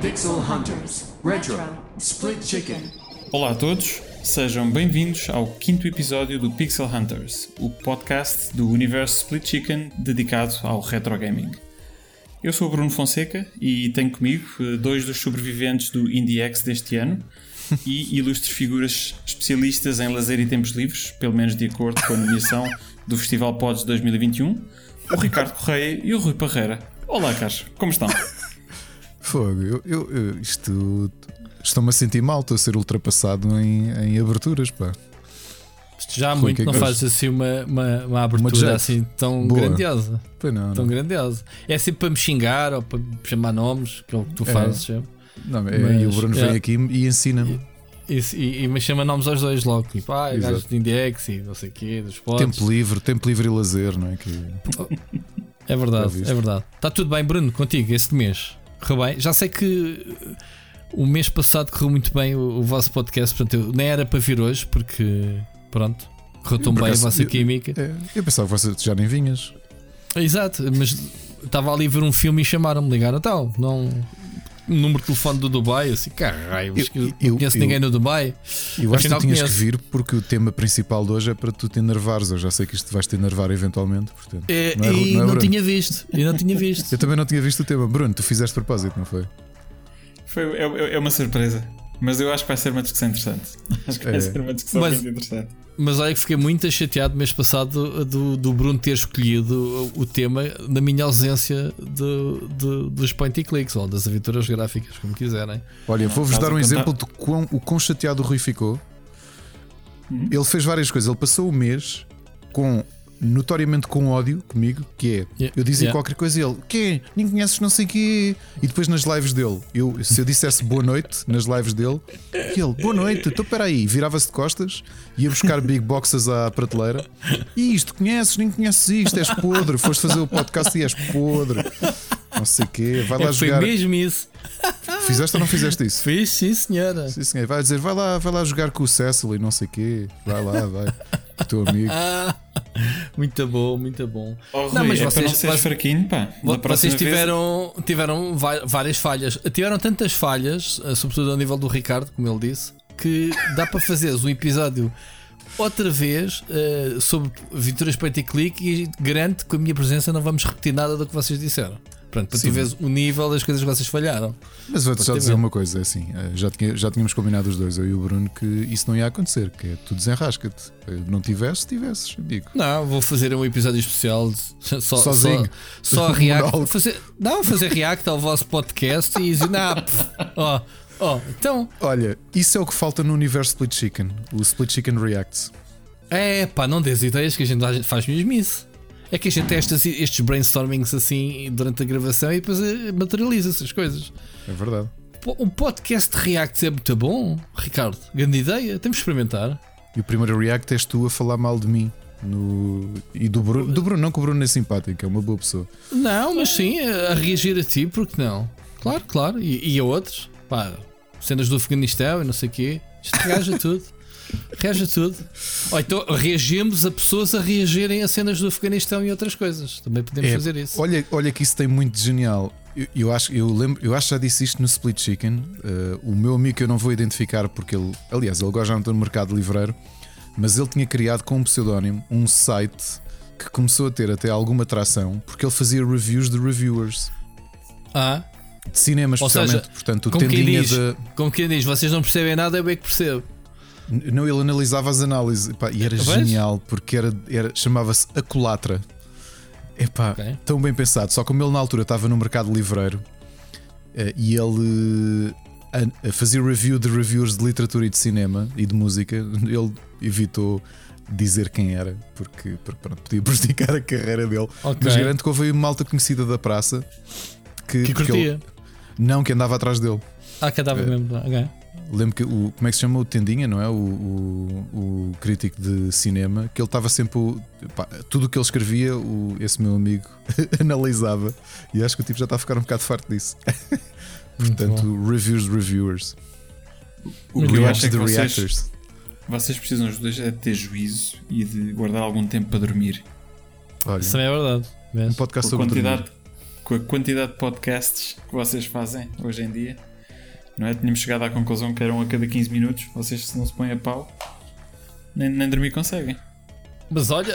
Pixel Hunters Retro Split Chicken. Olá a todos, sejam bem-vindos ao quinto episódio do Pixel Hunters, o podcast do universo Split Chicken dedicado ao retro gaming. Eu sou o Bruno Fonseca e tenho comigo eh, dois dos sobreviventes do IndieX deste ano e ilustres figuras especialistas em lazer e tempos livres, pelo menos de acordo com a nomeação do Festival Pods 2021, o Ricardo Correia e o Rui Parreira. Olá, caros, como estão? Fogo, eu, eu, eu- isto. Estou-me a sentir mal, estou a ser ultrapassado em, em aberturas, pá. Já há Rui, muito que é não fazes assim uma, uma, uma abertura jet. assim tão Boa. grandiosa. Pois não, Tão não. grandiosa. É sempre para me xingar ou para me chamar nomes, que é o que tu É. fazes. sempre. Não, é, Mas, e o Bruno é. vem aqui e ensina-me. E, e, e me chama nomes aos dois logo. Tipo, ah, Exato. gajos de Index e não sei o quê, dos pods. Tempo livre, tempo livre e lazer, não é? Que, É verdade, é verdade. Está tudo bem, Bruno, contigo este mês. Correu bem. Já sei que o mês passado correu muito bem o, o vosso podcast, portanto, eu nem era para vir hoje, porque pronto, correu bem a vossa eu- química. é, eu pensava que você já nem vinhas. Exato, mas estava ali a ver um filme e chamaram-me, ligaram, então, não. Número de telefone do Dubai, eu assim, caralho, Eu- eu, eu- não conheço eu- ninguém no Dubai. Eu acho que tu tinhas conheço. que vir porque o tema principal de hoje é para tu te enervares. Eu já sei que isto vais te enervar eventualmente. Portanto, É, Não é e não é não, tinha visto, e não tinha visto. eu também não tinha visto o tema. Bruno, tu fizeste propósito, não foi? Foi, é, é uma surpresa, mas eu acho que vai ser uma discussão interessante. Acho que vai É. ser uma discussão Mas- muito interessante. Mas olha que fiquei muito chateado mês passado do, do Bruno ter escolhido o tema na minha ausência de, de- dos point and clicks ou das aventuras gráficas, como quiserem. Olha, vou-vos dar um contar- exemplo de quão, o quão chateado o Rui ficou. Uhum. Ele fez várias coisas. Ele passou o mês com notoriamente com ódio comigo, que é Yeah, eu dizia yeah. qualquer coisa e ele, quê? Nem conheces não sei quê. E depois nas lives dele, eu, se eu dissesse boa noite nas lives dele, e ele, boa noite, então peraí, virava-se de costas, ia buscar big boxes à prateleira. E isto, conheces, nem conheces isto, és podre, foste fazer o podcast e és podre. Não sei o quê, vai lá É, foi jogar. mesmo isso. Fizeste ou não fizeste isso? Fiz, sim, senhora. Sim, senhor. Vai dizer, vai lá, vai lá jogar com o Cecil e não sei o quê. Vai lá, vai. Teu amigo. Muito bom, muito bom. Oh, Rui, Não, mas é para vocês- não seres vocês- fraquinho, pá. Vocês vez- tiveram, tiveram vai- várias falhas. Tiveram tantas falhas, eh, sobretudo ao nível do Ricardo, como ele disse, que dá para fazeres um episódio outra vez eh, sobre aventuras point and click e garanto que com a minha presença não vamos repetir nada do que vocês disseram. Pronto, para Sim. tu veres o nível das coisas que vocês falharam. Mas vou-te só dizer uma coisa: é assim, eh, já, tinha- já tínhamos combinado os dois, eu e o Bruno, que isso não ia acontecer. Que é tu desenrasca-te. Eh, Não tivesse, tivesses, amigo. Não, vou fazer um episódio especial de- só, Sozinho. Só, só react. Fazer, não, fazer react ao vosso podcast e dizer, não, ó, ó, então, Olha, isso é o que falta no universo Split Chicken. O Split Chicken Reacts. é pá, não dês ideias que a gente faz mesmo isso. É que a gente tem estes brainstormings assim durante a gravação e depois eh, materializa-se as coisas. É verdade. Um podcast de reacts é muito bom, Ricardo. Grande ideia, temos de experimentar. E o primeiro React és tu a falar mal de mim. No... E do Bruno, do Bruno, não que o Bruno é simpático, é uma boa pessoa. Não, mas sim, a reagir a ti, porque não? Claro, claro. E, e a outros, pá, cenas do Afeganistão e não sei o quê. Isto reage a tudo. Reage a tudo. Ou então reagimos a pessoas a reagirem a cenas do Afeganistão e outras coisas. Também podemos É, fazer isso. Olha, olha que isso tem muito de genial. Eu, eu acho, eu, lembro, eu acho que já disse isto no Split Chicken. Uh, o meu amigo que eu não vou identificar porque ele, aliás, ele agora já não está no mercado livreiro, mas ele tinha criado com um pseudónimo um site que começou a ter até alguma tração porque ele fazia reviews de reviewers Ah, de cinema, especialmente. seja, Portanto, o como quem, tendinha diz, de. como quem diz, vocês não percebem nada, eu é que percebo. Não, ele analisava as análises Epá, e era Vês? genial porque era, era, chamava-se A Colatra. Epá, Ok. tão bem pensado. Só como ele na altura estava no mercado livreiro eh, e ele eh, a, a fazer review de reviewers de literatura e de cinema e de música, ele evitou dizer quem era porque, porque pronto, podia prejudicar a carreira dele. Ok. Mas garanto que houve uma malta conhecida da praça que, Que porque ele- curtia. não, que andava atrás dele. Ah, que andava É. mesmo. Ok. Lembro que o, como é que se chama o Tendinha, não é? O, o, o crítico de cinema, que ele estava sempre. o- pá, tudo o que ele escrevia, o, esse meu amigo analisava. E acho que o tipo já está a ficar um bocado farto disso. Portanto, reviews reviewers. O que eu acho é que de vocês, reactors. vocês precisam os dois é de ter juízo e de guardar algum tempo para dormir. Olha, Isso também é verdade. um podcast sobre quantidade, dormir. com a quantidade de podcasts que vocês fazem hoje em dia, não é? Tínhamos chegado à conclusão que eram a cada 15 minutos. Vocês, se não se põem a pau, nem, nem dormir conseguem. Mas olha,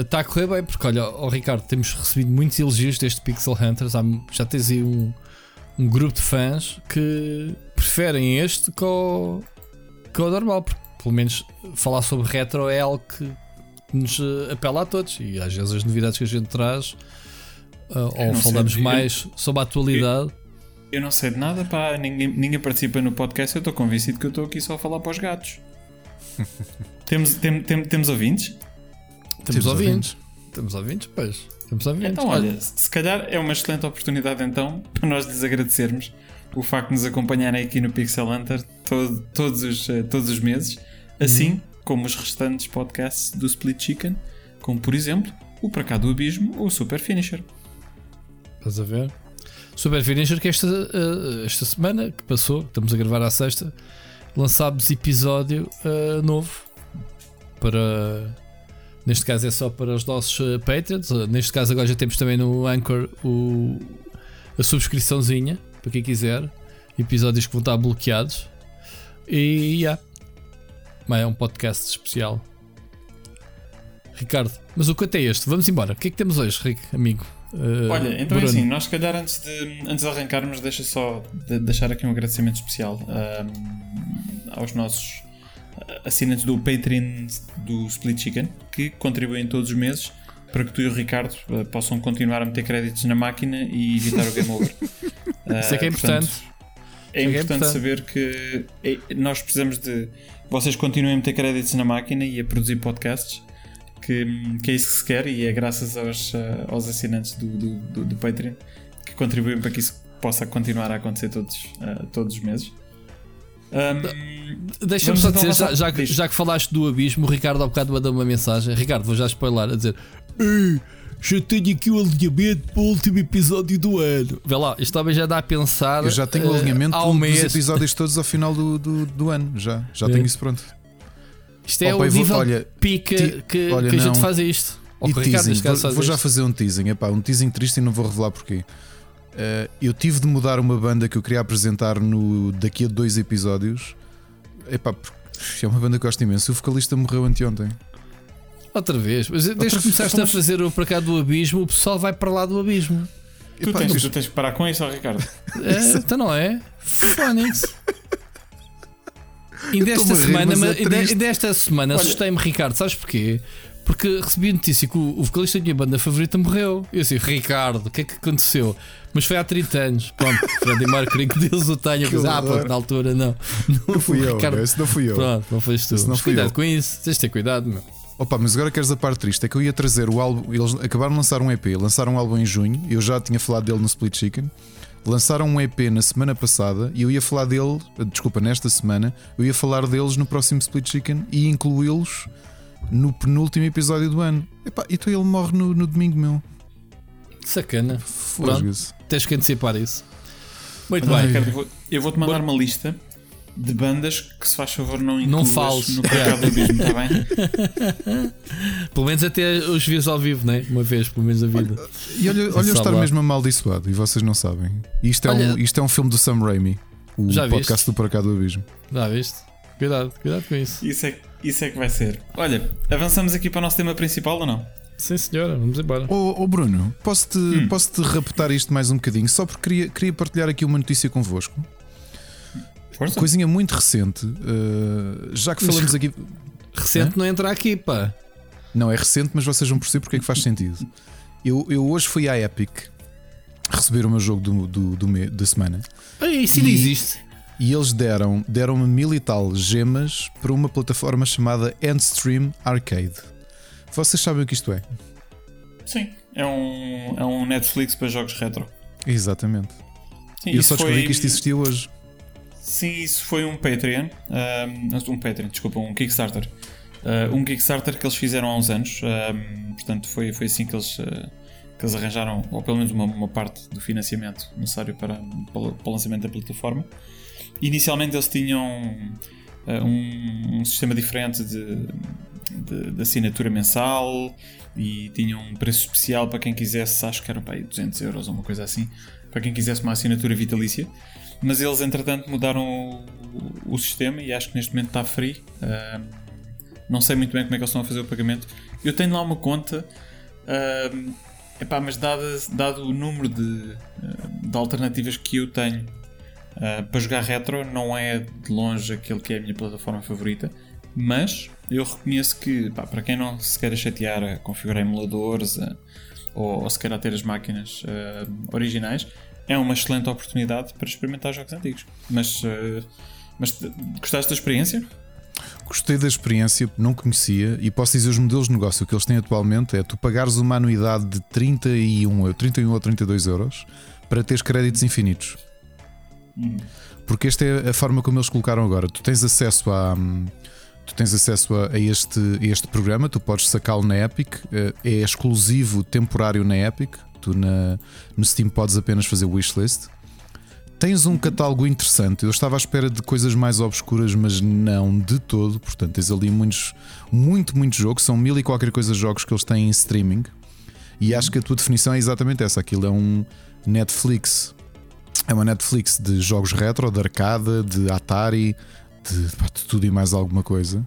está a correr bem, porque olha, ó Ricardo, temos recebido muitos elogios deste Pixel Hunters. Há- já tens aí um, um grupo de fãs que preferem este que o, que o normal, porque pelo menos falar sobre retro é algo que nos eh, apela a todos. E às vezes as novidades que a gente traz, eh, ou falamos mais sobre a atualidade. Eu não sei de nada, pá, ninguém, ninguém participa no podcast. Eu estou convencido que eu estou aqui só a falar para os gatos. temos, tem, tem- temos ouvintes? Temos Temos ouvintes. Temos ouvintes, pois. Temos ouvintes. Então, olha, se calhar é uma excelente oportunidade então para nós lhes agradecermos o facto de nos acompanharem aqui no Pixel Hunter todo- todos, os, eh, todos os meses, assim como os restantes podcasts do Split Chicken, como por exemplo o Para Cá do Abismo ou o Super Finisher. Estás a ver? Super Finisher que esta, eh, esta semana que passou, estamos a gravar à sexta, lançámos episódio eh, novo para. Neste caso é só para os nossos eh, Patreons. Neste caso agora já temos também no Anchor o, a subscriçãozinha para quem quiser. Episódios que vão estar bloqueados. E yeah. Mas é um podcast especial. Ricardo, mas o quanto é este? Vamos embora. O que é que temos hoje, Rick, amigo? Eh, Olha, então é Bruno. assim, nós se calhar antes de, antes de arrancarmos, deixa só de- deixar aqui um agradecimento especial ahm, aos nossos ah, assinantes do Patreon do Split Chicken que contribuem todos os meses para que tu e o Ricardo ah, possam continuar a meter créditos na máquina e evitar o game over. Isso é que é importante. portanto, é é que é importante importante. saber que é- nós precisamos de vocês continuem a meter créditos na máquina e a produzir podcasts que, que é isso que se quer e é graças aos, ah, aos assinantes do, do, do, do Patreon que contribuem para que isso possa continuar a acontecer todos, ah, todos os meses. Ahm, Deixa-me só então dizer, já, já que, já que falaste do abismo, o Ricardo há bocado mandou uma mensagem. Ricardo, vou já spoiler a dizer: Ei, já tenho aqui o alinhamento para o último episódio do ano. Vê lá, isto também já dá a pensar. Eu já tenho o eh, alinhamento um dos mês. episódios todos ao final do, do, do ano. Já, já É. tenho isso pronto. Isto é Opa, o eu vou- nível olha, pica ti- que, olha, que a gente faz isto. Ou E o Ricardo, teasing, caso, vou, vou já fazer um teasing. Epá, um teasing triste e não vou revelar porquê. Eh, eu tive de mudar uma banda que eu queria apresentar no, daqui a dois episódios. Epá, porque é uma banda que eu gosto imenso. O vocalista morreu anteontem. Outra vez, mas desde Outra que começaste vez. a fazer o para cá do abismo, o pessoal vai para lá do abismo. tu, Epá, tens, tu tens que parar com isso, Ricardo. É, então não é? Phonics. E desta estou-me a rir, semana, mas é mas- e desta semana Olha- assustei-me, Ricardo, sabes porquê? Porque recebi a notícia que o, o vocalista da minha banda favorita morreu. Eu disse, Ricardo, o que é que aconteceu? Mas foi há 30 anos. Pronto, Freddie Mercury, que Deus o tenha. Que Mas, ah, pô, na altura não. Não fui O eu, Ricardo- esse não fui eu. Pronto, não foste tu. Esse não Mas cuidado eu. com isso, tens de ter cuidado, meu. Opa, mas agora queres a parte triste? É que eu ia trazer o álbum. Eles acabaram de lançar um EP, lançaram um álbum em junho. Eu já tinha falado dele no Split Chicken. Lançaram um EP na semana passada e eu ia falar dele, desculpa, nesta semana, eu ia falar deles no próximo Split Chicken e incluí-los no penúltimo episódio do ano. Epá, então ele morre no, no domingo, meu. Sacana. Fosga-se. Tens que antecipar isso. Muito Olha, bem. Ricardo, eu vou- eu vou-te mandar uma lista de bandas que se faz favor não Não incluas fales. no Para do Abismo, está bem? Pelo menos até os vês ao vivo, né? Uma vez, pelo menos a vida. E olha, olha eu estar lá. mesmo amaldiçoado e vocês não sabem. Isto é, um, Olha- isto é um filme do Sam Raimi, o Já viste? podcast do Para Cá do Abismo. Já viste? Cuidado, cuidado com isso. Isso é, isso é que vai ser. Olha, avançamos aqui para o nosso tema principal ou não? Sim, senhora, vamos embora. Ô ô, Bruno, posso-te Hum. posso-te raptar isto mais um bocadinho? Só porque queria, queria partilhar aqui uma notícia convosco. Força. Coisinha muito recente, uh, já que falamos aqui. Recente não entra aqui, pá. Não é recente, mas vocês vão perceber porque é que faz sentido. Eu, eu hoje fui à Epic receber o meu jogo do, do, do me- da semana Ah, isso ainda existe. e eles deram, deram-me mil e tal gemas para uma plataforma chamada Endstream Arcade. Vocês sabem o que isto é? Sim, é um, é um Netflix para jogos retro. Exatamente. Sim, eu só descobri foi- que isto existia hoje. Sim, isso foi um Patreon. Um, um Patreon, desculpa, um Kickstarter. Uh, um Kickstarter que eles fizeram há uns anos. um, portanto, foi, foi assim que eles, uh, que eles arranjaram, ou pelo menos uma, uma parte do financiamento necessário para, para, o- lançamento da plataforma. Inicialmente eles tinham uh, um, um sistema diferente de, de, de assinatura mensal e tinham um preço especial para quem quisesse, acho que eram para aí 200 euros ou uma coisa assim, para quem quisesse uma assinatura vitalícia. Mas eles entretanto mudaram o, o sistema e acho que neste momento está free. Uh, não sei muito bem como é que eles estão a fazer o pagamento. Eu tenho lá uma conta, uh, epá, mas dado, dado o número de, uh, de alternativas que eu tenho uh, para jogar retro, não é de longe aquele que é a minha plataforma favorita. Mas eu reconheço que, para quem não se queira chatear a configurar emuladores ou, ou se queira ter as máquinas uh, originais, é uma excelente oportunidade para experimentar jogos antigos. Mas, uh, mas gostaste da experiência? Gostei da experiência, não conhecia e posso dizer os modelos de negócio que eles têm atualmente é tu pagares uma anuidade de 31, 31 ou 32 euros para teres créditos infinitos. Porque esta é a forma como eles colocaram agora. Tu tens acesso a. Tu tens acesso a, a este, a este programa, tu podes sacá-lo na Epic, eh, é exclusivo temporário na Epic. Tu na, no Steam podes apenas fazer wishlist. Tens um catálogo interessante. Eu estava à espera de coisas mais obscuras, mas não de todo. Portanto, tens ali muitos, muito, muito jogos. São mil e qualquer coisa jogos que eles têm em streaming. E acho que a tua definição é exatamente essa. Aquilo é um Netflix. É uma Netflix de jogos retro, de arcada, de Atari, de, de tudo e mais alguma coisa.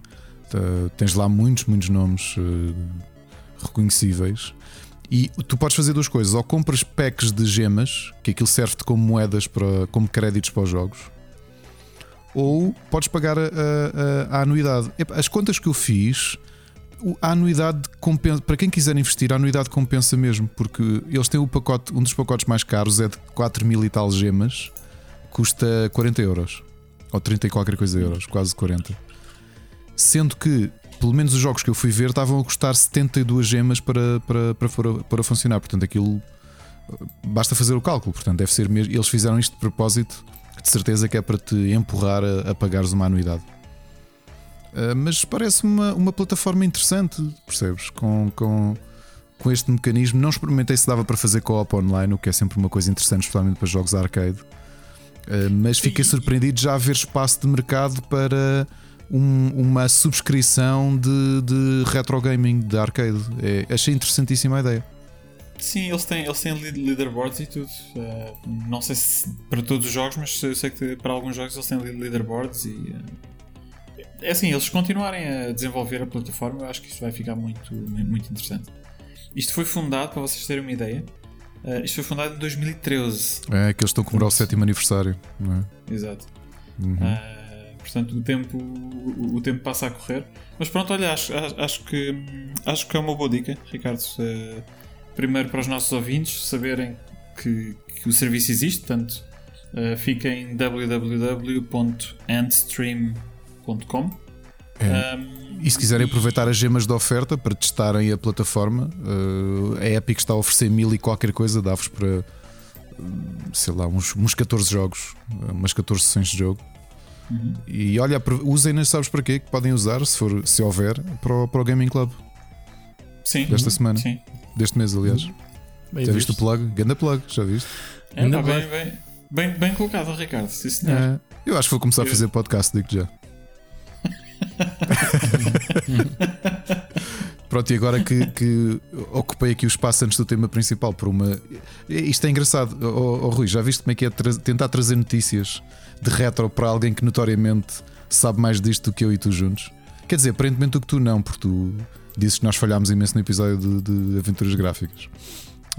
Uh, tens lá muitos, muitos nomes uh, reconhecíveis. E tu podes fazer duas coisas: ou compras packs de gemas, que aquilo serve-te como moedas, para, como créditos para os jogos, ou podes pagar a, a, a anuidade. As contas que eu fiz, a anuidade compensa, para quem quiser investir, a anuidade compensa mesmo, porque eles têm o pacote, um dos pacotes mais caros é de 4 mil e tal gemas, custa 40 euros, ou 30 e qualquer coisa euros, quase 40. Sendo que pelo menos os jogos que eu fui ver estavam a custar 72 gemas para, para, para, para, para funcionar. Portanto, aquilo basta fazer o cálculo. Portanto, deve ser mesmo. Eles fizeram isto de propósito, de certeza que é para te empurrar a, a pagares uma anuidade. Uh, mas parece-me uma, uma plataforma interessante, percebes? Com, com, com este mecanismo. Não experimentei se dava para fazer co-op online, o que é sempre uma coisa interessante, especialmente para jogos arcade. Uh, mas fiquei surpreendido já a haver espaço de mercado para um, uma subscrição de, de retro gaming, de arcade. É, achei interessantíssima a ideia. Sim, eles têm, eles têm leaderboards e tudo. Uh, não sei se para todos os jogos, mas eu sei que para alguns jogos eles têm leaderboards e. Uh, é assim, eles continuarem a desenvolver a plataforma, eu acho que isto vai ficar muito, muito interessante. Isto foi fundado, para vocês terem uma ideia, uh, isto foi fundado em 2013. É, que eles estão a comemorar o sétimo aniversário, não é? Exato. Uhum. Portanto, o tempo, o tempo passa a correr. Mas pronto, olha, acho, acho, que, acho que é uma boa dica, Ricardo. Uh, primeiro para os nossos ouvintes saberem que, que o serviço existe, portanto, uh, fiquem em www.antstream.com. É. Um, e se quiserem e... aproveitar as gemas da oferta para testarem a plataforma, uh, a Epic está a oferecer mil e qualquer coisa, dá-vos para sei lá, uns, uns 14 jogos, umas 14 sessões de jogo. Uhum. E olha, usem, sabes para quê? Que podem usar, se, for, se houver, para o, para o Gaming Club. Sim. Desta semana. Sim. Deste mês, aliás. Bem já viste o plug? Ganda plug, já viste? É, tá bem, bem, bem, bem colocado, Ricardo. Sim, senhor. É, eu acho que vou começar eu... a fazer podcast, digo já. Pronto, e agora que, que, ocupei aqui o espaço antes do tema principal por uma. Isto é engraçado, oh, oh Rui, já viste como é que é tra tentar trazer notícias de retro para alguém que notoriamente sabe mais disto do que eu e tu juntos? Quer dizer, aparentemente do que tu não, porque tu dizes que nós falhámos imenso no episódio de, de aventuras gráficas.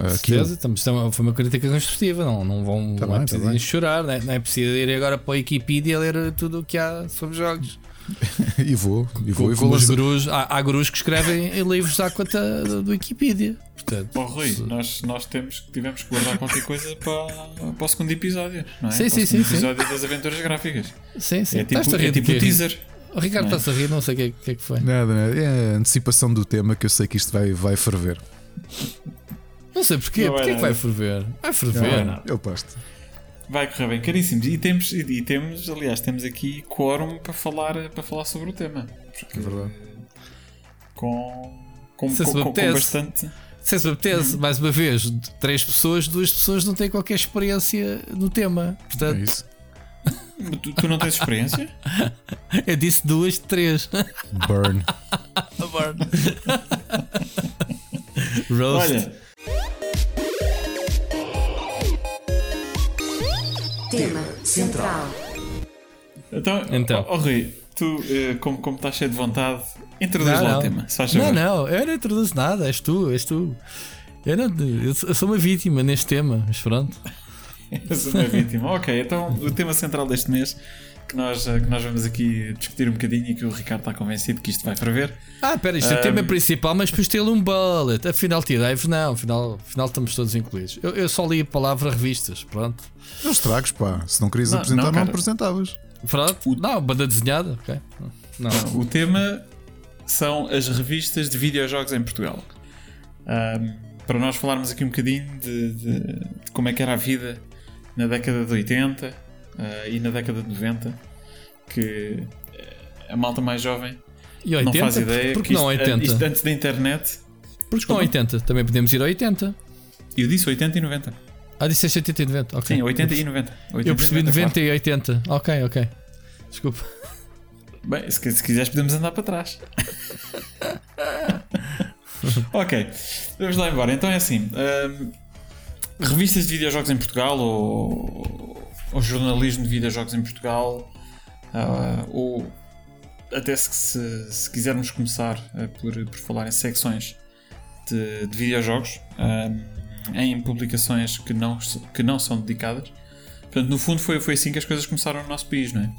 Certeza, estamos, foi uma crítica construtiva, não, não vão tá não bem, é preciso tá chorar, não é, não é preciso ir agora para a Wikipedia ler tudo o que há sobre jogos. e vou, e vou, Com, e vou os gurus, há, há gurus que escrevem em livros à conta do, do Wikipedia. Portanto, Bom, Rui, se... nós, nós temos, tivemos que guardar qualquer coisa para, para o segundo episódio, não é? Sim, para sim, sim, episódio sim. das aventuras gráficas. Sim, sim. É tipo, é tipo o teaser. O Ricardo está-se a rir, não sei o que, que, é que foi. Nada, nada. É a antecipação do tema que eu sei que isto vai, vai ferver. Não sei porquê, não porquê é que vai ferver? Vai ferver. Não, eu posto. Vai correr bem, caríssimos. E temos, e temos, aliás, temos aqui quórum para falar, para falar sobre o tema. Porque, é verdade. Com, com, com, com, com bastante. Se se apetece, mais uma vez, três pessoas, duas pessoas não têm qualquer experiência no tema. É Portanto, isso. Tu, tu não tens experiência? eu disse duas de três. Burn. Roast. Olha, Tema central. então, Então. Oh, Rui, tu, eh, como, como estás cheio de vontade, introduz Não, lá não. o tema. Não, favor. não, eu não introduzo nada, és tu, és tu. Eu, não, eu sou uma vítima neste tema, mas pronto. Eu sou uma vítima. Ok, então o tema central deste mês que nós, eh, que nós vamos aqui discutir um bocadinho e que o Ricardo está convencido que isto vai prever. Ah, espera, isto é Ahm. tema principal, mas depois tem um bullet. Afinal, T-Dive, não, afinal, afinal estamos todos incluídos. Eu, eu só li a palavra revistas, pronto. Não estragos, pá. Se não querias Não, apresentar, não, não, apresentavas. Pronto, não, banda desenhada, ok. Não, O tema são as revistas de videojogos em Portugal. Ahm, para nós falarmos aqui um bocadinho de, de- de como é que era a vida na década de 80 ah, e na década de 90, que eh, a malta mais jovem e 80? não faz ideia. Porque que não isto, 80? isto antes da internet. Porque não 80? Também podemos ir a 80. Eu disse 80 e 90. Ah, disseste 80 e 90, ok. Sim, 80 e 90. 80 Eu percebi 90, 90 e 80. Ok, ok. Desculpa. Bem, se, se quiseres podemos andar para trás. ok, vamos lá embora. Então é assim: hum, revistas de videojogos em Portugal ou, ou jornalismo de videojogos em Portugal, ah, ou até se, se- se quisermos começar ah, por, por falar em secções de, de videojogos hum, em publicações que não, que não são dedicadas. Portanto, no fundo, foi, foi assim que as coisas começaram no nosso país, não é?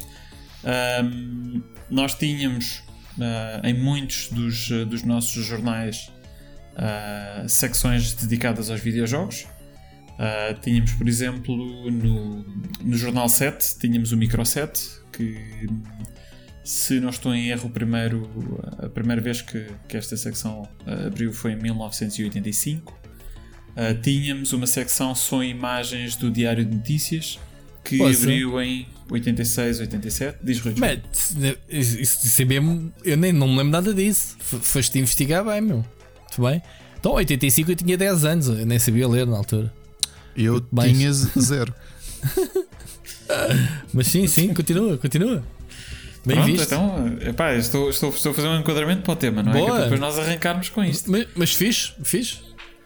Nós tínhamos ah, em muitos dos, ah, dos nossos jornais ah, secções dedicadas aos videojogos. Ah, tínhamos, por exemplo, no, no Jornal 7, tínhamos o Micro 7, que se não estou em erro, primeiro, a primeira vez que, que esta secção ah, abriu foi em 1985. Ah, tínhamos uma secção só imagens do Diário de Notícias que Poxa. abriu em 86, 87. Diz Rui. Mas, isso, isso, é mesmo. Eu nem não me lembro nada disso. Foste investigar bem, meu. Muito bem. Então, 85 eu tinha 10 anos, eu nem sabia ler na altura. Eu Mais. tinha zero. Mas sim, sim, continua, continua. Bem Pronto, visto. então, epá, estou, estou, estou a fazer um enquadramento para o tema, não é? Que é Boa. depois nós arrancarmos com isto. Mas, mas fiz, fiz.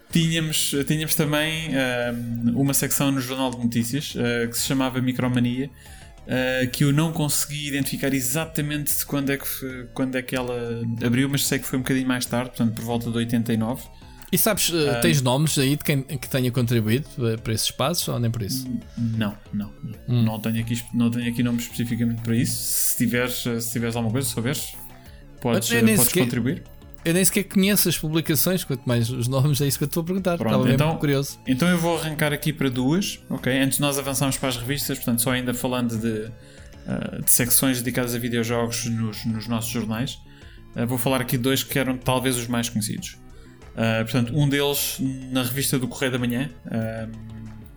Tínhamos, tínhamos também ahm, uma secção no Jornal de Notícias ah, que se chamava Micromania, ah, que eu não consegui identificar exatamente de quando é, que, quando é que ela abriu, mas sei que foi um bocadinho mais tarde, portanto por volta de 89. E sabes, uh, tens nomes aí de quem que tenha contribuído uh, para esses espaços ou nem por isso? Não, não, não, não, tenho aqui, não tenho aqui nomes especificamente para isso. Se tiveres, se tiveres alguma coisa, souberes, podes, podes sequer- contribuir. Eu nem sequer conheço as publicações, quanto mais os nomes, é isso que eu estou a perguntar. Pronto, Estava então- curioso. Então eu vou arrancar aqui para duas, ok? Antes de nós avançarmos para as revistas, portanto, só ainda falando de, de secções dedicadas a videojogos nos, nos nossos jornais, vou falar aqui de dois que eram talvez os mais conhecidos. Ah, portanto, um deles na revista do Correio da Manhã, ah,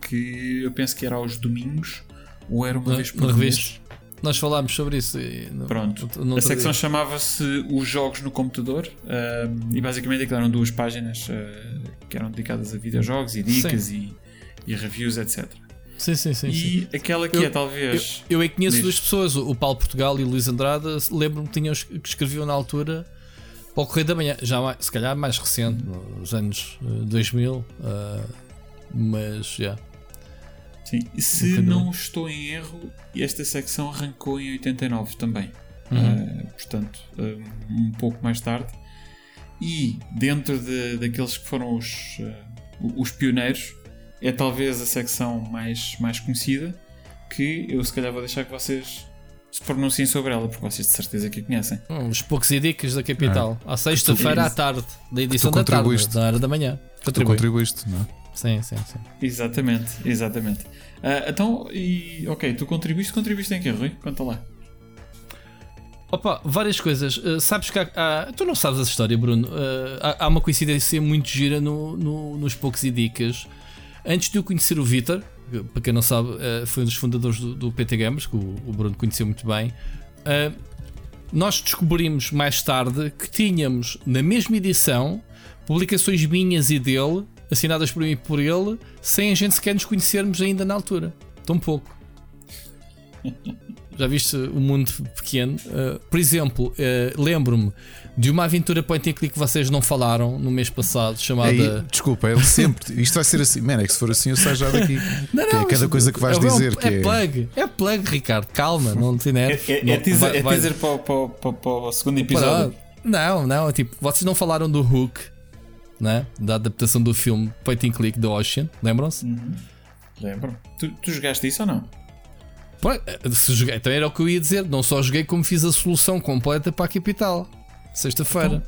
que eu penso que era aos domingos, ou era uma vez por mês. revista. Nós falámos sobre isso. e no- Pronto. no- no a secção chamava-se Os Jogos no Computador um, e basicamente aquilo eram duas páginas uh, que eram dedicadas a videojogos e dicas e, e reviews, etc. Sim, sim, sim. sim. E aquela que Eu- é talvez. Eu aí conheço Diz. duas pessoas, o Paulo Portugal e o Luís Andrade. Lembro-me que, tinham, que escreviam na altura para o Correio da Manhã, já mais- se calhar mais recente, nos anos eh, 2000. eh, mas já. Sim. E se não estou em erro, esta secção arrancou em 89 também. Uhum. Uh, portanto, um, um pouco mais tarde. E dentro de, daqueles que foram os, uh, os pioneiros, é talvez a secção mais, mais conhecida. Que eu se calhar vou deixar que vocês se pronunciem sobre ela, porque vocês de certeza que a conhecem. Uns poucos e dicas da capital. À sexta-feira à tarde, da edição tu da tarde, contribuíste. da hora da manhã. Tu Contribui. contribuíste, não é? Sim, sim, sim. Exatamente, exatamente. Ah, então, e, ok, tu contribuíste, contribuíste em quê, Rui? Conta lá. Opa, várias coisas. Uh, sabes que há, há- Tu não sabes essa história, Bruno. Uh, há, há uma coincidência muito gira no, no- nos poucos e dicas. Antes de eu conhecer o Vitor, que, para quem não sabe, uh, foi um dos fundadores do, do PT Games, que o, o Bruno conheceu muito bem. uh, nós descobrimos mais tarde que tínhamos na mesma edição publicações minhas e dele, assinadas por mim e por ele, sem a gente sequer nos conhecermos ainda na altura. Tão pouco. Já viste o mundo pequeno? Uh, por exemplo, uh, lembro-me de uma aventura point and click que vocês não falaram no mês passado, chamada. Aí, desculpa, ele sempre. Isto vai ser assim. Man, é que se for assim eu saio já daqui. Não, que é não, cada coisa que vais é, dizer. É, que é, plug, é plug, Ricardo. Calma, não te É, nerves. é, Não, é teaser, vai- é vai- teaser para, o- para, para, para o segundo episódio. Não, não, tipo, vocês não falaram do Hook, né? Da adaptação do filme Point and Click do Ocean, lembram-se? Lembro. Tu, tu jogaste isso ou não? Joguei, então era o que eu ia dizer. Não só joguei, como fiz a solução completa para a capital. Sexta-feira.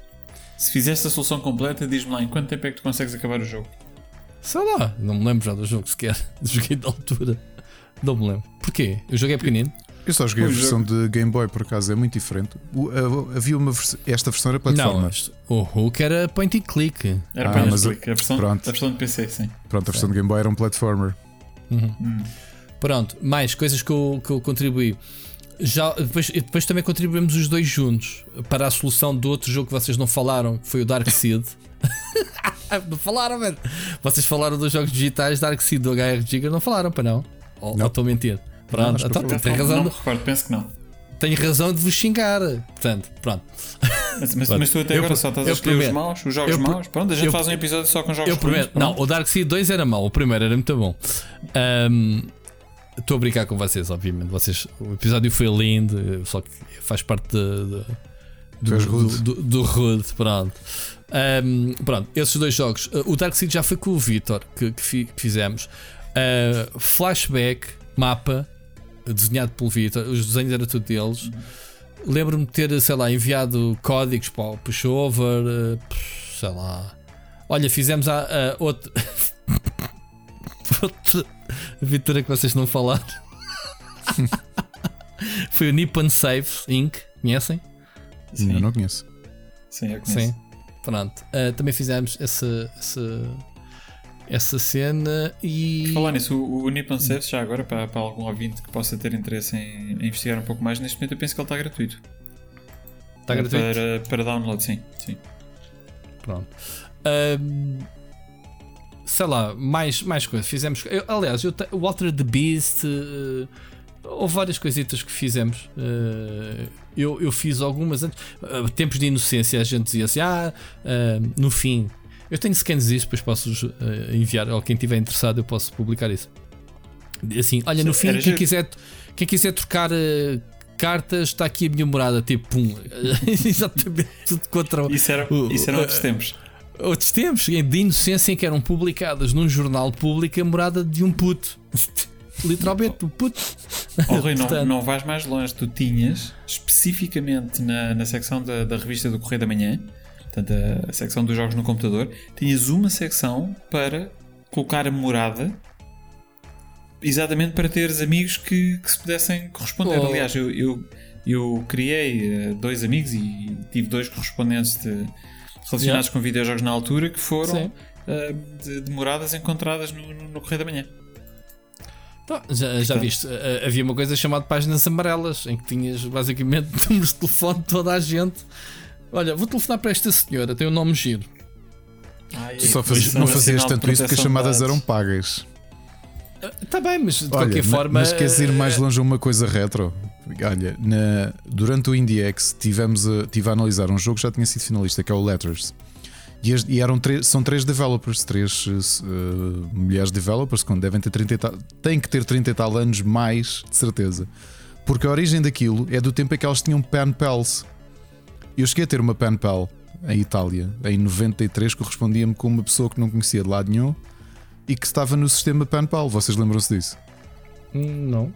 Se fizeste a solução completa, diz-me lá em quanto tempo é que tu consegues acabar o jogo? Sei lá, não me lembro já do jogo sequer. Joguei da altura. Não me lembro. Porquê? Eu joguei pequenino. Eu só joguei a versão de Game Boy, por acaso, é muito diferente. O- a- havia uma vers- Esta versão era Não, plataforma. isto- o Hook era point and click. Era Ah, para mas Netflix, a versão, pronto. a versão de PC, sim. Pronto, a versão de Game Boy era um platformer. Pronto, mais coisas que eu, que eu contribuí. Já, depois, e depois também contribuímos os dois juntos para a solução do outro jogo que vocês não falaram, que foi o Dark Seed. não falaram, velho. Vocês falaram dos jogos digitais Dark Seed do HR Giga, não falaram para não? Ou Não. ou estou a mentir? Pronto, que então, não. tem não, razão, não me recordo, penso que não. tenho razão de vos xingar. Portanto, pronto. Mas, mas, Pronto. mas tu até Eu agora só estás a escolher os prometo. maus, os jogos Eu maus. Pronto, a gente eu- faz um episódio só com jogos Eu prometo. ruins, Não, o Dark Seed 2 era mau, o primeiro era muito bom. Ahm, Estou a brincar com vocês, obviamente. Vocês, o episódio foi lindo, só que faz parte de, de- do, rude. do, do, do rude. Pronto. Ahm, pronto, esses dois jogos. Uh, O Dark Seed já foi com o Vitor que, que fi- que fizemos. Uh, flashback, mapa, desenhado pelo Vitor. Os desenhos eram tudo deles. Lembro-me de ter, sei lá, enviado códigos para o pushover, uh, pff, sei lá. Olha, fizemos a, a outra. aventura que vocês não falaram. Foi o Nippon Safe Inc. Conhecem? Sim, Eu não conheço. sim, eu conheço. Sim. Pronto. Uh, também fizemos essa, essa, essa cena e. Falar nisso, o, o Nippon Saves, já agora, para, para algum ouvinte que possa ter interesse em, em investigar um pouco mais, neste momento eu penso que ele está gratuito. Está gratuito? Para, para download, sim. sim. Pronto. Ahm, sei lá, mais, mais coisas. Fizemos. eu- aliás, eu Walter the Beast. eh, houve várias coisitas que fizemos. Eh, eu, eu fiz algumas antes. eh, tempos de inocência, a gente dizia assim: ah, no fim. Eu tenho scans disso, depois posso enviar. Ou quem estiver interessado, eu posso publicar isso. Assim, olha, no Sim, fim, quem giro. quiser, quem quiser trocar cartas, está aqui a minha morada. Tipo, pum. Exatamente, tudo contra o. Isso, era, isso eram outros tempos. Outros tempos de inocência em que eram publicadas num jornal público a morada de um puto. Literalmente, um puto. Oh, Rui, não, Portanto- não vais mais longe. Tu tinhas, especificamente na, na secção da, da revista do Correio da Manhã, portanto, a, a secção dos jogos no computador, tinhas uma secção para colocar a morada exatamente para teres amigos que, que se pudessem corresponder. Oh. Aliás, eu, eu, eu criei eh, dois amigos e tive dois correspondentes de- relacionados com videojogos na altura que foram eh, de, de moradas encontradas no, no, no Correio da Manhã. Ah, Já, já viste, ah, havia uma coisa chamada páginas amarelas em que tinhas basicamente números de telefone de toda a gente. Olha, vou telefonar para esta senhora, tem um nome giro. Tu só faz- não fazias tanto isso porque as chamadas eram pagas. Está bem, mas de Olha, qualquer ma- forma. mas queres ir mais longe a uma coisa retro? Olha, na- durante o IndieX tivemos a, tive a analisar um jogo que já tinha sido finalista, que é o Letters. E, as- e eram três- são três developers, três eh, mulheres developers, que devem ter 30 e tal, têm que ter 30 e tal anos mais, de certeza. Porque a origem daquilo é do tempo em que elas tinham pen pals. Eu cheguei a ter uma pen pal em Itália, em 93, correspondia-me com uma pessoa que não conhecia de lado nenhum e que estava no sistema pen pal. Vocês lembram-se disso? hum, Não.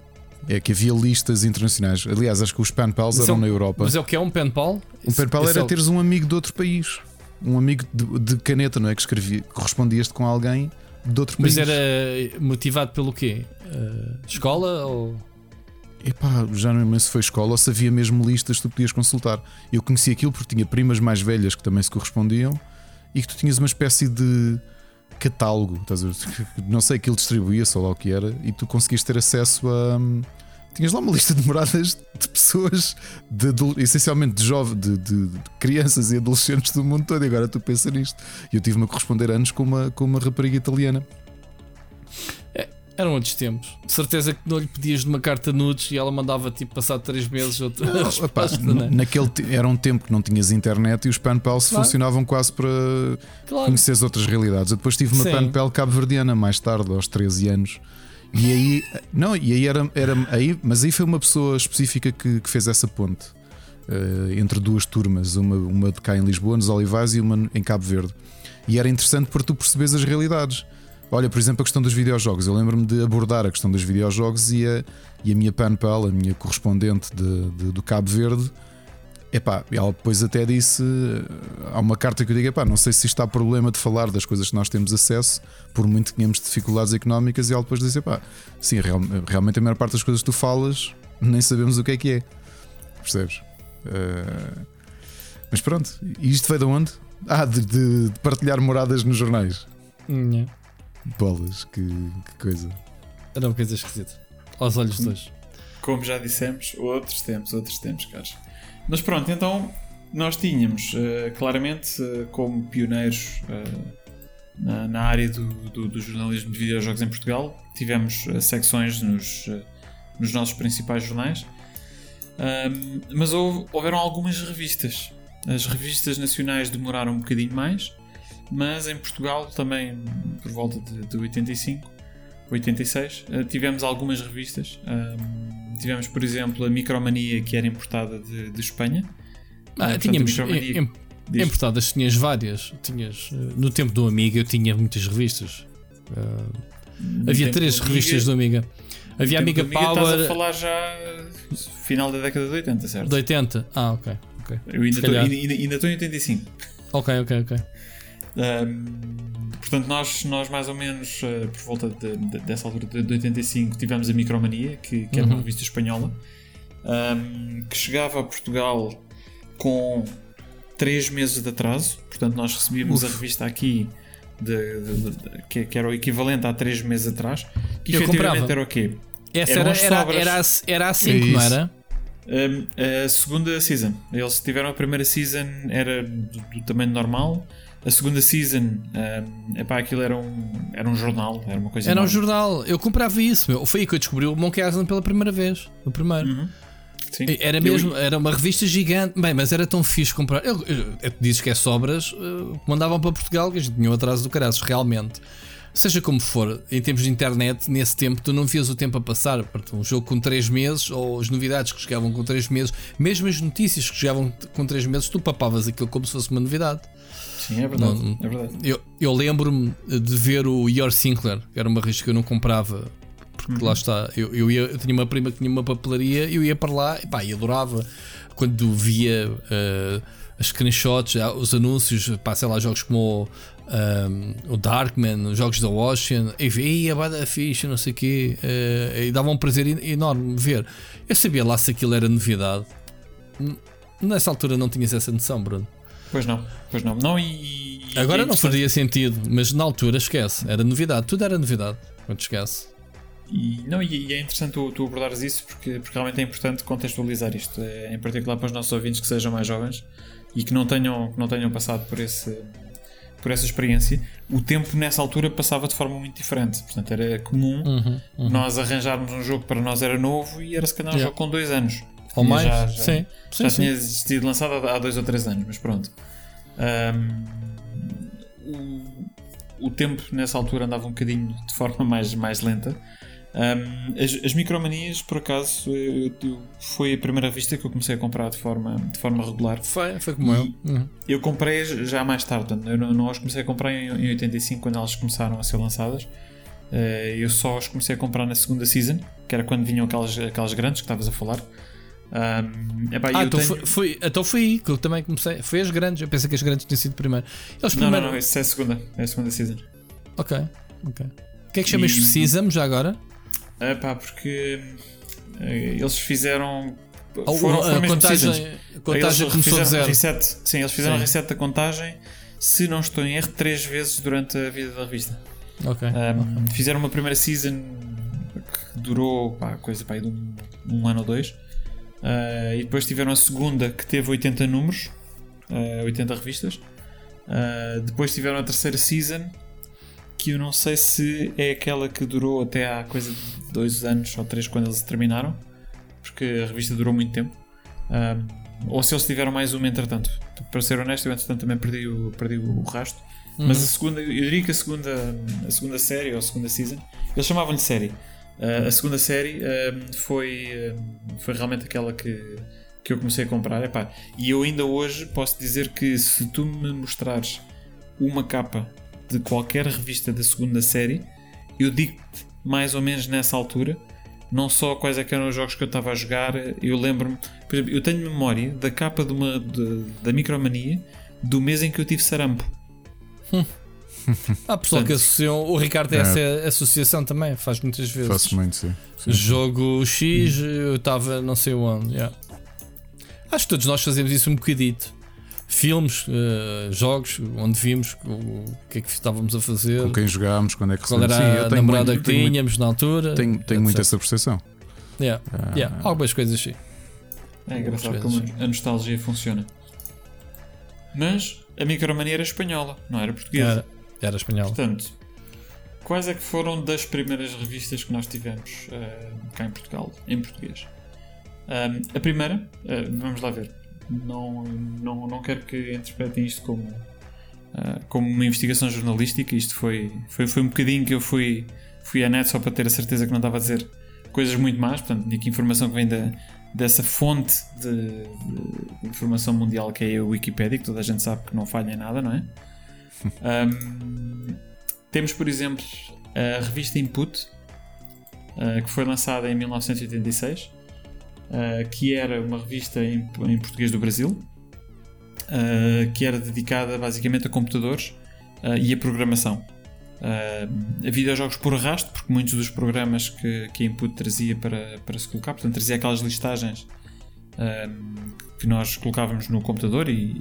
É que havia listas internacionais. Aliás, acho que os pen pals Mas eram é um- na Europa. Mas é o que é um pen pal? Um pen pal Esse era é teres um amigo de outro país. Um amigo de, de caneta, não é? Que escrevia, correspondias-te com alguém de outro Mas país. era motivado pelo quê? Ah, escola ou. Epá, já não lembro se foi escola ou se havia mesmo listas que tu podias consultar. Eu conheci aquilo porque tinha primas mais velhas que também se correspondiam e que tu tinhas uma espécie de catálogo, estás a ver? não sei, aquilo distribuía-se ou lá o que era, e tu conseguias ter acesso a. tinhas lá uma lista de moradas de pessoas, de, adul- essencialmente de, jovens, de, de- de crianças e adolescentes do mundo todo. E agora tu pensa nisto. E eu tive-me a corresponder anos com uma, com uma rapariga italiana. Eram outros tempos. De certeza que não lhe pedias de uma carta nudes e ela mandava tipo passado 3 meses outra Não, resposta, epá, não é? naquele era um tempo que não tinhas internet e os pen pals Claro. funcionavam quase para Claro. conheceres outras realidades. Eu depois tive uma pal cabo-verdiana mais tarde, aos 13 anos. E aí, não, e aí era, era aí, mas aí foi uma pessoa específica que, que fez essa ponte eh, entre duas turmas, uma, uma de cá em Lisboa, nos Olivais, e uma em Cabo Verde. E era interessante para tu perceberes as realidades. Olha, por exemplo, a questão dos videojogos. Eu lembro-me de abordar a questão dos videojogos e a, e a minha pen pal, a minha correspondente de- de- do Cabo Verde, epá, ela depois até disse: há uma carta que eu digo, epá, não sei se isto há problema de falar das coisas que nós temos acesso, por muito que tenhamos dificuldades económicas, e ela depois disse: epá, sim, real- realmente a maior parte das coisas que tu falas nem sabemos o que é que é. Percebes? Eh, mas pronto, e isto veio de onde? Ah, de, de- de partilhar moradas nos jornais. Bolas, que, que coisa. Era uma coisa esquisita. Aos olhos de hoje. Como já dissemos, outros tempos, outros tempos, caros. Mas pronto, então nós tínhamos eh, claramente eh, como pioneiros eh, na, na área do, do- do jornalismo de videojogos em Portugal, tivemos secções nos, nos nossos principais jornais, mas houve- houveram algumas revistas. As revistas nacionais demoraram um bocadinho mais, mas em Portugal também por volta de, de 85 86, eh, tivemos algumas revistas. Tivemos, por exemplo, a Micromania, que era importada de, de Espanha. Ah, Eh, portanto, tínhamos. Micromania Em, importadas tinhas várias. Tinhas, eh, no tempo do Amiga eu tinha muitas revistas. Ah, no havia três do revistas do Amiga. Havia tempo Amiga do Estás a Power falar já eh, final da década de 80, certo? de 80. Ah, ok. ok. Eu ainda estou em 85. Ok, ok, ok. Portanto, nós, nós mais ou menos eh, por volta de- de- dessa altura de, de 85 tivemos a Micromania, que, que era uma Uhum. revista espanhola, ahm, que chegava a Portugal com 3 meses de atraso. Portanto, nós recebíamos a revista aqui. de- de- de- de- que, que era o equivalente a 3 meses atrás, que Eu efetivamente comprava. era o quê? Essa Eram era, as era, sobras. era, a- era a 5, É não era? Um, a segunda season. Eles tiveram a primeira season, era do, do tamanho normal. A segunda season, um, epá, aquilo era um, era um jornal, era uma coisa Era um enorme. jornal. Eu comprava isso. Meu. Foi aí que eu descobri o Monkey Island pela primeira vez. O primeiro. Uhum. Sim. Era mesmo, era uma revista gigante. Bem, mas era tão fixe comprar. Eu, eu, eu dizes que é sobras, eh, mandavam para Portugal que a gente tinha um atraso do caraças, realmente. Seja como for, em termos de internet, nesse tempo tu não vias o tempo a passar. Portanto, um jogo com 3 meses, ou as novidades que chegavam com 3 meses, mesmo as notícias que chegavam com 3 meses, tu papavas aquilo como se fosse uma novidade. Sim, é verdade. Não- é verdade. Eu, eu lembro-me de ver o Your Sinclair, que era uma revista que eu não comprava, porque lá está. Eu, eu, ia- eu tinha uma prima que tinha uma papelaria, eu ia para lá e pá, e adorava quando via eh, as screenshots, os anúncios, pá, sei lá, jogos como o, ehm, o Darkman, os jogos da Ocean, e via a bada ficha, não sei o quê, eh, e dava um prazer en- enorme ver. Eu sabia lá se aquilo era novidade. Nessa altura não tinhas essa noção, Bruno. Pois não, pois não. não e, e- Agora é não faria sentido, mas na altura esquece, era novidade, tudo era novidade quando esquece. E, não, e, e é interessante tu, tu abordares isso porque, porque realmente é importante contextualizar isto, é, em particular para os nossos ouvintes que sejam mais jovens e que não tenham, que não tenham passado por, esse, por essa experiência. O tempo nessa altura passava de forma muito diferente, portanto era comum Uhum, uhum. nós arranjarmos um jogo que para nós era novo e era se calhar um Yeah. jogo com dois anos. Ou Tinha mais? Já, já, sim, já sim, tinha sim. sido lançado há dois ou três anos, mas pronto. Ahm, o, o tempo nessa altura andava um bocadinho de forma mais, mais lenta. Ahm, as, as micromanias, por acaso, eu- eu- foi a primeira vista que eu comecei a comprar de forma, de forma regular. Foi, foi como eu. Uhum. Eu comprei já mais tarde, eu não, não as comecei a comprar em, em 85 quando elas começaram a ser lançadas. Eh, eu só as comecei a comprar na segunda season, que era quando vinham aquelas, aquelas grandes que estavas a falar. Ahm, epá, Ah, então, tenho- foi, foi, então foi aí que eu também comecei. Foi as grandes, eu pensei que as grandes tinham sido primeiro. Eles Não, primeiro. não, não, essa é a segunda. É a segunda season. Ok, ok. O que é que chamas de Sesame já agora? É pá, porque eh, eles fizeram. Ou- Foram, a foram mesmo contagem, seasons. a contagem Eles começou fizeram zero. reset. Sim, eles fizeram Sim. reset da contagem, se não estou em erro, três vezes durante a vida da revista. Ok. Um, Fizeram uma primeira season que durou pá, coisa pá, de um, um ano ou dois. Uh, e depois tiveram a segunda que teve 80 números, uh, 80 revistas. Uh, depois tiveram a terceira season, que eu não sei se é aquela que durou até há coisa de dois anos ou três quando eles terminaram, porque a revista durou muito tempo. ou se eles tiveram mais uma entretanto. Para ser honesto, eu entretanto também perdi o, perdi o rastro. Uhum. Mas a segunda, eu diria que a segunda, a segunda série ou a segunda season, eles chamavam-lhe série. Uh, a segunda série uh, foi, uh, foi realmente aquela que, que eu comecei a comprar. Epá, e eu ainda hoje posso dizer que se tu me mostrares uma capa de qualquer revista da segunda série, eu digo-te mais ou menos nessa altura, não só quais é eram os jogos que eu estava a jogar, eu lembro-me, por exemplo, eu tenho memória da capa de uma, de, da Micromania do mês em que eu tive sarampo. Hum. Há pessoal que associam. O Ricardo tem é. essa associação também, faz muitas vezes. Faço muito, sim. sim. Jogo X, eu estava não sei onde. Yeah. Acho que todos nós fazemos isso um bocadito. Filmes, uh, jogos, onde vimos o, que é que estávamos a fazer. Com quem jogámos, quando é que Qual era sim, a namorada muito, que tínhamos muito, na altura. Tenho, tenho muito essa percepção. Yeah. Uh, yeah. Algumas coisas sim. É engraçado como a nostalgia funciona. Mas a micromania era espanhola, não era portuguesa. Era, espanhola. Portanto, quais é que foram das primeiras revistas que nós tivemos uh, cá em Portugal, em português? Um, a primeira, uh, vamos lá ver, não, não, não quero que interpretem isto como, uh, como uma investigação jornalística, isto foi, foi, foi um bocadinho que eu fui, fui à net só para ter a certeza que não estava a dizer coisas muito más, portanto, tinha aqui informação que vem da, dessa fonte de, de, informação mundial que é a Wikipedia, que toda a gente sabe que não falha em nada, não é? Um, temos, por exemplo, a revista Input, uh, que foi lançada em 1986, uh, ah, que era uma revista em, em português do Brasil, uh, que era dedicada basicamente a computadores e a programação. Uh, videojogos por arrasto, porque muitos dos programas que, que a Input trazia para, para se colocar, portanto, trazia aquelas listagens que nós colocávamos no computador e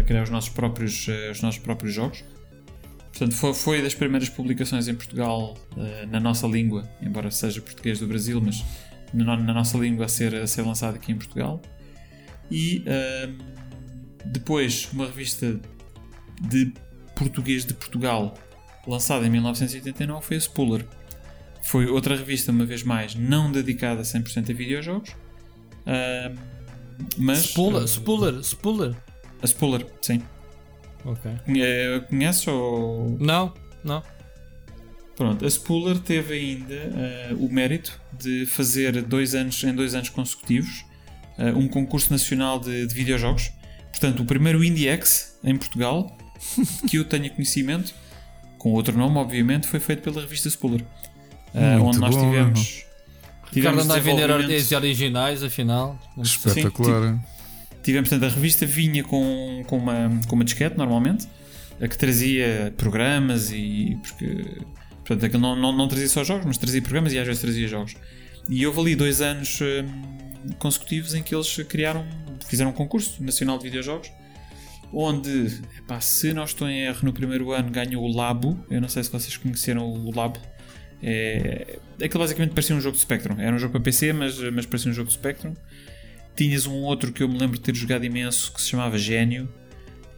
para criar os nossos próprios, uh, os nossos próprios jogos. Portanto, foi, foi das primeiras publicações em Portugal na nossa língua, embora seja português do Brasil, mas na, na nossa língua a ser, a ser lançado aqui em Portugal. E depois, uma revista de português de Portugal lançada em 1989, foi a Spooler. Foi outra revista, uma vez mais, não dedicada 100% a videojogos. Uh, mas. Spooler, uh, Spooler, Spooler. A Spooler, sim. Ok. Conheces ou. Não, não. Pronto, a Spooler teve ainda uh, o mérito de fazer dois anos, em dois anos consecutivos uh, um concurso nacional de, de videojogos. Portanto, o primeiro IndieX em Portugal, que eu tenha conhecimento, com outro nome, obviamente, foi feito pela revista Spooler. Uh, onde nós tivemos. Tivemos anda a vender ordens originais, afinal. Espetacular. Sim, tivemos, portanto, a revista vinha com, com, uma, com uma disquete, normalmente, a que trazia programas e. Porque, portanto, aquilo não, não, não trazia só jogos, mas trazia programas e às vezes trazia jogos. E houve ali dois anos hum, consecutivos em que eles criaram, fizeram um concurso nacional de videojogos onde, epá, se não estou em erro, no primeiro ano ganhou o Labo. Eu não sei se vocês conheceram o Labo. É, aquilo basicamente parecia um jogo de Spectrum. Era um jogo para PC, mas, mas parecia um jogo de Spectrum. Tinhas um outro que eu me lembro de ter jogado imenso que se chamava Gênio,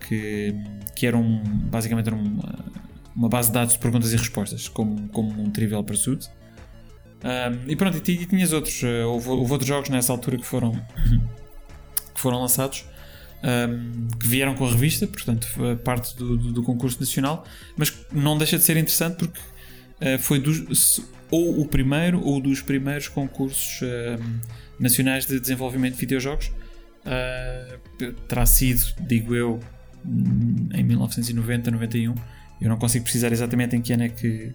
que, que era um, basicamente era uma, uma base de dados de perguntas e respostas, como, como um Trivial Pursuit. Um, e pronto, e, tinhas outros. Eh, houve, houve, outros jogos nessa altura que foram, que foram lançados um, que vieram com a revista, portanto, parte do, do, do, concurso nacional, mas não deixa de ser interessante porque uh, foi dos, ou o primeiro ou dos primeiros concursos uh, nacionais de desenvolvimento de videojogos. Uh, terá sido, digo eu, em 1990, 91. Eu não consigo precisar exatamente em que ano é que,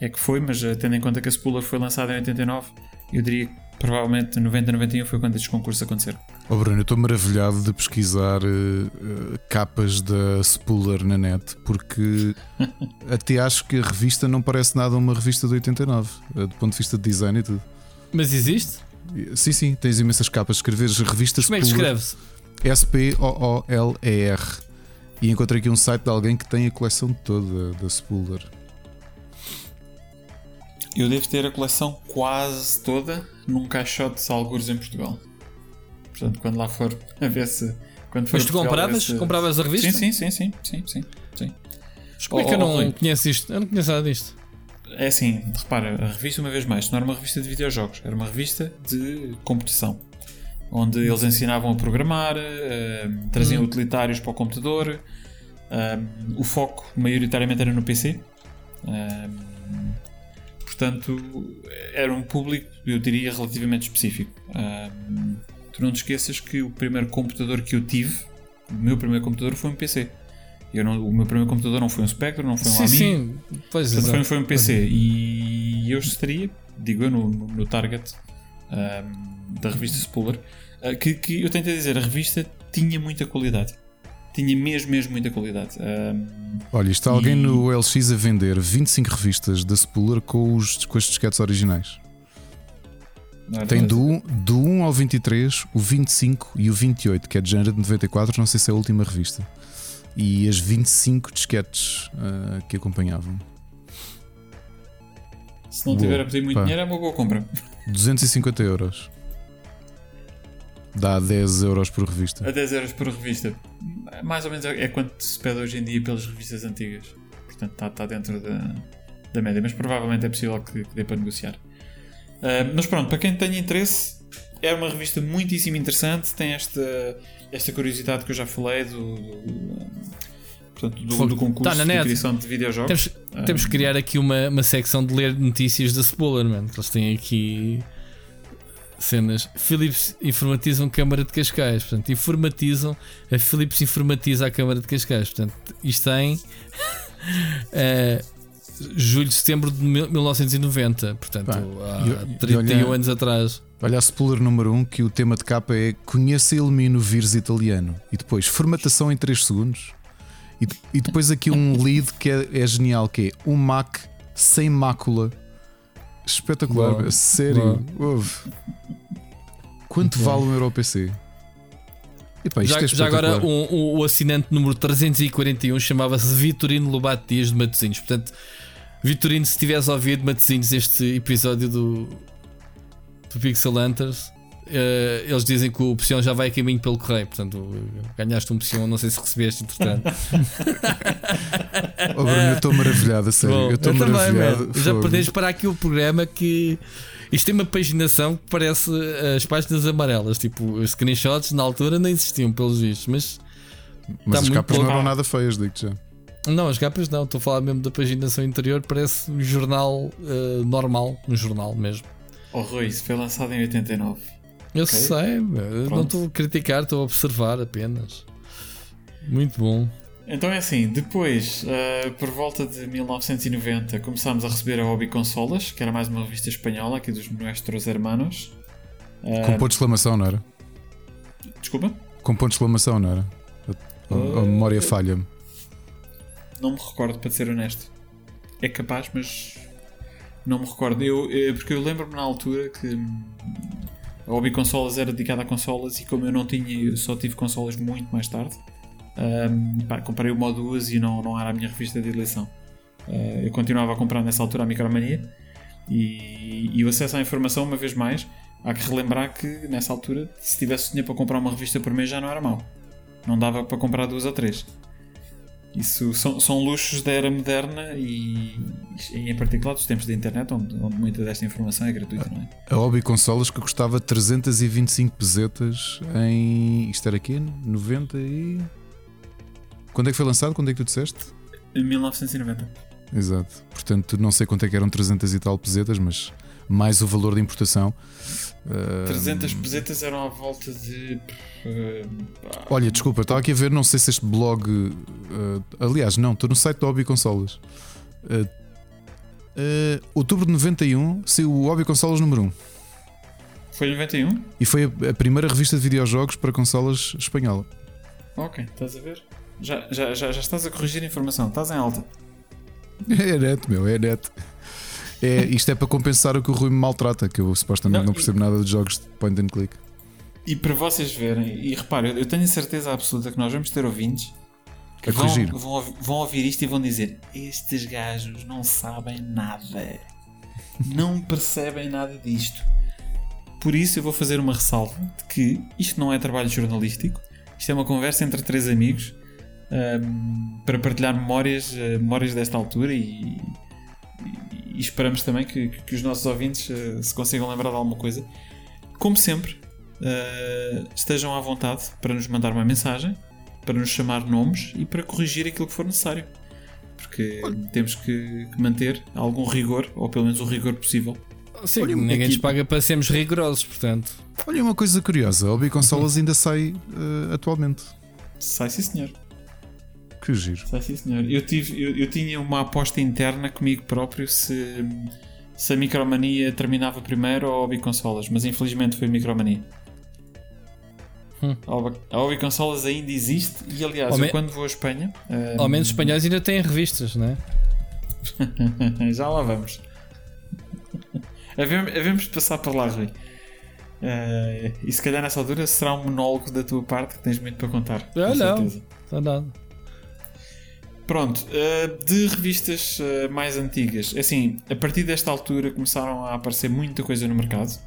é que foi, mas tendo em conta que a Spooler foi lançada em 89, eu diria que provavelmente 90, 91 foi quando estes concursos aconteceram. Oh Bruno, eu estou maravilhado de pesquisar uh, capas da Spooler na net, porque até acho que a revista não parece nada uma revista de 89, uh, eh, do ponto de vista de design e tudo. Mas existe? Sim, sim, tens imensas capas. Escreveres revista Como Spooler. Como é que escreve-se? S-P-O-O-L-E-R. E encontrei aqui um site de alguém que tem a coleção toda da Spooler. Eu devo ter a coleção quase toda num caixote de algures em Portugal. Portanto, quando lá for a ver se. Quando for Mas tu Portugal, compravas? se- Compravas a revista? Sim, sim, sim, sim, sim, sim, como é que eu Oh, não Rui. conheço isto? Eu não conheço nada disto. É assim, repara, a revista, uma vez mais, não era uma revista de videojogos, era uma revista de computação. Onde eles ensinavam a programar, eh, traziam utilitários para o computador. eh, o foco, maioritariamente, era no PC. eh, portanto, era um público, eu diria, relativamente específico. Tu não te esqueças que o primeiro computador que eu tive, o meu primeiro computador, foi um PC. Eu não- o meu primeiro computador não foi um Spectrum, não foi um sim, Amiga. sim. Pois Portanto, foi, foi um PC e eu estaria, digo eu, no, no- target da revista Spooler, ah, que, que eu tentei dizer, a revista tinha muita qualidade. Tinha mesmo, mesmo muita qualidade. Ahm, Olha, está alguém E- no LX a vender 25 revistas da Spooler com os, com os disquetes originais. não Tem verdade? do, 1 do 1 ao 23, o 25 e o 28, que é de janeiro de 94, não sei se é a última revista. E as 25 disquetes ah, que acompanhavam. Se não tiver a pedir muito Pá. dinheiro, é uma boa compra. 250 euros. Dá 10 euros por revista. A 10 euros por revista. Mais ou menos é é quanto se pede hoje em dia pelas revistas antigas. Portanto, está, está dentro da, da média. Mas provavelmente é possível que, que dê para negociar. Ah, mas pronto, para quem tenha interesse, é uma revista muitíssimo interessante. Tem esta, esta curiosidade que eu já falei do, do, portanto, do, do concurso Tá na de net. criação de videojogos. Temos, temos que criar aqui uma, uma secção de ler notícias da Spoiler, mano. que Eles têm aqui cenas. Philips informatizam Câmara de Cascais. Portanto, informatizam. A Philips informatiza a Câmara de Cascais. Portanto, isto tem. eh, julho, setembro de mil- 1990. Portanto, Pá, há e- e 31 olha- anos atrás. Olha a Spooler número 1, que o tema de capa é Conheça e elimine o vírus italiano. E depois, formatação em 3 segundos. E, e depois aqui um lead que é, é genial, que é um Mac sem mácula. Espetacular, Boa. a sério. Ouve. Quanto vale um Euro PC? Epá, isto Já, é já agora, um- um- o assinante número 341 chamava-se Vitorino Lobato Dias de Matosinhos. Portanto, Vitorino, se tivesse ouvido Matosinhos este episódio do, do Pixel Hunters, eh, eles dizem que o opção já vai a caminho pelo correio. Portanto, ganhaste um opção, não sei se recebeste, entretanto. Oh, Bruno, eu estou maravilhado, a sério. Bom, eu estou também, maravilhado. man. Já perdeste para aqui o programa que. Isto tem uma paginação que parece as páginas amarelas. Tipo, os screenshots na altura não existiam, pelos vistos, mas Mas tá as capas não pouco. eram nada feias, digo já. Não, as capas não, estou a falar mesmo da paginação interior, parece um jornal eh, normal, um jornal mesmo. Oh Rui, isso foi lançado em 89. Eu Ok. sei, eu não estou a criticar, estou a observar apenas. Muito bom. Então é assim, depois, ah, por volta de 1990, começámos a receber a Hobby Consolas, que era mais uma revista espanhola aqui dos Nuestros Hermanos. Ah, Com ponto de exclamação, não era? Desculpa? Com ponto de exclamação, não era? A, a- a memória falha-me. Não me recordo, para ser honesto. É capaz, mas não me recordo. Eu, eh, porque eu lembro-me na altura que hum, a Hobby Consolas era dedicada a consolas e como eu não tinha, eu só tive consolas muito mais tarde. hum, pá, comprei uma ou duas e não, não era a minha revista de eleição. Uh, eu continuava a comprar nessa altura a Micromania e, e o acesso à informação, uma vez mais, há que relembrar que nessa altura, se tivesse dinheiro para comprar uma revista por mês, já não era mau. Não dava para comprar duas ou três. Isso são, são luxos da era moderna e, em particular dos tempos da internet, onde, onde muita desta informação é gratuita, não é? A Hobby Consolas que custava 325 pesetas em. Isto era aqui? 90 e. Quando é que foi lançado? Quando é que tu disseste? Em 1990. Exato. Portanto, não sei quanto é que eram 300 e tal pesetas, mas mais o valor de importação. Ah, 300 pesetas eram à volta de. eh, pá, Olha, desculpa, estava aqui a ver, não sei se este blog. ah, aliás, não, estou no site do Hobby Consolas. Ah, outubro de 91 saiu o Hobby Consolas número 1 Foi em 91? e foi a, a primeira revista de videojogos para consolas espanhola. Ok, estás a ver? Já, já, já, já estás a corrigir a informação, estás em alta. É net, meu, é net. É, isto é para compensar o que o Rui me maltrata, que eu supostamente Não, não, e- percebo nada de jogos de point and click. E para vocês verem, e repare, eu tenho a certeza absoluta que nós vamos ter ouvintes que vão, vão, vão ouvir isto e vão dizer: Estes gajos não sabem nada. não percebem nada disto. Por isso eu vou fazer uma ressalva de que isto não é trabalho jornalístico, isto é uma conversa entre três amigos um, para partilhar memórias, uh, memórias desta altura e, e, e esperamos também que, que, os nossos ouvintes uh, se consigam lembrar de alguma coisa. Como sempre, uh, estejam à vontade para nos mandar uma mensagem, para nos chamar nomes e para corrigir aquilo que for necessário. Porque temos que, manter algum rigor, ou pelo menos o rigor possível. Sim, Olha, ninguém aqui... nos paga para sermos rigorosos, portanto. Olha, uma coisa curiosa: a Hobby Consolas ainda sai uh, atualmente. Sai, sim, senhor. Que giro. Sai, sim, senhor. Eu, tive, eu, eu tinha uma aposta interna comigo próprio se, se a Micromania terminava primeiro ou a Hobby Consolas, mas infelizmente foi a Micromania. Hum. A Hobby Consolas ainda existe e, aliás, ao eu me... quando vou à Espanha. Um... Ao menos os espanhóis ainda têm revistas, não é? Já lá vamos. Havemos de passar por lá, Rui. Uh, e se calhar nessa altura será um monólogo da tua parte que tens muito para contar. Não, não, está nada. Pronto, uh, de revistas uh, mais antigas, é assim, a partir desta altura começaram a aparecer muita coisa no mercado.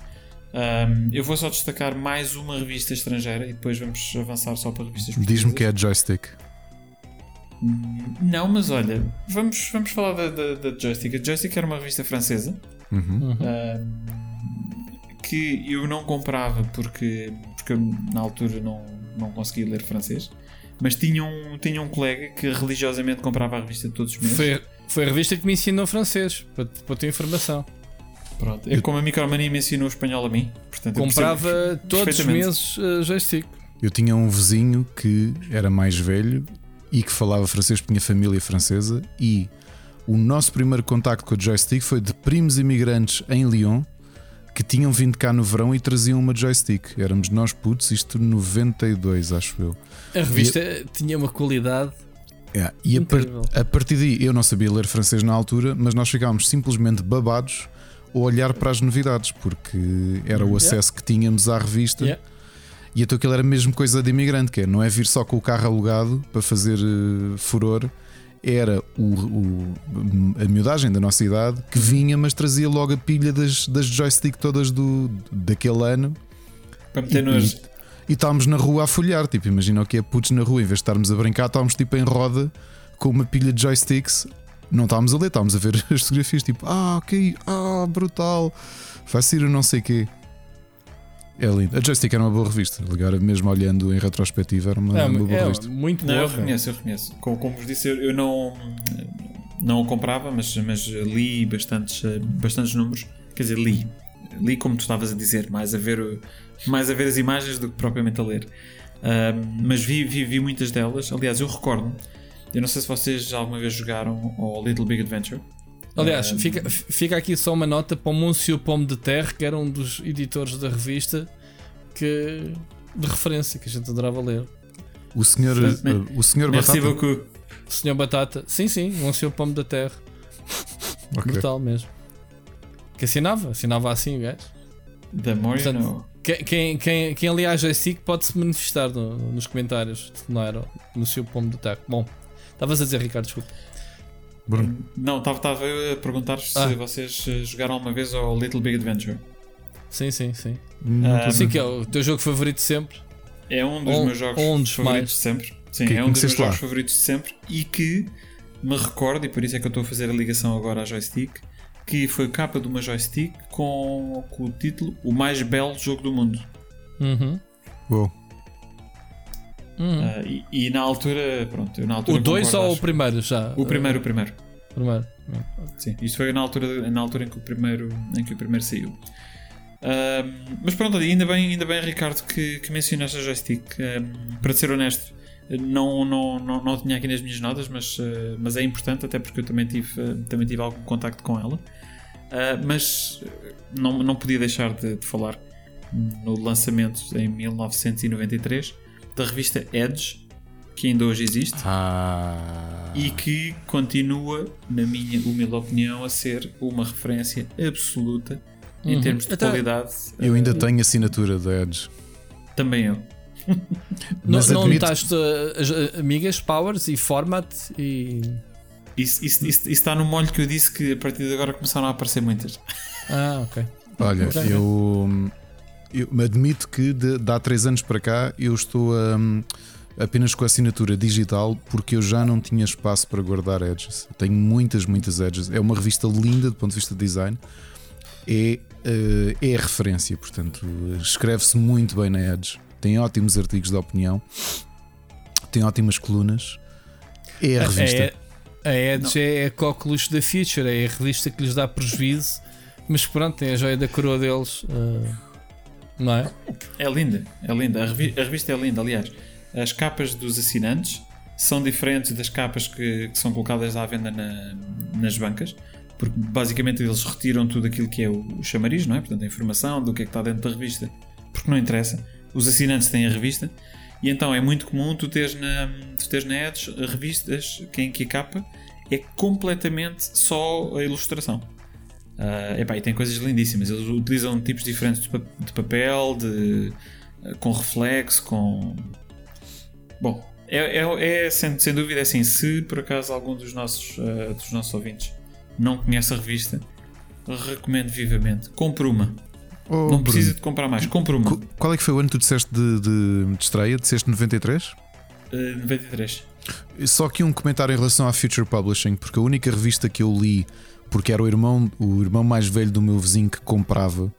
Um, eu vou só destacar mais uma revista estrangeira e depois vamos avançar só para revistas Diz-me que é joystick. Não, mas olha, vamos, vamos falar da, da, da Joystick. A Joystick era uma revista francesa uhum. que eu não comprava porque, porque na altura não, não conseguia ler francês. Mas tinha um, tinha um colega que religiosamente comprava a revista todos os meses. Foi, foi a revista que me ensinou francês, para, para ter informação. Pronto. É como a Micromania me ensinou o espanhol a mim. Portanto, Comprava todos os meses uh, joystick. Eu tinha um vizinho que era mais velho e que falava francês porque tinha família francesa e o nosso primeiro contacto com o joystick foi de primos imigrantes em Lyon que tinham vindo cá no verão e traziam uma joystick. Éramos nós putos, isto 92, acho eu. A revista e, tinha uma qualidade. É, e a, par, a, partir daí eu não sabia ler francês na altura, mas nós ficávamos simplesmente babados a olhar para as novidades, porque era o acesso yeah. que tínhamos à revista. Yeah. E então aquilo era mesmo coisa de imigrante, que é, não é vir só com o carro alugado para fazer uh, furor era o, o, a miudagem da nossa idade que vinha, mas trazia logo a pilha das, das joystick todas do, daquele ano. Para meter nos. E, e estávamos na rua a folhar, tipo, imagina o que é putos na rua, em vez de estarmos a brincar, estávamos tipo em roda com uma pilha de joysticks. Não estávamos a ler, estávamos a ver as fotografias, tipo, ah, ok, ah, brutal, vai ser o não sei quê. É lindo. A Joystick era uma boa revista. Agora, mesmo olhando em retrospectiva, era uma, é, uma boa é, revista. Muito boa. Não, eu reconheço, eu reconheço. Como, como vos disse, eu, eu não, não a comprava, mas, mas li bastantes, bastantes números. Quer dizer, li. Li como tu estavas a dizer, mais a ver, mais a ver as imagens do que propriamente a ler. Uh, mas vi, vi, vi muitas delas. Aliás, eu recordo. Eu não sei se vocês alguma vez jogaram ao Little Big Adventure. Aliás, fica, fica aqui só uma nota para o Monsieur Pomme de Terre, que era um dos editores da revista que, de referência que a gente adorava ler. O senhor, o senhor Batata. O senhor Batata, sim, sim, Monsieur Pomme de Terre. okay. Brutal mesmo. Que assinava, assinava assim o gajo. Da Portanto, quem, quem, quem, aliás é SIC pode se manifestar no, nos comentários, não era no seu pomo de terra. Bom, estavas a dizer, Ricardo, desculpa. Bruno. Não, estava a perguntar ah. se vocês eh, jogaram alguma vez ao Little Big Adventure. Sim, sim, sim. Um, sim, que é o teu jogo favorito sempre. É um dos meus jogos favoritos mais. de sempre. Sim, que é um dos meus lá? jogos favoritos de sempre e que me recordo, e por isso é que eu estou a fazer a ligação agora à joystick, que foi capa de uma joystick com, com o título O mais belo jogo do mundo. Uhum. Uou. Uhum. Uh, e, e, na altura, pronto, na altura O 2 ou o primeiro já? O primeiro, o primeiro. Primeiro. Sim, isso foi na altura, na altura em que o primeiro, em que o primeiro saiu. Uh, mas pronto, ainda bem, ainda bem Ricardo, que, que mencionaste a joystick. Uh, para ser honesto, não, não, não, não tinha aqui nas minhas notas, mas, uh, mas é importante, até porque eu também tive, também tive algum contacto com ela. mas não, não podia deixar de, de falar no lançamento em 1993 da revista Edge, que ainda hoje existe ah. e que continua, na minha humilde opinião, a ser uma referência absoluta uhum. em termos de Até qualidade. Eu ainda tenho assinatura da Edge. Também eu. não, não admito... notaste as amigas, powers e format e. Isso, isso, isso, isso está no molho que eu disse que a partir de agora começaram a aparecer muitas. Ah, ok. Olha, eu, eu me admito que de, de há 3 anos para cá eu estou hum, apenas com a assinatura digital porque eu já não tinha espaço para guardar edges. Tenho muitas, muitas edges. É uma revista linda do ponto de vista de design. É, eh, é a referência, portanto, escreve-se muito bem na Edge. Tem ótimos artigos de opinião, tem ótimas colunas. É a revista. A, a Edge é a coqueluche da Future, é a revista que lhes dá prejuízo, mas pronto, tem a joia da coroa deles. ah, não é? É linda, é linda. A, revi- a revista é linda, aliás. As capas dos assinantes são diferentes das capas que, que são colocadas à venda na- nas bancas, porque basicamente eles retiram tudo aquilo que é o, o chamariz, não é? Portanto, a informação do que é que está dentro da revista, porque não interessa. Os assinantes têm a revista, e então é muito comum tu teres na, tu teres na Edge revistas que em que a capa é completamente só a ilustração. Ah, epá, e tem coisas lindíssimas. Eles utilizam tipos diferentes de, pa- de papel, de, ah, com reflexo, com. Bom, é, é- é, sem, sem dúvida é assim. Se por acaso algum dos nossos, ah, dos nossos ouvintes não conhece a revista, recomendo vivamente. Compre uma. Oh, não Bruno, precisa de comprar mais. Compre uma. qu- Qual é que foi o ano que tu disseste de, de, de estreia? Disseste 93? Ah, 93. Só que um comentário em relação à Future Publishing, porque a única revista que eu li, porque era o irmão, o irmão mais velho do meu vizinho que comprava,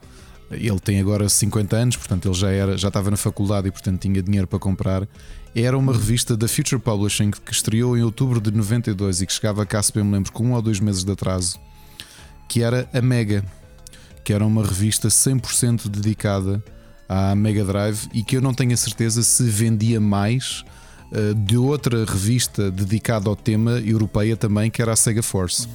ele tem agora 50 anos, portanto ele já, era, já estava na faculdade e portanto tinha dinheiro para comprar. Era uma revista da Future Publishing que estreou em outubro de 92 e que chegava cá, se bem me lembro, com um ou dois meses de atraso, que era a Mega, que era uma revista 100% dedicada à Mega Drive e que eu não tenho a certeza se vendia mais uh, de outra revista dedicada ao tema europeia também, que era a Sega Force.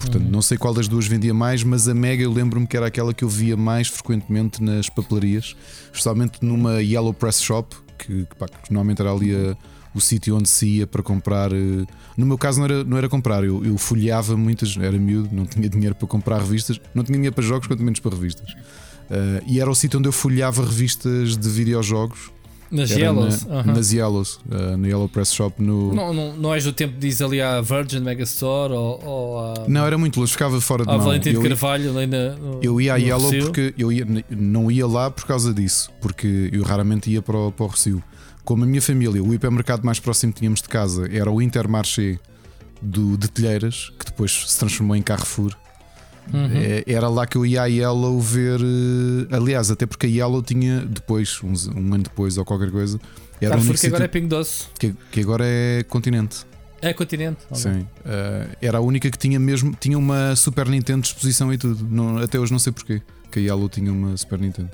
Portanto, não sei qual das duas vendia mais, mas a Mega eu lembro-me que era aquela que eu via mais frequentemente nas papelarias, especialmente numa Yellow Press Shop, que, que, pá, que normalmente era ali a- o sítio onde se ia para comprar. eh, No meu caso, não era, não era comprar, eu, eu folheava muitas, era miúdo, não tinha dinheiro para comprar revistas, não tinha dinheiro para jogos, quanto menos para revistas. Eh, e era o sítio onde eu folheava revistas de videojogos. Nas Era Yellows. na, aham. nas Yellows, eh, no Yellow Press Shop. No... Não, não, não és do tempo de diz ali à Virgin Megastore ou, ou à, Não, era muito longe, ficava fora de mão. Valentim de Eu- Carvalho ali na, no, Eu ia à Yellow Rossio. porque eu ia, não ia lá por causa disso, porque eu raramente ia para o, para o Rocio. Como a minha família, o hipermercado mais próximo que tínhamos de casa era o Intermarché do, de Telheiras, que depois se transformou em Carrefour. Uhum. É, Era lá que eu ia à Yellow ver. eh, Aliás, até porque a Yellow tinha depois, uns- um ano depois ou qualquer coisa, era único que agora é Pingo Doce. que, que agora é Continente. É continente. Sim. Eh, era a única que tinha mesmo. Tinha uma Super Nintendo de exposição e tudo. Não- até hoje não sei porquê. Que a Yellow tinha uma Super Nintendo.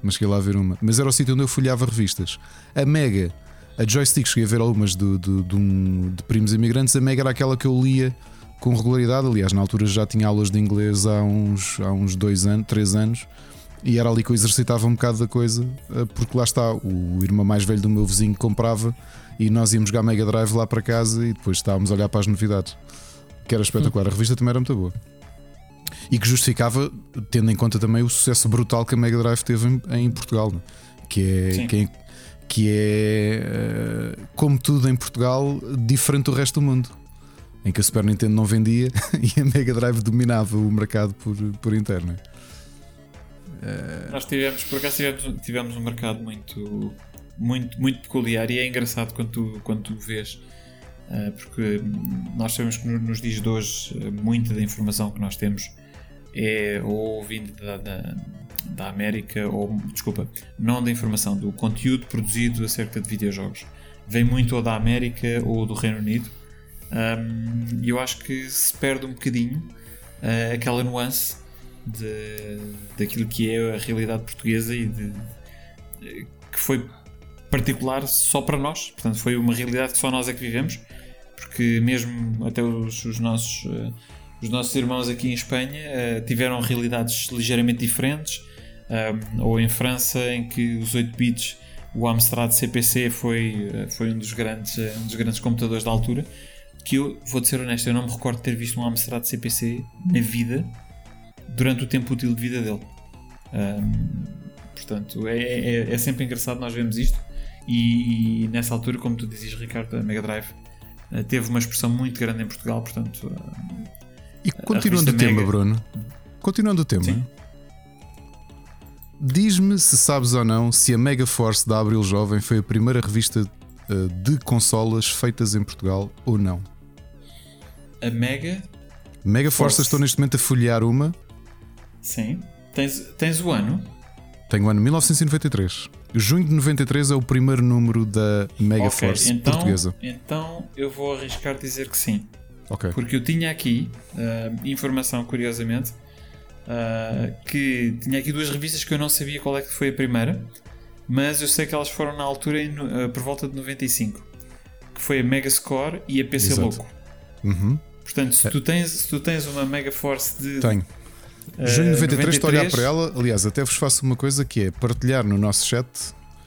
Mas cheguei lá a ver uma. Mas era o sítio onde eu folhava revistas. A Mega, a joystick, cheguei a ver algumas de, um- de primos imigrantes. A Mega era aquela que eu lia com regularidade. Aliás, na altura já tinha aulas de inglês há uns, há uns dois anos, três anos. E era ali que eu exercitava um bocado da coisa, eh, porque lá está, o irmão mais velho do meu vizinho comprava e nós íamos jogar Mega Drive lá para casa e depois estávamos a olhar para as novidades. Que era espetacular. A revista também era muito boa. E que justificava, tendo em conta também o sucesso brutal que a Mega Drive teve em, em Portugal, né? que é, Sim. que é, que é, eh, como tudo em Portugal, diferente do resto do mundo. Em que a Super Nintendo não vendia e a Mega Drive dominava o mercado por, por interno. Nós tivemos, por acaso tivemos, tivemos um mercado muito, muito, muito peculiar e é engraçado quando tu, quando tu vês, ah, porque nós sabemos que no- nos dias de hoje ah, muita da informação que nós temos é ou vindo da, da, da América, ou desculpa, não da informação, do conteúdo produzido acerca de videojogos. Vem muito ou da América ou do Reino Unido. Um, eu acho que se perde um bocadinho ah, aquela nuance de, daquilo que é a realidade portuguesa e de, que foi particular só para nós. Portanto, foi uma realidade que só nós é que vivemos, porque mesmo até os, os nossos, eh, os nossos irmãos aqui em Espanha eh, tiveram realidades ligeiramente diferentes. Um, ou em França, em que os 8 bits, o Amstrad CPC foi, eh, foi um, dos grandes, eh, um dos grandes computadores da altura. Que eu, vou-te ser honesto, eu não me recordo de ter visto um Amstrad CPC na vida durante o tempo útil de vida dele. Um, portanto, é, é, é sempre engraçado nós vemos isto. E, e nessa altura, como tu dizes, Ricardo, a Mega Drive Uh, teve uma expressão muito grande em Portugal, portanto. Uh, e continuando o tema, Mega... Bruno. Continuando o tema. Diz-me se sabes ou não se a Mega Force da Abril Jovem foi a primeira revista de consolas feitas em Portugal ou não. A Mega. Mega Force, Force. estou neste momento a folhear uma. Sim. Tens, tens o ano? Tenho o ano 1993. Junho de 93 é o primeiro número da Mega okay, Force então, portuguesa. Então eu vou arriscar dizer que sim. Okay. Porque eu tinha aqui uh, informação, curiosamente, uh, que tinha aqui duas revistas que eu não sabia qual é que foi a primeira, mas eu sei que elas foram na altura em, uh, por volta de 95, que foi a Mega Score e a PC Exato. Loco. Uhum. Portanto, se, é. tu tens, se tu tens uma Mega Force de. Tenho. Uh, Junho de 93, 93, estou a olhar para ela. Aliás, até vos faço uma coisa que é partilhar no nosso chat.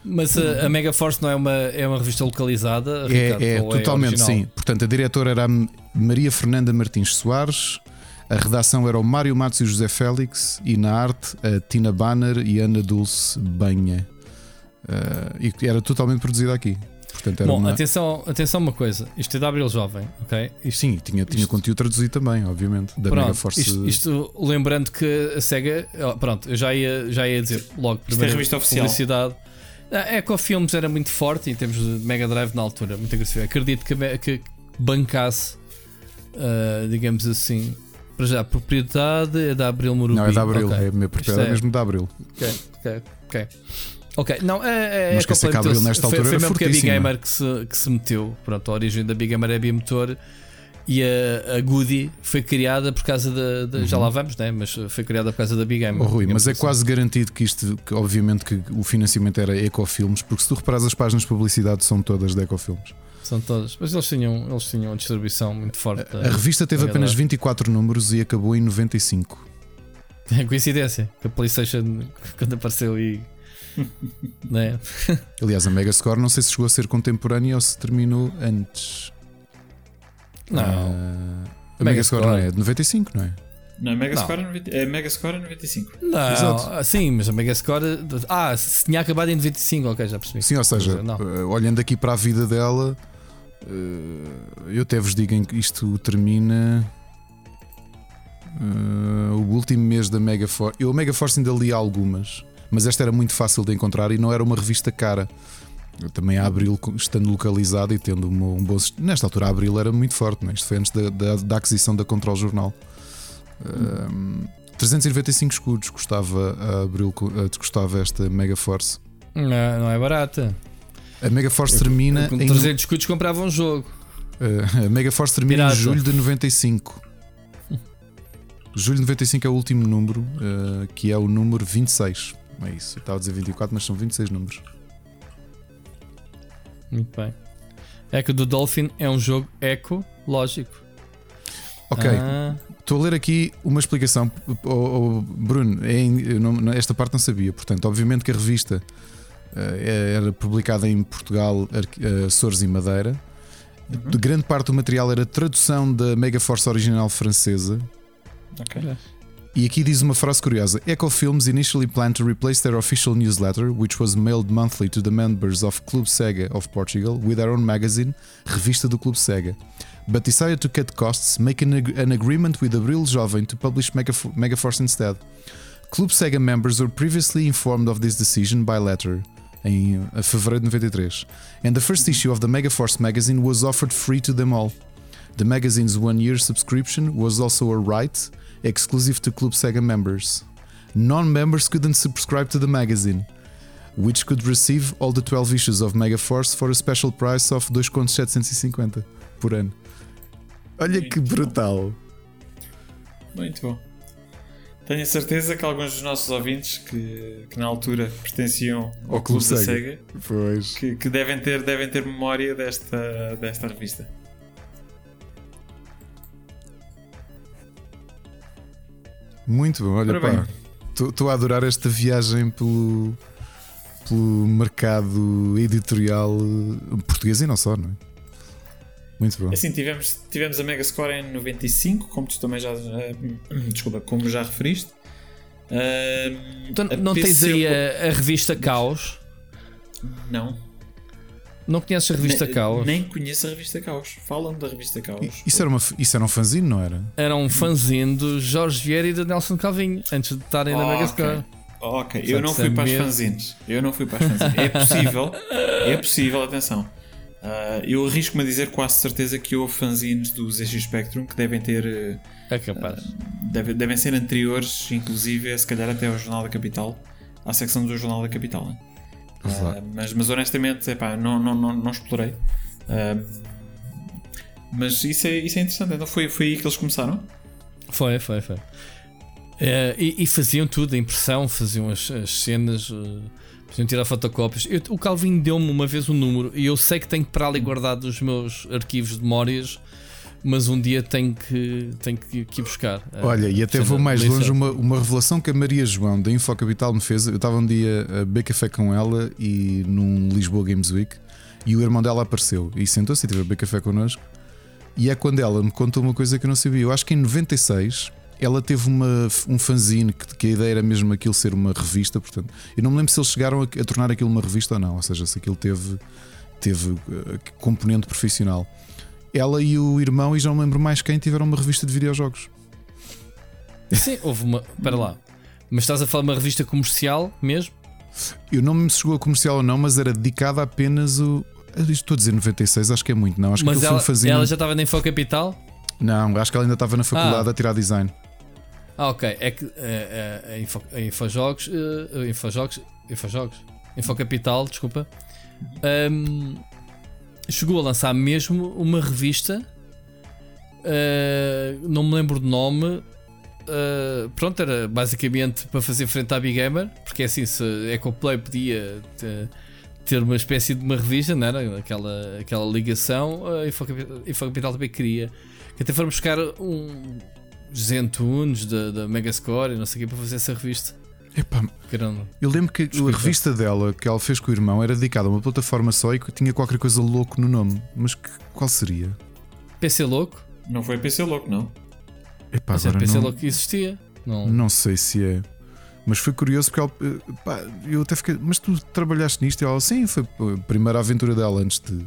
Mas a, a Mega Force não é uma, é uma revista localizada? É, Ricardo, é, é totalmente é sim. Portanto, a diretora era a Maria Fernanda Martins Soares, a redação era o Mário Matos e José Félix e na arte a Tina Banner e Ana Dulce Banha. Uh, e era totalmente produzida aqui. Portanto, Bom, uma... atenção, atenção uma coisa. Isto é da Abril Jovem, ok? Isto, Sim, tinha, tinha isto... conteúdo traduzido também, obviamente. Da pronto, Mega Force. Isto, isto, lembrando que a SEGA, pronto, eu já ia, já ia dizer logo primeiro. Isto é a revista oficial. Publicidade. A Ecofilms era muito forte em termos de Mega Drive na altura, muito agressivo. Acredito que, que bancasse, uh, digamos assim, para já, a propriedade é da Abril Morubi. Não, é da Abril, okay. é a minha propriedade é... mesmo da Abril. Ok, ok, ok. Ok, não, é, é Mas que a Abril nesta altura foi, foi mesmo porque a Big Gamer que se, que se meteu. Pronto, a origem da Big Gamer é bimotor e a, a Goody foi criada por causa da. Uhum. Já lá vamos, né? Mas foi criada por causa da Big Gamer. Oh, Rui, mas é assim. quase garantido que isto, que obviamente, que o financiamento era Ecofilmes, porque se tu reparas as páginas de publicidade são todas de Ecofilmes. São todas, mas eles tinham, eles tinham uma distribuição muito forte. A, a revista teve apenas 24 números e acabou em 95. É coincidência que a PlayStation, quando apareceu e. né? Aliás, a Mega Score não sei se chegou a ser contemporânea ou se terminou antes. Não. Uh, a Mega, Score não é de 95, não é? Não, a Mega, não. Score, é, a Mega Score é 95. Não, Exato. sim, mas a Mega Score. Ah, se tinha acabado em 95, ok, já percebi. Sim, ou seja, não. Eh, olhando aqui para a vida dela, eh, eu até vos digo que isto termina. Uh, o último mês da Mega Force. Eu a Mega Force ainda li algumas, mas esta era muito fácil de encontrar e não era uma revista cara. Eu também a Abril, estando localizada e tendo um bom. Nesta altura, a Abril era muito forte, não é? isto foi antes da, da, da aquisição da Control Jornal. Uh, 395 escudos custava a Abril, custava esta Mega Force. Não, não é barata. A Mega Force eu, termina. com 300 em... escudos comprava um jogo. Uh, a Mega Force termina Pirata. em julho de 95. julho de 95 é o último número, uh, que é o número 26. É isso, estava a dizer 24, mas são 26 números. Muito bem. Eco do Dolphin é um jogo eco lógico. Ok. Ah. Estou a ler aqui uma explicação. Oh, oh, Bruno, é, não, esta parte não sabia. Portanto, obviamente que a revista uh, era publicada em Portugal, uh, Açores e Madeira. Uhum. Grande parte do material era tradução da Mega Force original francesa. Ok. E aqui diz uma frase curiosa: Echo Films initially planned to replace their official newsletter, which was mailed monthly to the members of Club Sega of Portugal, with their own magazine, Revista do Clube Sega, but decided to cut costs, making an agreement with Abril Jovem to publish Mega Megaforce instead. Club Sega members were previously informed of this decision by letter fevereiro de 93, and the first issue of the Megaforce magazine was offered free to them all. The magazine's one year subscription was also a right exclusive to Club Sega members. Non members couldn't subscribe to the magazine, which could receive all the 12 issues of Mega Force for a special price of 2,750 por ano. Olha Muito que brutal! Bom. Muito bom. Tenho a certeza que alguns dos nossos ouvintes que, que na altura pertenciam ao, ao Clube, Clube da Sega, Sega que, que, devem, ter, devem ter memória desta, desta revista. Muito bom, olha pá. Estou a adorar esta viagem pelo, pelo mercado editorial português e não só, não é? Muito bom. Assim, tivemos, tivemos a Mega Score em 95, como tu também já. desculpa, como já referiste. Uh, então, não tens aí a, a, revista Caos? Não. Não conheces a revista nem, Caos? Nem conheço a revista Caos. Falam da revista Caos. Isso era, uma, isso era um fanzine, não era? Era um fanzine do Jorge Vieira e do Nelson Calvinho, antes de estarem na Oh, Mega ok. Score. Ok, eu não fui para as fanzines. Eu não fui para as fanzines. É possível, é possível, atenção. Ah, eu arrisco-me a dizer quase certeza que houve fanzines do ZX Spectrum que devem ter. É capaz. Deve- devem ser anteriores, inclusive, se calhar até ao Jornal da Capital, à secção do Jornal da Capital. né? Ah, mas, mas honestamente, epá, não, não, não, não explorei. Ah, mas isso é, isso é interessante. Então foi, foi aí que eles começaram? Foi, foi, foi. Eh, e, e faziam tudo, a impressão, faziam as, as cenas, eh, faziam tirar fotocópias. Eu- o Calvin deu-me uma vez um número e eu sei que tenho para ali guardado os meus arquivos de memórias, mas um dia tenho que, tenho que, que ir buscar. Eh, Olha, e até vou mais longe, uma, uma revelação que a Maria João da Infocapital me fez. Eu estava um dia a beber café com ela e num Lisboa Games Week e o irmão dela apareceu e sentou-se e teve a beber café connosco. E é quando ela me contou uma coisa que eu não sabia. Eu acho que em 96 ela teve uma, um fanzine que, que a ideia era mesmo aquilo ser uma revista. Portanto, eu não me lembro se eles chegaram a, a tornar aquilo uma revista ou não, ou seja, se aquilo teve, teve eh, componente profissional. Ela e o irmão, e já não lembro mais quem, tiveram uma revista de videojogos. Sim, houve uma. Espera lá. Mas estás a falar de uma revista comercial mesmo? Eu não me chegou a comercial ou não, mas era dedicada apenas o. Estou a dizer 96, acho que é muito, não. Acho que Mas aquilo ela, um fanzine. ela já estava na Infocapital? Não, acho que ela ainda estava na faculdade Ah. a tirar design. Ah, ok. É que eh, eh, a, Info, a Infojogos, eh, a Infojogos, Infojogos, Infocapital, desculpa, ahm, chegou a lançar mesmo uma revista. eh, não me lembro do nome. eh, pronto, era basicamente para fazer frente à Big Gamer, porque é assim, se Ecoplay podia te- ter uma espécie de uma revista, não era? Aquela, aquela ligação, a Infocapital, Infocapital também queria. Que até foram buscar um, Zentunes da, da Megascore e não sei o que para fazer essa revista. Epá, eu lembro que a Desculpa. revista dela que ela fez com o irmão era dedicada a uma plataforma só e que tinha qualquer coisa louco no nome. Mas que- qual seria? PC Louco. Não foi PC Louco, não. Epá, Mas é agora PC não, Louco que existia. Não. não sei se é. Mas foi curioso porque ela, eh, pá, eu até fiquei. Mas tu trabalhaste nisto? E ela, sim, foi a primeira aventura dela antes de.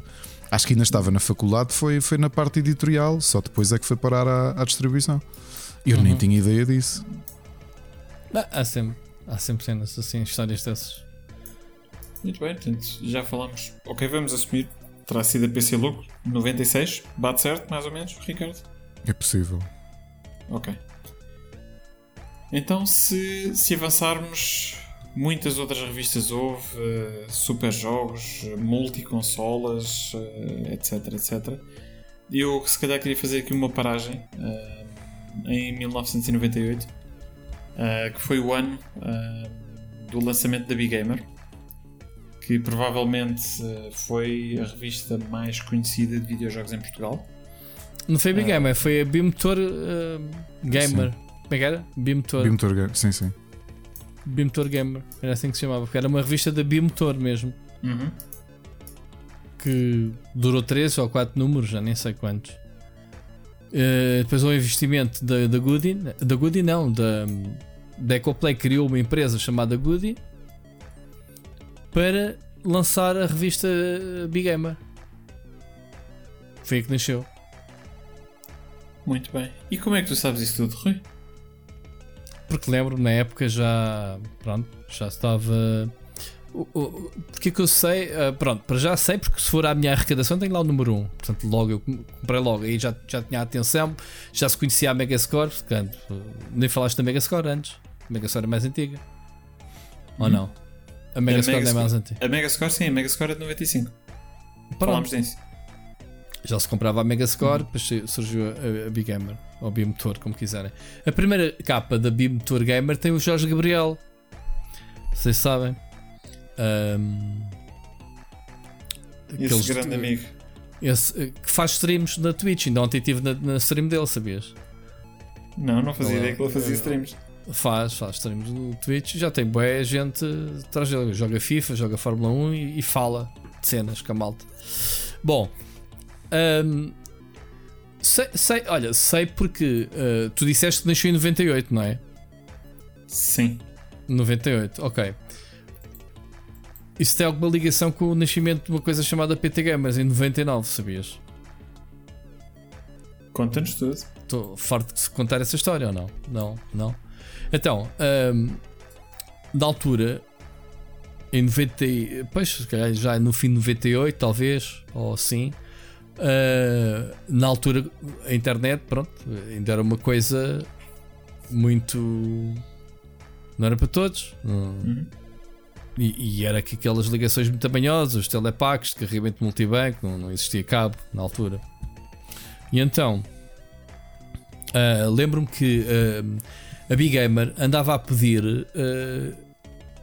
Acho que ainda estava na faculdade, foi, foi na parte editorial, só depois é que foi parar à, à distribuição. Eu nem Uhum. tinha ideia disso. Ah, há sempre. Há sempre cenas assim, histórias dessas. Muito bem, portanto, já falámos. Ok, vamos assumir. Terá sido a PC Louco 96. Bate certo, mais ou menos, Ricardo? É possível. Ok. Então, se, se avançarmos, muitas outras revistas houve, eh, super jogos, multiconsolas, eh, etc, etc. Eu, se calhar, queria fazer aqui uma paragem eh, em 1998, eh, que foi o ano eh, do lançamento da Big Gamer, que provavelmente eh, foi a revista mais conhecida de videojogos em Portugal. Não foi a Big Ah. Gamer, foi a Bimotor uh, Gamer. Como é que era? Bimotor. Bimotor Game, sim, sim. Bimotor Gamer. Era assim que se chamava, porque era uma revista da Bimotor mesmo. Uhum. que durou 3 ou 4 números, já nem sei quantos. Eh, depois o investimento da, da Goody, da Goody não, da, da Ecoplay criou uma empresa chamada Goody para lançar a revista Big Gamer. Foi aí que nasceu. Muito bem. E como é que tu sabes isso tudo, Rui? Porque lembro, na época já. Pronto, já estava. O- o- Porque que eu sei? Ah, pronto, para já sei, porque se for à minha arrecadação tenho lá o número 1. Portanto, logo eu com- comprei logo. Aí já, já tinha atenção, já se conhecia a Megascore. Portanto, nem falaste da Megascore antes. A Megascore é mais antiga. Ou não? A Megascore não é mais antiga. A Megascore, sim, a Megascore é de 95. Pronto, Falámos disso. já se comprava a Megascore, depois su- surgiu a, a Big Gamer, ou Bimotor, como quiserem. A primeira capa da Bimotor Gamer tem o Jorge Gabriel. Vocês sabem. Ahm, Esse grande amigo. esse, eh, que faz streams na Twitch. Ainda ontem estive na, na stream dele, sabias? Não, não fazia ideia que ele fazia streams. Faz, faz streams no Twitch. Já tem boa gente dele. Joga FIFA, joga Fórmula 1 e, e fala de cenas com a malta. Bom, ahm, sei, sei- olha, sei porque ah, tu disseste que nasceu em 98, não é? Sim. 98, ok. Isso tem alguma ligação com o nascimento de uma coisa chamada PT Gamers em 99, sabias? Conta-nos tudo. Estou farto de contar essa história ou não? Não, não. Então, ahm, na altura, em 90, e- pois, se calhar já no fim de 98, talvez, ou assim, ah, na altura a internet, pronto, ainda era uma coisa muito. Não era para todos. não- E, e era que aquelas ligações muito tamanhosas, os telepacks de carregamento multibanco, não, não existia cabo na altura. E então, ah, lembro-me que ah, a Big Gamer andava a pedir, ah,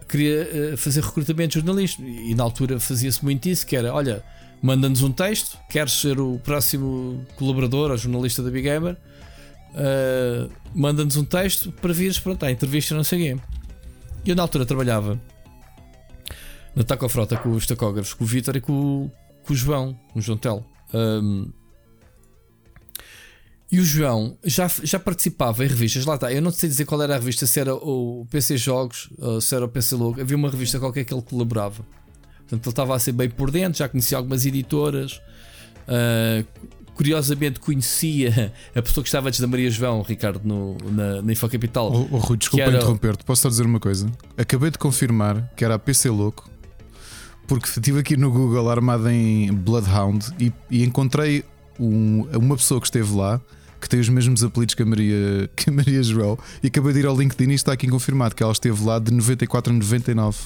queria fazer recrutamento de jornalistas, e na altura fazia-se muito isso: que era, olha, manda-nos um texto, queres ser o próximo colaborador ou jornalista da Big Gamer, manda-nos um texto para vires pronto, à entrevista, não sei o quê. Eu na altura trabalhava na Tacofrota com os tacógrafos, com o Vitor e com, o- com o João, o João Tel. Ahm, e o João já, já participava em revistas, lá está. Eu não sei dizer qual era a revista, se era o PC Jogos, se era o PC Logo. Havia uma revista qualquer que ele colaborava. Portanto, ele estava a ser bem por dentro, já conhecia algumas editoras. Ah, curiosamente, conhecia a pessoa que estava antes da Maria João, Ricardo, no, na, na Infocapital. Oh, oh, Rui, desculpa era- interromper-te. Posso só dizer uma coisa? Acabei de confirmar que era a PC Louco, porque estive aqui no Google armado em Bloodhound e, e encontrei um- uma pessoa que esteve lá que tem os mesmos apelidos que a Maria, que a Maria João e acabei de ir ao LinkedIn e está aqui confirmado que ela esteve lá de 94 a 99.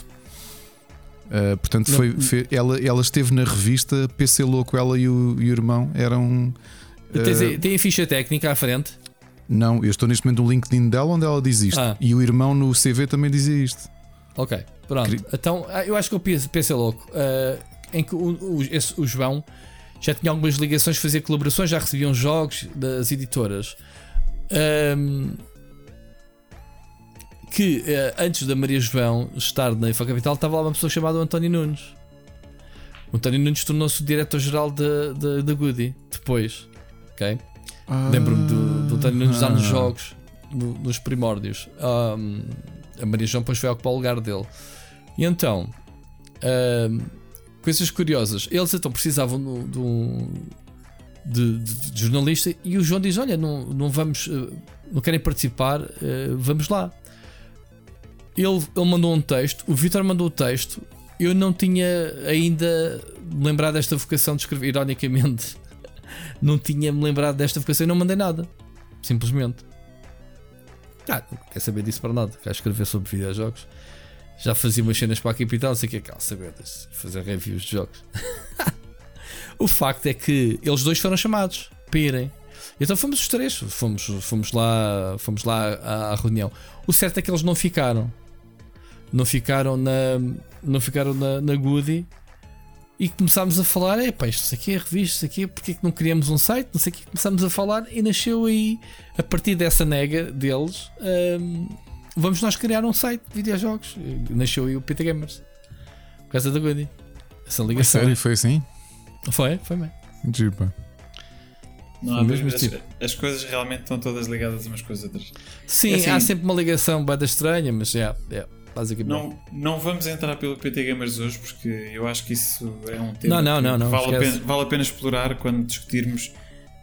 Uh, portanto, Não- foi, fe- ela, ela esteve na revista PC Louco, ela e o, e o irmão eram. Uh, tem a ficha técnica à frente? não, eu estou neste momento no LinkedIn dela onde ela diz isto. Ah. E o irmão no CV também dizia isto. Ok, pronto. Queria- Então, ah, eu acho que eu pense- pensei louco. ah, em que o, o, esse- o João já tinha algumas ligações, fazia colaborações, já recebiam jogos das editoras. Ahm, que ah, antes da Maria João estar na Infa Capital, estava lá uma pessoa chamada António Nunes. O António Nunes tornou-se o diretor-geral da, Goody depois. Ok? Lembro-me do, do António Nunes lá nos Ah. jogos, no- nos primórdios. Ahm, a Maria João depois foi ocupar o lugar dele. E então, ahm, coisas curiosas. Eles então precisavam de um de, de- de jornalista e o João diz: Olha, não, não vamos, eh, não querem participar, eh, vamos lá. Ele, ele mandou um texto, o Vitor mandou o texto. Eu não tinha ainda me lembrado desta vocação de escrever, ironicamente. Não tinha me lembrado desta vocação e não mandei nada. Simplesmente. Ah, não quer saber disso para nada. Quer escrever sobre videojogos. Já fazia umas cenas para a capital, não sei o que é que há, saber fazer reviews de jogos. o facto é que eles dois foram chamados para irem. Então fomos os três, fomos, fomos lá, fomos lá à, à reunião. O certo é que eles não ficaram. Não ficaram na, não ficaram na, na Goody e começámos a falar: é pá, isto aqui é revista, isto aqui, é, porque é que não criamos um site? Não sei o que. Começámos a falar e nasceu aí, a partir dessa nega deles, hum, vamos nós criar um site de videojogos. Nasceu aí o PT Gamers por causa da Goody. Essa A ligação. sério, foi assim? Foi, foi bem. Giro, pá. Não mesmo dúvida, tipo. as, as coisas realmente estão todas ligadas umas com as outras. Sim, É assim- há sempre uma ligação bada estranha, mas é, é basicamente. Não, não vamos entrar pelo PT Gamers hoje porque eu acho que isso é um tema Não, não, que não, não, vale, a pena, vale a pena explorar quando discutirmos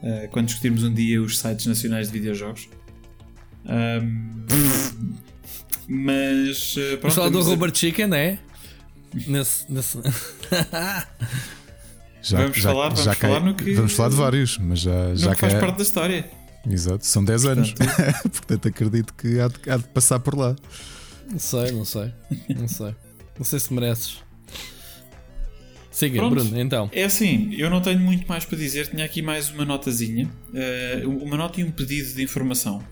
eh, quando discutirmos um dia os sites nacionais de videojogos. Ahm, mas Vamos pronto, falar do a- Robert Chicken, é? Nesse, nesse... Já, Vamos já, falar- vamos já falar cai- no que- Vamos falar de vários, mas já, já faz cai- parte da história. Exato, são 10 anos. Portanto, acredito que há de, há de passar por lá. Não sei, não sei. Não sei. Não sei se mereces. Siga, Pronto. Bruno, então. É assim, eu não tenho muito mais para dizer. Tinha aqui mais uma notazinha. eh, uma nota e um pedido de informação.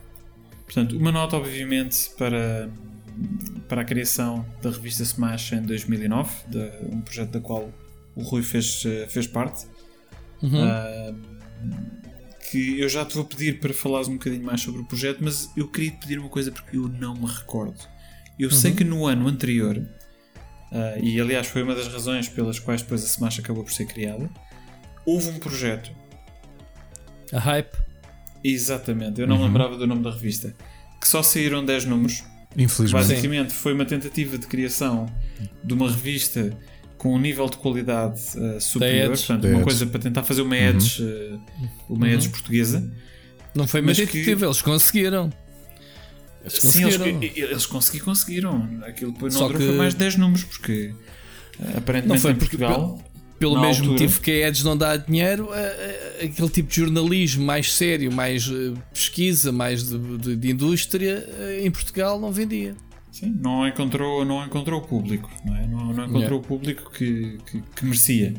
Portanto, uma nota, obviamente, para, para a criação da revista Smash em 2009, de, um projeto da qual o Rui fez, eh, fez parte. Uhum. Ah, que eu já te vou pedir para falares um bocadinho mais sobre o projeto, mas eu queria te pedir uma coisa porque eu não me recordo. Eu sei que no ano anterior, ah, e aliás foi uma das razões pelas quais depois a Smash acabou por ser criada, houve um projeto, A hype. exatamente, eu não me lembrava do nome da revista, que só saíram 10 números. Infelizmente. Basicamente foi uma tentativa de criação de uma revista com um nível de qualidade uh, superior, portanto, uma coisa para tentar fazer uma Edge, uh, uma Edge portuguesa. Não foi Mas muito que- eles conseguiram. Eles Sim, eles, conseguiram. eles conseguiram, conseguiram. Aquilo depois não Só durou que- foi mais de 10 números, porque uh, aparentemente Não foi em porque- Portugal. Pelo na mesmo altura. motivo que a Edge não dá dinheiro, a- a- aquele tipo de jornalismo mais sério, mais eh, pesquisa, mais de, de- de indústria, eh, em Portugal não vendia. Sim, não encontrou, não encontrou o público, não, é? não, não encontrou Yeah. o público que, que, que merecia.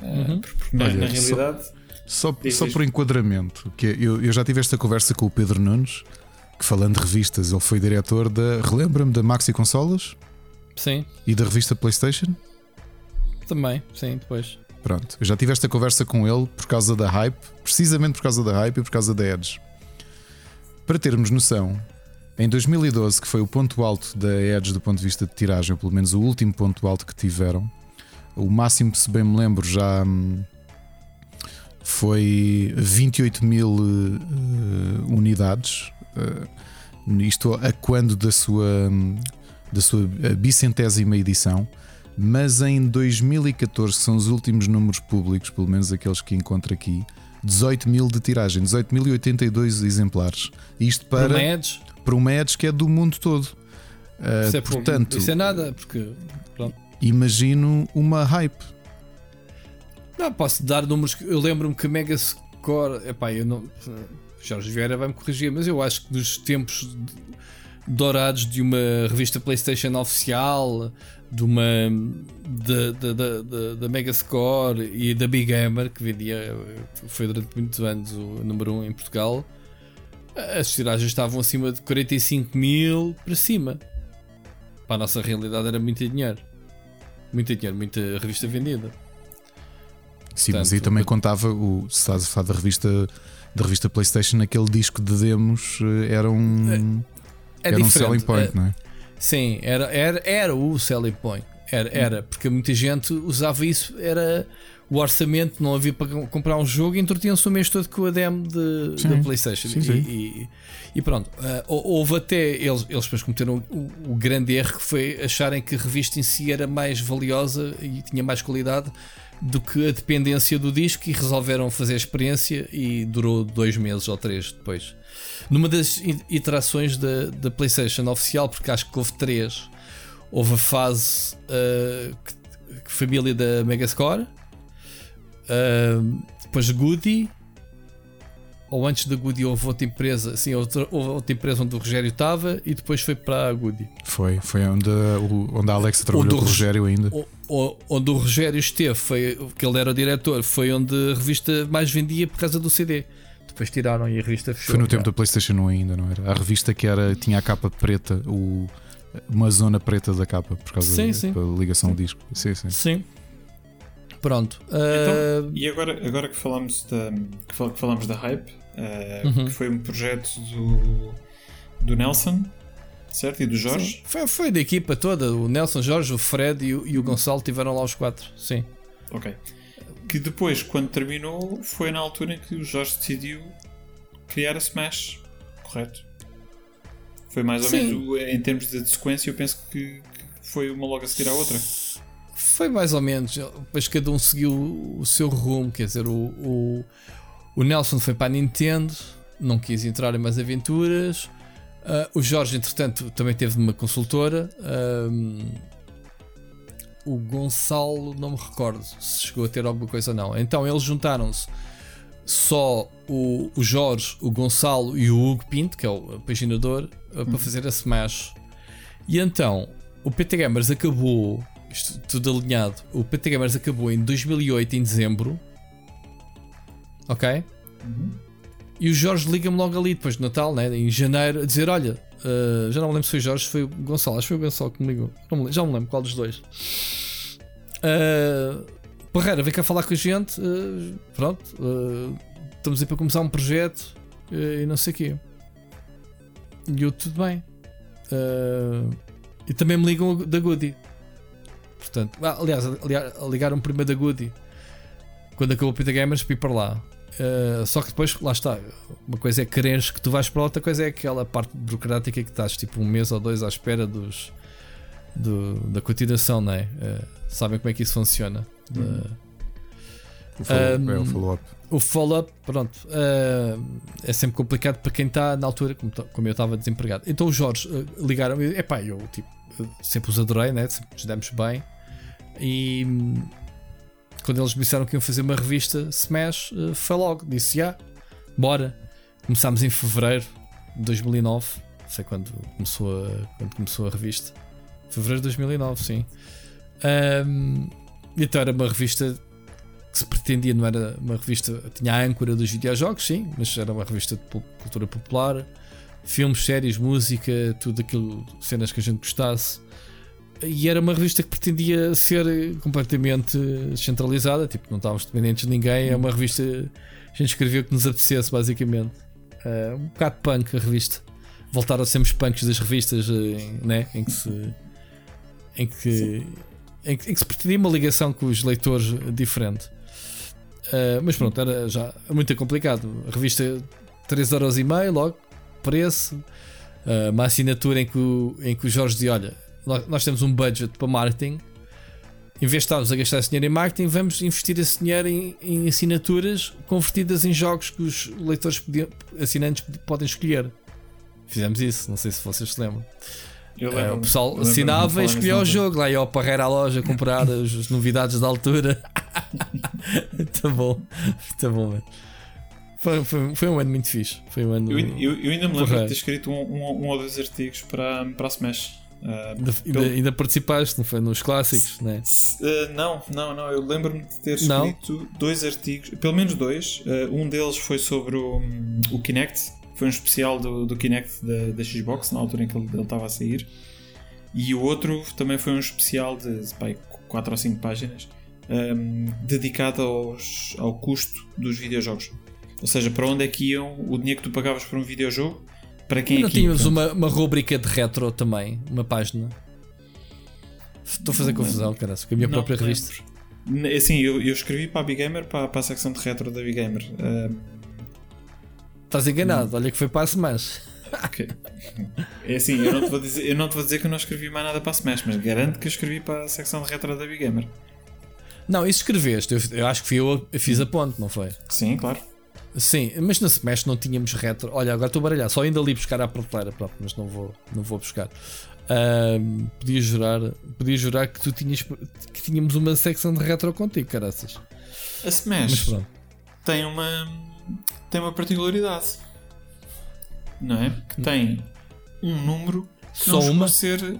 Uh, Uhum. porque na, Olha, na só- realidade, Só, só diz. por enquadramento, que eu, eu já tive esta conversa com o Pedro Nunes, que falando de revistas, ele foi diretor da. Relembra-me da Maxi Consolas Sim, e da revista PlayStation? também, sim, depois. Pronto, eu já tive esta conversa com ele por causa da hype, precisamente por causa da hype e por causa da Edge. Para termos noção, em 2012, que foi o ponto alto da Edge do ponto de vista de tiragem, ou pelo menos o último ponto alto que tiveram, o máximo, se bem me lembro, já hum, foi 28 mil eh, unidades. Eh, isto a quando da sua, da sua eh, bicentésima edição. Mas em 2014, que são os últimos números públicos, pelo menos aqueles que encontro aqui, 18 mil de tiragem, 18.082 exemplares. Isto Para uma Edge que é do mundo todo. Ah, isso é, portanto, isso é nada, porque pronto. imagino uma hype. Não, posso dar números eu lembro-me que Mega Score, epá, eu não. Jorge Vieira vai-me corrigir, mas eu acho que dos tempos dourados de uma revista PlayStation oficial, de uma da, da, da, da, da Mega Score e da Big Gamer, que vendia, foi durante muitos anos o número 1 um em Portugal, as tiragens estavam acima de 45 mil para cima. Para a nossa realidade era muito dinheiro. Muito dinheiro, muita revista vendida. Sim, mas Portanto, aí também mas- contava o se estás a falar da revista da revista PlayStation, aquele disco de demos eh, era um, É era um selling point, É- não é? Sim, era, era, era o selling point. Era, era, porque muita gente usava isso, era o orçamento, não havia para comprar um jogo e entretinham-se o mês todo com a demo de, Sim. da PlayStation. Sim, e, sim. E, e pronto, Ah, hou- houve até eles, eles depois cometeram o, o grande erro que foi acharem que a revista em si era mais valiosa e tinha mais qualidade do que a dependência do disco e resolveram fazer a experiência e durou dois meses ou três depois. Numa das iterações da, da PlayStation oficial, porque acho que houve três, houve a fase ah, que- que família da Megascore, ah, depois Goody, ou antes da Goody houve outra empresa, sim, outra, houve outra empresa onde o Rogério estava e depois foi para a Goody. Foi, foi onde, a- o- onde a Alexa trabalhou do com o Rog- Rogério ainda. O- o- onde o Rogério esteve, foi que ele era o diretor, foi onde a revista mais vendia por causa do CD. Depois tiraram e a revista fechou. Foi no tempo da PlayStation 1 ainda, não era? A revista que era, tinha a capa preta, o, uma zona preta da capa, por causa Sim, da sim. da ligação ao disco. Sim, sim. Sim. Pronto. Então, Ah, e agora, agora que falamos da, que falamos da Hype, uh, Uhum. que foi um projeto do, do Nelson, certo? E do Jorge. sim. Foi, foi da equipa toda. O Nelson Jorge, o Fred e o, e o Gonçalo tiveram lá os quatro. Sim. Ok. Que depois, quando terminou, foi na altura em que o Jorge decidiu criar a Smash, correto? Foi mais ou Sim. menos em termos de sequência, eu penso que, que foi uma logo a seguir à outra. Foi mais ou menos. Depois cada um seguiu o seu rumo. Quer dizer, o, o, o Nelson foi para a Nintendo, não quis entrar em mais aventuras. Ah, o Jorge, entretanto, também teve uma consultora. O Gonçalo, não me recordo se chegou a ter alguma coisa ou não. Então eles juntaram-se. Só o, o Jorge, o Gonçalo e o Hugo Pinto, que é o paginador, ah, para fazer a Smash. E então o PT Gamers acabou, isto tudo alinhado, o PT Gamers acabou em 2008, em dezembro. Ok? E o Jorge liga-me logo ali, depois de Natal, né, em janeiro, a dizer: Olha, uh, já não me lembro se foi Jorge, foi o Gonçalo, acho que foi o Gonçalo que me ligou. Não me já não me lembro qual dos dois. Uh, Parreira, vem cá falar com a gente. uh, pronto, uh, estamos aí para começar um projeto e não sei o quê. E eu, tudo bem. E também me ligam da Goody. Portanto, ah, aliás, ligaram primeiro da Goody quando acabou o Peter Gamers ir para lá. Uh, só que depois, lá está. Uma coisa é quereres que tu vais para outra coisa é aquela parte burocrática que estás tipo um mês ou dois à espera dos, do- da continuação, não é? Eh, sabem como é que isso funciona. Da- O follow-up, Um, é o follow-up. o follow-up, pronto, é sempre complicado para quem está na altura, como, como eu estava desempregado. Então os Jorge eh, ligaram, e epá, eu tipo, sempre os adorei, né? sempre nos demos bem. E quando eles disseram que iam fazer uma revista Smash, eh, foi logo, disse já, bora. Começámos em fevereiro de 2009, sei quando começou a, quando começou a revista. Fevereiro de 2009, sim. Ahm, então era uma revista que se pretendia, não era uma revista, tinha a âncora dos videojogos, sim, mas era uma revista de cultura popular, filmes, séries, música, tudo aquilo, cenas que a gente gostasse. E era uma revista que pretendia ser completamente descentralizada, tipo, não estávamos dependentes de ninguém, é uma revista, a gente escrevia o que nos apetecesse, basicamente. Ah, um bocado punk a revista. Voltaram a sermos punks das revistas, eh, né? em que se. em que. Em que, em que se pretendia uma ligação com os leitores diferente. Uh, mas pronto, era já muito complicado. A revista 3,5€ logo, preço. Uh, uma assinatura em que, o, em que o Jorge diz: Olha, nós temos um budget para marketing. Em vez de estarmos a gastar esse dinheiro em marketing, vamos investir esse dinheiro em, em assinaturas convertidas em jogos que os leitores podiam- assinantes podem escolher. Fizemos isso, não sei se vocês se lembram. Eu É, lembro-me- o pessoal assinava e escolhia o jogo. Lá ia ao Parreira à loja comprar as, as novidades da altura. Muito bom, muito bom, mano. Foi, foi, foi um ano muito fixe. Foi um ano. Eu, eu- eu ainda me lembro de ter escrito um, um- um ou dois artigos para, para a Smash. Ah, Ainda, ainda, ainda participaste, não foi? Nos clássicos, né? Uh, não, não, não. Eu lembro-me de ter Não? escrito dois artigos, pelo menos dois. Uh, um deles foi sobre o, o Kinect, foi um especial do, do Kinect da, da Xbox, na altura em que ele ele estava a sair. E o outro também foi um especial de 4 ou 5 páginas, um, dedicado aos, ao custo dos videojogos. Ou seja, para onde é que iam o dinheiro que tu pagavas por um videojogo? Para quem Não é tínhamos uma, uma rubrica de retro também, uma página. Estou a fazer confusão, cara, com a minha Não própria me revista. Assim, eu, eu escrevi para a Big Gamer, para, para a secção de retro da Big Gamer. Um, Estás enganado, olha que foi para a Smash. Ok. É assim, eu não, te vou dizer, eu não te vou dizer que eu não escrevi mais nada para a Smash, mas garanto que eu escrevi para a secção de retro da Big Gamer. Não, isso escreveste, eu, eu acho que fui eu a fiz a ponte, não foi? Sim, claro. Sim, mas na Smash não tínhamos retro. Olha, agora estou a baralhar, só ainda ali buscar à prateleira, pronto, mas não vou, não vou buscar. Ahm, podia jurar, podia jurar que tu tinhas que tínhamos uma secção de retro contigo, caraças. A Mas Smash tem uma tem uma particularidade, não é? Que tem um número que Só não uma? a ser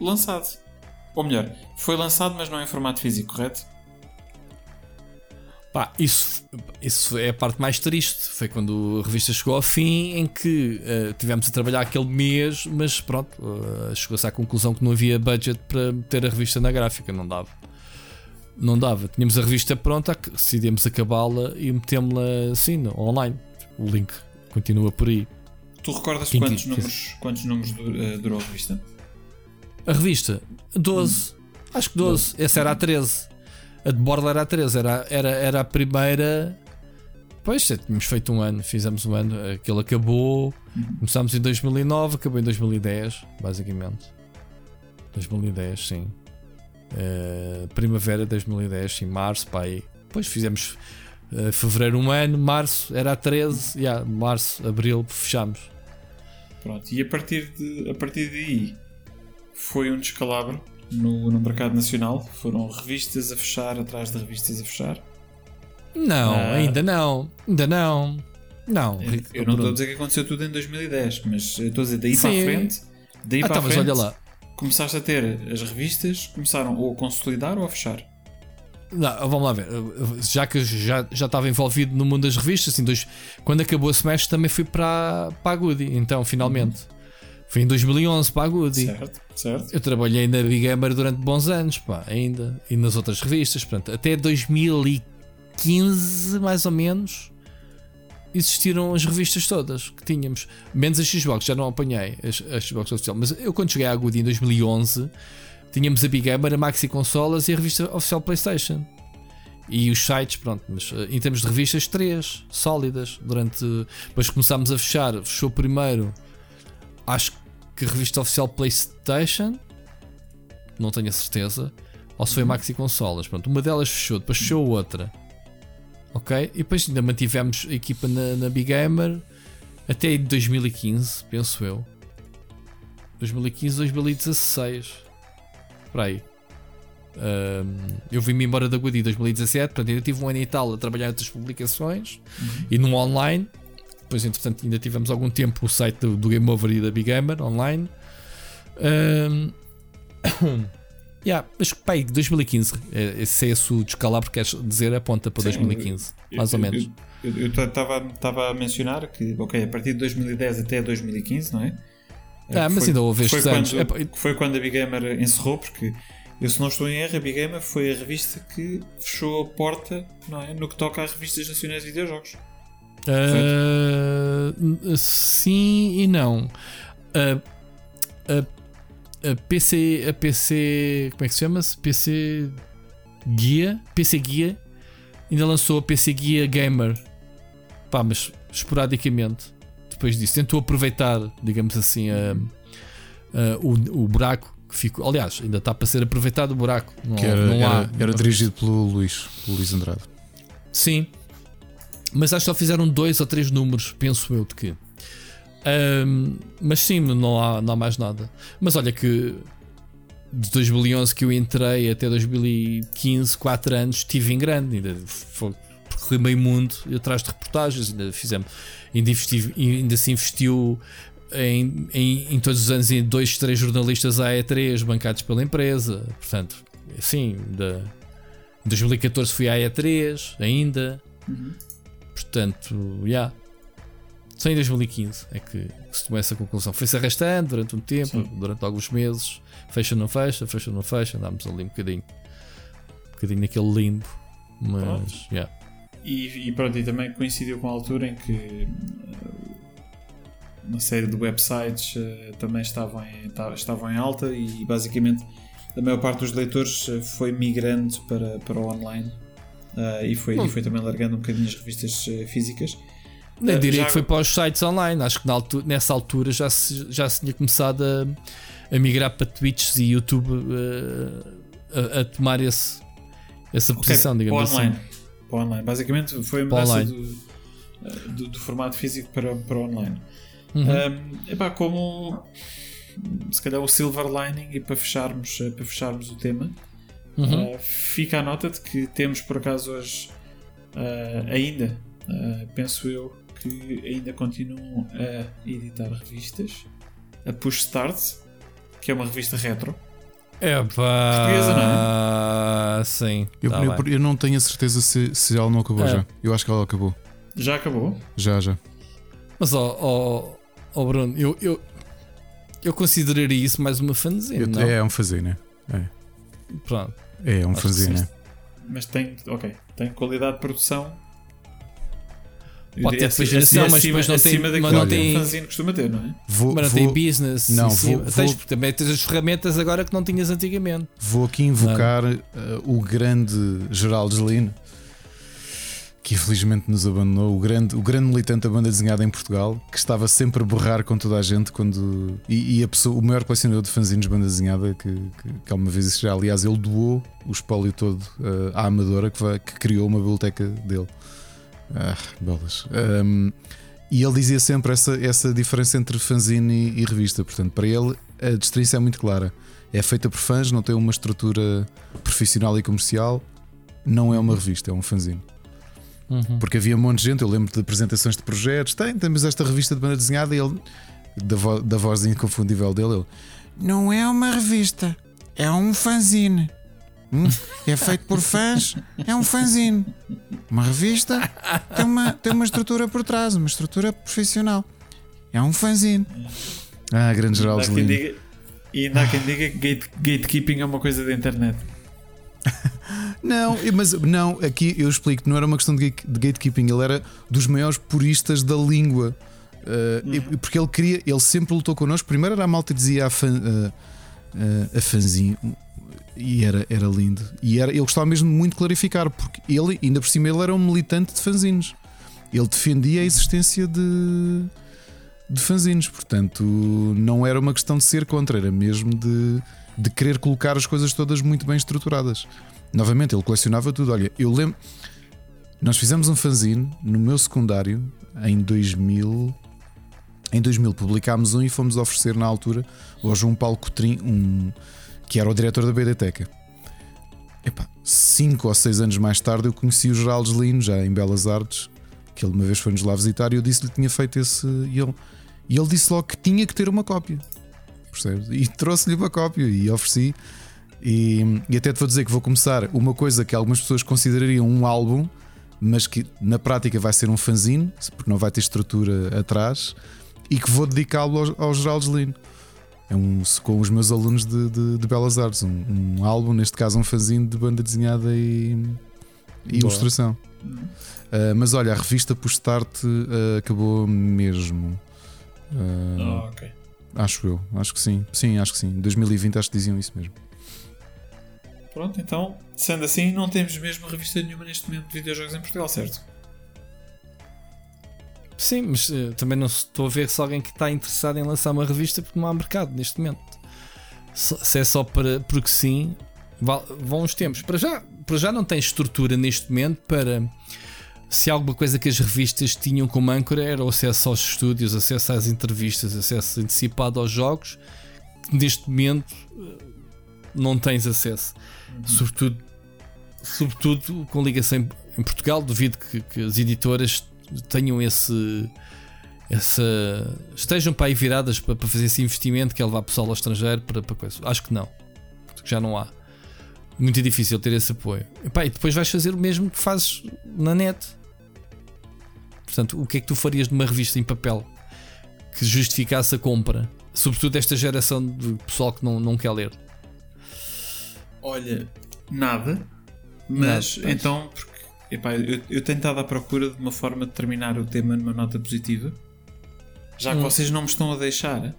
lançado. Ou melhor, foi lançado, mas não em formato físico, correto? Pá, isso, isso é a parte mais triste. Foi quando a revista chegou ao fim, em que eh, tivemos a trabalhar aquele mês, mas pronto, eh, chegou-se à conclusão que não havia budget para meter a revista na gráfica, não dava. Não dava. Tínhamos a revista pronta, decidimos acabá-la e metemos-la assim, online. O link continua por aí. Tu recordas Quem quantos quis- números, quantos números eh, durou a revista? A revista, 12. Acho que 12. Essa era a 13. A de Borla era a 13. Era, era, era a primeira. Pois, já tínhamos feito um ano. Fizemos um ano. Aquele acabou. Começámos em 2009, acabou em 2010, basicamente. 2010, sim. Eh, primavera de 2010, sim. Março, pá, aí. Depois fizemos eh, fevereiro um ano, março era a 13, yeah, março, abril, fechámos. Pronto, e a partir, de, a partir daí foi um descalabro no, no mercado nacional. Foram revistas a fechar atrás de revistas a fechar. Não, Ah. ainda não, ainda não. Não, Eu não estou a dizer que aconteceu tudo em 2010, mas eu estou a dizer daí Sim. para a frente. Daí Ah, para tá, a mas frente, olha lá. começaste a ter as revistas, começaram ou a consolidar ou a fechar. Não, vamos lá ver. Já que já, já estava envolvido no mundo das revistas, assim, dois, quando acabou a Smash também fui para, para a Goody. Então, finalmente. Foi em 2011 para a Goody. Certo, certo. Eu trabalhei na Big Gamer durante bons anos, pá, ainda. E nas outras revistas. Portanto, até 2015, mais ou menos, existiram as revistas todas que tínhamos. Menos a Xbox, já não apanhei a Xbox oficial. Mas eu, quando cheguei à Goody em 2011, tínhamos a Big Gamer, a Maxi Consolas e a revista oficial PlayStation. E os sites, pronto, mas eh, em termos de revistas, três sólidas. Durante. Depois começámos a fechar, fechou primeiro, acho que a revista oficial PlayStation. não tenho a certeza. Ou se foi Maxi Consolas. Pronto, uma delas fechou, depois fechou outra. Ok? E depois ainda mantivemos a equipa na, na Big Gamer até 2015, penso eu. 2015, 2016. Para aí. Um, eu vim-me embora da Guadi em 2017, portanto ainda tive um ano e tal a trabalhar em outras publicações uhum. e no online. Depois, entretanto, ainda tivemos algum tempo o site do, do Game Over e da Big Gamer online. Um, yeah, mas pai, 2015, esse é esse o descalabro que queres dizer, aponta para Sim, 2015, eu, mais ou eu, menos. Eu estava a mencionar que, ok, a partir de 2010 até 2015, não é? Ah, mas ainda houve estes foi anos. Quando, é, foi quando a Big Gamer encerrou, porque eu, se não estou em erro, a Big Gamer foi a revista que fechou a porta não é, no que toca às revistas nacionais de videojogos. Uh, sim e não. Uh, a, a, PC, a PC. Como é que se chama-se? PC Guia. PC Guia ainda lançou a PC Guia Gamer. Pá, mas esporadicamente. Depois disso, tentou aproveitar, digamos assim, a, a, o, o buraco que ficou. Aliás, ainda está para ser aproveitado o buraco. Não, que era, não há, era, era dirigido pelo Luís, pelo Luís Andrade. Sim, mas acho que só fizeram dois ou três números, penso eu, de que. Um, mas sim, não há, não há mais nada. Mas olha que de 2011 que eu entrei até 2015, 4 anos, estive em grande, ainda percorri meio mundo atrás de reportagens, ainda fizemos, ainda, investi, ainda se investiu em, em, em, todos os anos em dois, três jornalistas AE3 bancados pela empresa. Portanto, sim, de, em 2014 fui à AE3 ainda. Uhum. Portanto, já. Yeah. Só em 2015 é que se tomou essa conclusão. Foi-se arrastando durante um tempo, Sim. durante alguns meses. Fecha, não fecha, fecha, não fecha. Andámos ali um bocadinho, um bocadinho naquele limbo. Mas, yeah. E, e, pronto, e também coincidiu com a altura em que uh, uma série de websites uh, também estavam em, estavam em alta e basicamente a maior parte dos leitores uh, foi migrando para, para o online Uh, e, foi, e foi também largando um bocadinho as revistas uh, físicas. Nem uh, diria já... que foi para os sites online, acho que altura, nessa altura já se, já se tinha começado a, a migrar para Twitch e YouTube a, a, tomar esse, essa okay, posição, digamos para online. assim. Para online. Basicamente foi a mudança do, do, do, formato físico para, para online. Uhum. Um, epá, como se calhar o silver lining e para fecharmos, para fecharmos o tema. Uhum. Uh, fica a nota de que temos por acaso hoje uh, ainda, uh, penso eu, que ainda continuam a editar revistas. A Push Start, que é uma revista retro. É pá. Portuguesa, não é? Sim. Eu, tá eu, eu, não tenho a certeza se, se ela não acabou é. já. Eu acho que ela acabou. Já acabou? Já, já. Mas, ó, oh, oh, Bruno, eu, eu, eu consideraria isso mais uma fanzine. não? É, é um fanzine, né? É. Pronto. É um fanzine. Né? Mas tem, ok, tem qualidade de produção. Pode ter depois geração, mas depois não tem. Mas não tem fanzine costuma ter, não é? Vou, mas não vou, tem business. Não, vou, vou, tens, também tens as ferramentas agora que não tinhas antigamente. Vou aqui invocar uh, o grande Geraldo Zelino que infelizmente nos abandonou, o grande, o grande militante da banda desenhada em Portugal, que estava sempre a borrar com toda a gente quando. E, e a pessoa, o maior colecionador de fanzines de banda desenhada, que, que, que alguma vez já, aliás, ele doou o espólio todo uh, à Amadora, que, vai, que, criou uma biblioteca dele. Ah, bolas. Um, e ele dizia sempre essa, essa diferença entre fanzine e, e revista. Portanto, para ele a distinção é muito clara. É feita por fãs, não tem uma estrutura profissional e comercial, não é uma revista, é um fanzine. Uhum. Porque havia um monte de gente, eu lembro de apresentações de projetos. Tem, temos esta revista de banda desenhada e ele, da, vo, da voz inconfundível dele, ele não é uma revista, é um fanzine. Hum? É feito por fãs, é um fanzine. Uma revista tem uma, tem uma estrutura por trás, uma estrutura profissional. É um fanzine. Ah, grande geral de E ainda há quem diga que gate, gatekeeping é uma coisa da internet. Não, mas não, aqui eu explico, não era uma questão de, gatekeeping, ele era dos maiores puristas da língua. Uh, uhum. Porque ele queria, ele sempre lutou connosco. Primeiro era a malta que dizia a, fan, uh, uh, a fanzinho e era, era lindo. E era, ele gostava mesmo de muito clarificar, porque ele, ainda por cima, ele era um militante de fanzines. Ele defendia a existência de, de fanzines, portanto, não era uma questão de ser contra, era mesmo de de querer colocar as coisas todas muito bem estruturadas. Novamente, ele colecionava tudo. Olha, eu lembro. Nós fizemos um fanzine no meu secundário em 2000. Em 2000 publicámos um e fomos oferecer na altura ao João Paulo Cotrim, um, que era o diretor da BDTeca. Epá, cinco ou seis anos mais tarde eu conheci o Geraldo Lino, já em Belas Artes, que ele uma vez foi-nos lá visitar e eu disse-lhe que tinha feito esse. E ele, e ele disse logo que tinha que ter uma cópia. Percebes? E trouxe-lhe uma cópia e ofereci. E, e até te vou dizer que vou começar uma coisa que algumas pessoas considerariam um álbum, mas que na prática vai ser um fanzine, porque não vai ter estrutura atrás, e que vou dedicá-lo ao, ao Geraldo Lino. É um, com os meus alunos de, de, de Belas Artes. Um, um, álbum, neste caso, um fanzine de banda desenhada e, e ilustração. Uh, mas olha, a revista por Start uh, acabou mesmo. Uh, oh, ok. Acho eu, acho que sim. Sim, acho que sim. 2020 acho que diziam isso mesmo. Pronto, então, sendo assim, não temos mesmo revista nenhuma neste momento de videojogos em Portugal, certo? Sim, mas uh, também não estou a ver se alguém que está interessado em lançar uma revista porque não há mercado neste momento. Se, se é só para porque sim, vão os tempos. Para já, para já não tem estrutura neste momento para se alguma coisa que as revistas tinham como âncora era o acesso aos estúdios, acesso às entrevistas, acesso antecipado aos jogos, neste momento eh, não tens acesso. Uhum. Sobretudo, sobretudo com ligação em Portugal, duvido que, que as editoras tenham esse. Essa, estejam para aí viradas para, para fazer esse investimento que é levar pessoal ao estrangeiro para, para coisa. Acho que não, já não há. Muito difícil ter esse apoio. E, pá, e depois vais fazer o mesmo que fazes na net. Portanto, o que é que tu farias numa revista em papel que justificasse a compra? Sobretudo esta geração de pessoal que não, não quer ler. Olha, nada. Mas nada, então, porque epá, eu, eu tenho estado à procura de uma forma de terminar o tema numa nota positiva. Já que hum. vocês não me estão a deixar,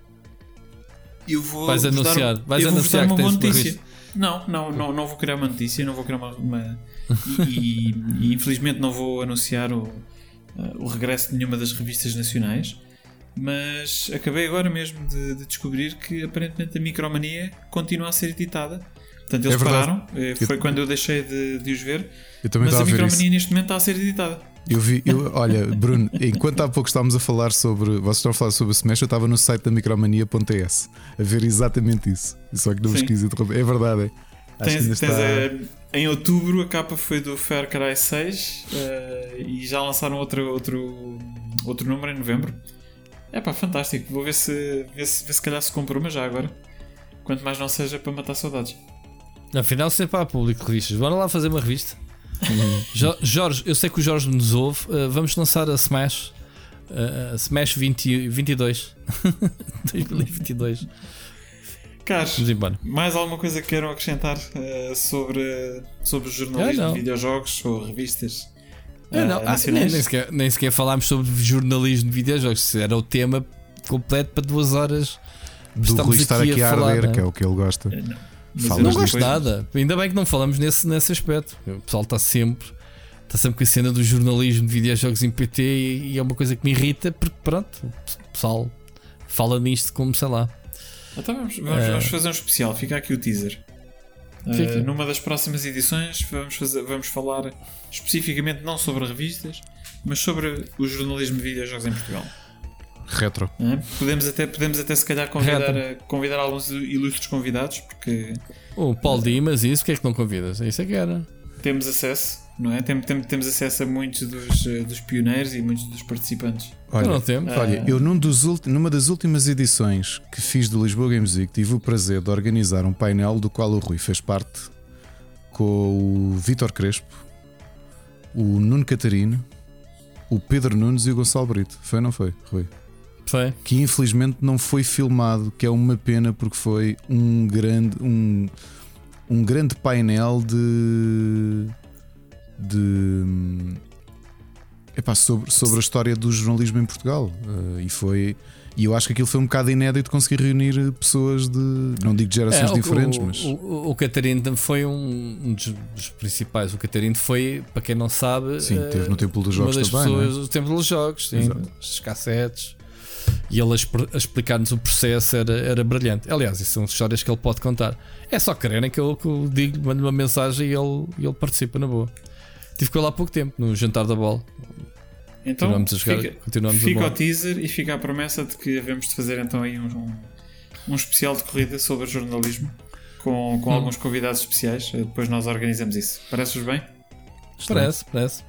eu vou. Vais anunciar, dar, vais anunciar uma boa notícia. Não, não, não, não vou criar uma notícia, não vou criar uma. uma e, e, e, infelizmente não vou anunciar o, o regresso de nenhuma das revistas nacionais. Mas acabei agora mesmo de, de descobrir que aparentemente a Micromania continua a ser editada Portanto, eles é pararam. Eh, foi eu... quando eu deixei de, de os ver. mas a Micromania neste momento está a ser editada. Eu vi, eu, olha, Bruno, enquanto há pouco estávamos a falar sobre. Vocês estão a falar sobre o Smash, eu estava no site da micromania.es a ver exatamente isso. Só que não vos quis interromper. É verdade. É. Tens, tens a, em outubro a capa foi do Far Cry 6 uh, eh, e já lançaram outro, outro, outro número em novembro. É pá, fantástico. Vou ver se, ver se, ver se calhar se compra uma já agora. Quanto mais não seja para matar saudades. Afinal, sempre há público revistas. Bora lá fazer uma revista. Uhum. Jorge, eu sei que o Jorge nos ouve. Uh, vamos lançar a Smash. Uh, Smash 20, 22. 2022. Carlos, mais alguma coisa que queiram acrescentar uh, sobre, sobre jornalismo de videojogos ou revistas? Uh, não, ah, nem, nem, sequer, nem sequer falámos sobre jornalismo de videojogos. Era o tema completo para duas horas. Do Rui estar aqui, a, falar, arder, que é o que ele gosta. Não. Não gosto nada. Ainda bem que não falamos nesse, nesse aspecto. O pessoal está sempre. Está sempre com a cena do jornalismo de videojogos em PT e, e é uma coisa que me irrita porque pronto, o pessoal fala nisto como sei lá. Então vamos, vamos, uh, vamos fazer um especial, fica aqui o teaser. Uh, numa das próximas edições vamos, fazer, vamos falar especificamente não sobre revistas, mas sobre o jornalismo de videojogos em Portugal. Retro. É? Podemos, até, podemos até se calhar convidar, convidar alguns ilustres convidados, porque. O Paulo Dimas, isso, que é que não convidas? Isso é que era. Temos acesso, não é? Tem, tem, temos acesso a muitos dos, dos pioneiros e muitos dos participantes. Olha, não temos. olha eu num dos numa das últimas edições que fiz do Lisboa Games Week tive o prazer de organizar um painel do qual o Rui fez parte com o Vitor Crespo, o Nuno Catarino, o Pedro Nunes e o Gonçalo Brito. Foi ou não foi, Rui? Foi. Que infelizmente não foi filmado, que é uma pena porque foi um grande um, um grande painel de de epá, sobre, sobre a história do jornalismo em Portugal uh, e foi e eu acho que aquilo foi um bocado inédito conseguir reunir pessoas de não digo de gerações é, o, diferentes, o, mas o, o Catarino foi um, um dos, principais. O Catarino foi, para quem não sabe, sim, teve no Templo dos Jogos uma das também, pessoas é? do Templo dos Jogos, sim, os cassetes. E ele a, explicar-nos o processo era, era brilhante. Aliás, isso são histórias que ele pode contar. É só quererem que eu, que eu digo, mando uma mensagem e ele, e ele participa na boa. Tive com ele há pouco tempo, no jantar da bola. Então, Continuamos a jogar, fica, continuamos fica o teaser e fica a promessa de que havemos de fazer então aí um, um, um especial de corrida sobre jornalismo com, Hum. com alguns convidados especiais. Eh, Depois nós organizamos isso. Parece-vos bem? Parece, parece.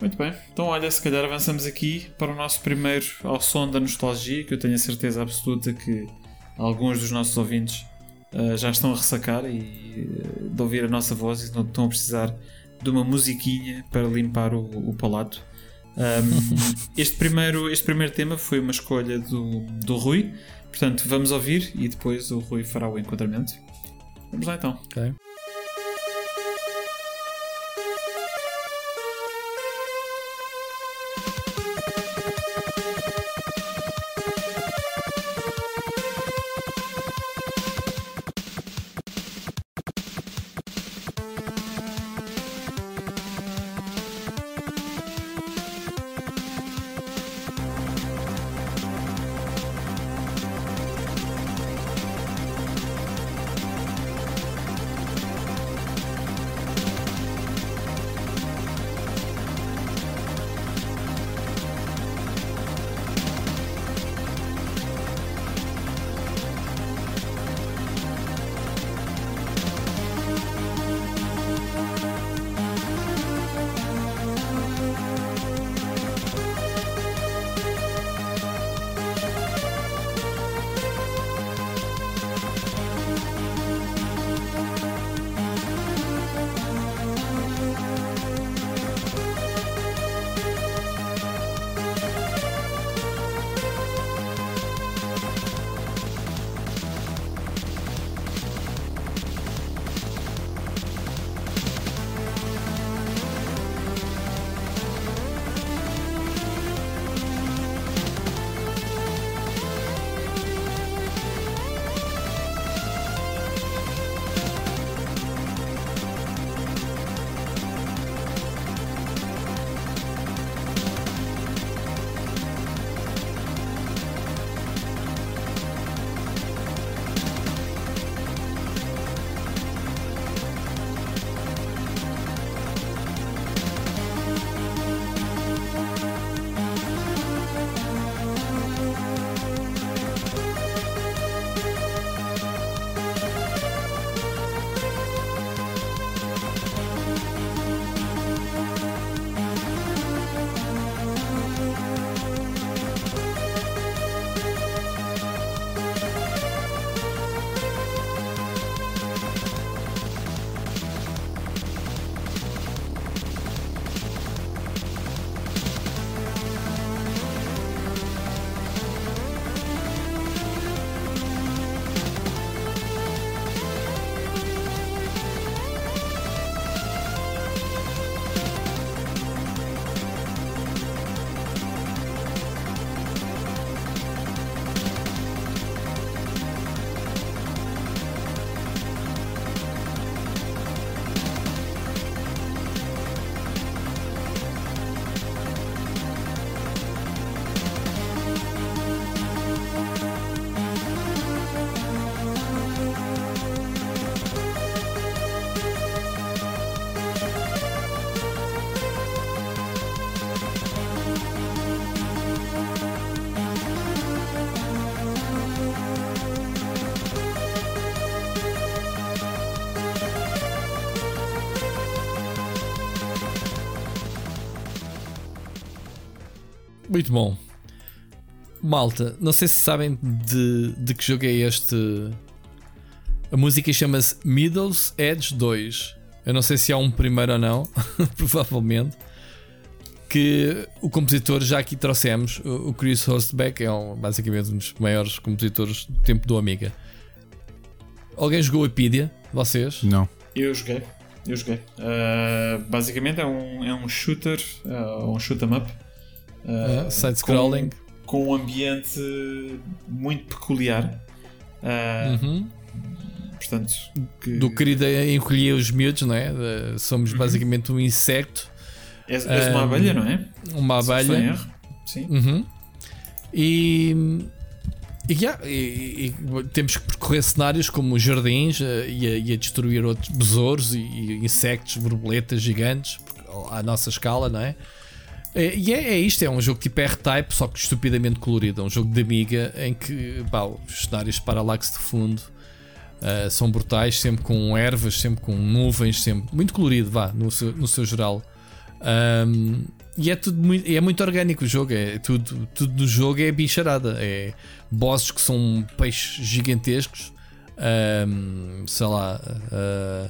Muito bem. Então, olha, se calhar avançamos aqui para o nosso primeiro ao som da nostalgia, que eu tenho a certeza absoluta que alguns dos nossos ouvintes eh, já estão a ressacar e eh, de ouvir a nossa voz e não estão a precisar de uma musiquinha para limpar o, o palato. Um, este, primeiro, este primeiro tema foi uma escolha do, do Rui, portanto, vamos ouvir e depois o Rui fará o enquadramento. Vamos lá então. Ok. Muito bom. Malta, não sei se sabem de, de que jogo é este. A música chama-se Middle's Edge 2. Eu não sei se há um primeiro ou não, provavelmente. Que o compositor já aqui trouxemos, o Chris Hostbeck, é um, basicamente um dos maiores compositores do tempo do Amiga. Alguém jogou Epidia? Vocês? Não. Eu joguei. Eu joguei. Uh, basicamente é um, é um shooter, uh, um shoot 'em up. Uh, Uh, Side-scrolling. Com, com um ambiente muito peculiar. Uh, Uhum. Portanto, que Do querido encolher os miúdos, não é? De- Somos basicamente um insecto, és, és uma um, abelha, não é? uma abelha. erro. Sim. Uhum. E E, yeah, e- e temos que percorrer cenários como os jardins eh, e, a, e a destruir outros besouros e, e insectos, borboletas gigantes à nossa escala, não é? Eh, E é, é isto, é um jogo tipo R-Type, só que estupidamente colorido. É um jogo de amiga em que pá, os cenários de paralaxe de fundo eh, são brutais, sempre com ervas, sempre com nuvens, sempre muito colorido, vá, no seu, no seu geral. Ahm, e é tudo muito, é muito orgânico o jogo, é tudo, tudo no jogo é bicharada, é bosses que são peixes gigantescos, ahm, sei lá, ah,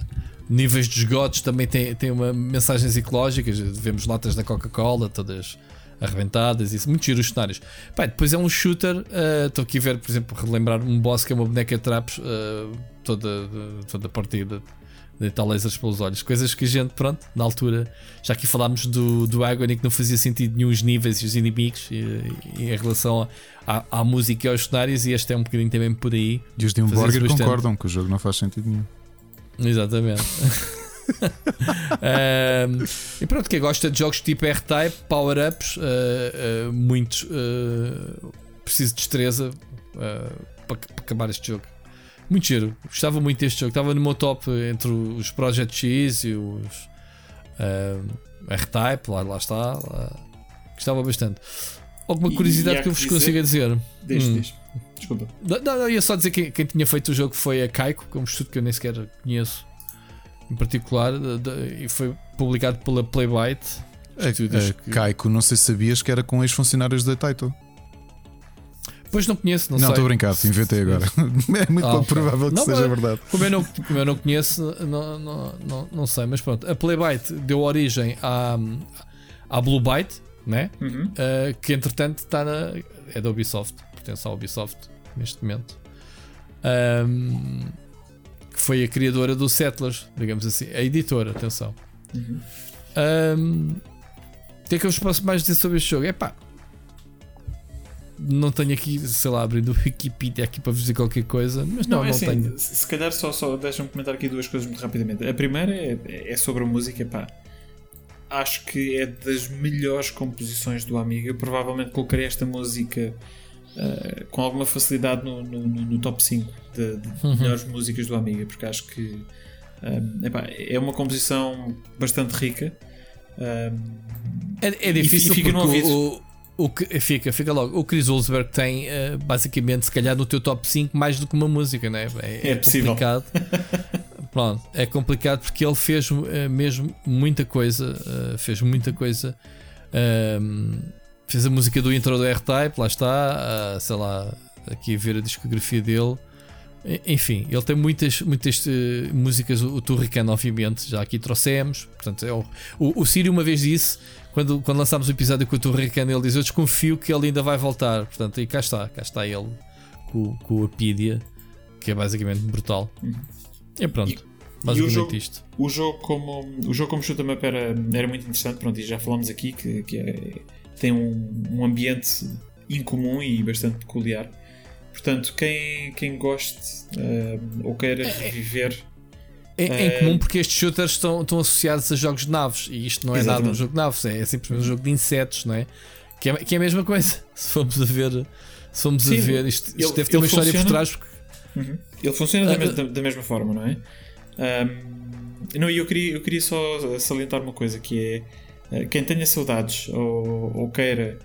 níveis de esgotos também tem, tem uma, mensagens ecológicas, vemos latas da Coca-Cola todas arrebentadas, isso, muito giro os cenários. Pá, depois é um shooter, ah, estou aqui a ver, por exemplo, relembrar um boss que é uma boneca de trapos ah, toda, toda partida deitar lasers pelos olhos. Coisas que a gente, pronto, na altura, já aqui falámos do, do Agony que não fazia sentido nenhum os níveis e os inimigos e, e em relação à, à música e aos cenários, e este é um bocadinho também por aí. E os de Fazia-se Burger bastante. concordam que o jogo não faz sentido nenhum. Exatamente. E pronto, quem gosta de jogos tipo R-Type, power-ups, ah, ah, muitos ah, preciso de destreza para, para acabar este jogo. Muito giro, gostava muito deste jogo. Estava no meu top entre os Project X e os R-Type, lá, lá está. lá. Gostava bastante. Alguma curiosidade que eu vos dizer- consiga dizer? Hum. Desculpa. Não, não, não, ia só dizer que quem tinha feito o jogo foi a Kaiko, que é um estudo que eu nem sequer conheço em particular, de- de- e foi publicado pela Playbyte. A, Kaiko, não sei se sabias que era com ex-funcionários da Taito. Pois não conheço, não, Não, sei. estou a brincar, inventei agora. É muito Ah, pouco provável que Não, seja mas- verdade. Como eu não, como eu não conheço, não, não, não, não sei, mas pronto. A Playbyte deu origem à, à Blue Byte, né? Uhum. Uh, que entretanto está na. é da Ubisoft, pertence à Ubisoft neste momento. Um, que foi a criadora do Settlers, digamos assim, a editora, atenção. Uhum. Um, o que é que eu vos posso mais dizer sobre este jogo? É pá, não tenho aqui, sei lá, abrindo o Wikipedia aqui para vos dizer qualquer coisa, mas não, Não, é assim, tenho. se calhar só, só deixa-me comentar aqui duas coisas muito rapidamente. A primeira é, é sobre a música, pá. Acho que é das melhores composições do Amiga. Eu provavelmente colocarei esta música ah, com alguma facilidade no, no- no- top 5 de, de Uhum. melhores músicas do Amiga, porque acho que ah, epá, é uma composição bastante rica. É, é difícil e fica porque o, o que fica, fica logo. O Chris Olsberg tem eh, basicamente, se calhar, no teu top 5 mais do que uma música, né? É, É possível. complicado. Pronto, é complicado porque ele fez eh, mesmo muita coisa. eh, fez muita coisa. Fez a música do intro do R-Type, lá está. ah, sei lá, aqui a ver a discografia dele. Enfim, ele tem muitas, muitas eh, músicas, o, Turrican, obviamente, já aqui trouxemos. Portanto, é o, o, o Sírio uma vez disse, quando, quando lançámos o episódio com o Turrican, ele diz: Eu desconfio que ele ainda vai voltar. Portanto, e cá está, cá está ele com, com o Apidia, que é basicamente brutal. E pronto, E- e o basicamente jogo- isto. O jogo como o jogo como shoot 'em up era, era muito interessante, pronto, e já falámos aqui que, que é- tem um, um ambiente incomum e bastante peculiar. Portanto, quem, quem goste eh, ou queira reviver É, é Eh, incomum porque estes shooters estão, estão associados a jogos de naves e isto não é nada um Exatamente. jogo de naves, é, simplesmente um jogo de insetos, não é? Que é, que é a mesma coisa. Se formos a ver, se formos Sim, a ver, isto, isto ele- deve ter uma ele história por funciona- trás. Porque, Uhum. Ele funciona da, Ah, mes- ah. da- da mesma forma, não é? Ahm, não, e eu queria, eu queria só salientar uma coisa que é quem tenha saudades ou, ou queira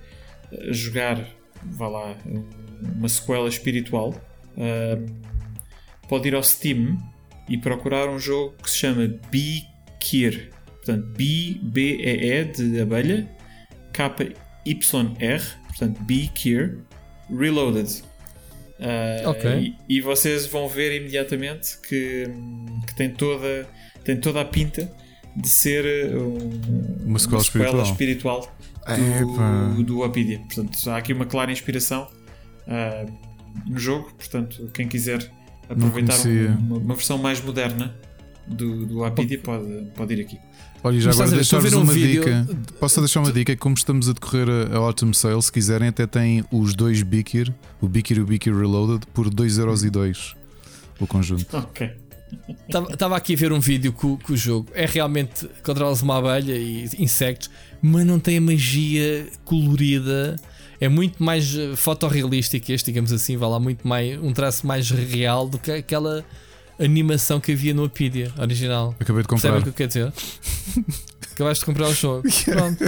eh, jogar, vá lá, um- uma sequela espiritual, ahm, pode ir ao Steam e procurar um jogo que se chama Bee Kier. Portanto, B, B-E-E de abelha, K-Y-R, portanto, Bee Kier, Reloaded. Ah, Ok. e, e vocês vão ver imediatamente que, que tem, toda, tem toda a pinta de ser uh, um- Uma sequela espiritual, Epá. do, do Apidia. Portanto, há aqui uma clara inspiração ah, no jogo. Portanto, quem quiser aproveitar um- uma, uma versão mais moderna do, do pode, pode ir aqui. Olha, já Mas agora deixar-vos um uma vídeo- dica. Posso deixar uma dica? Como estamos a decorrer a, a Autumn Sale, se quiserem, até tem os dois Bikir, o Bikir e o Bikir Reloaded, por 2,02€ o conjunto. Ok. Estava aqui a ver um vídeo com, com o jogo. É realmente controla-se uma abelha e insectos, mas não tem a magia colorida. é muito mais eh, fotorrealístico este, digamos assim, vai lá muito mais um traço mais real do que aquela animação que havia no Apidia original. Acabei de comprar. o que eu quero dizer? Acabaste de comprar o jogo. Pronto.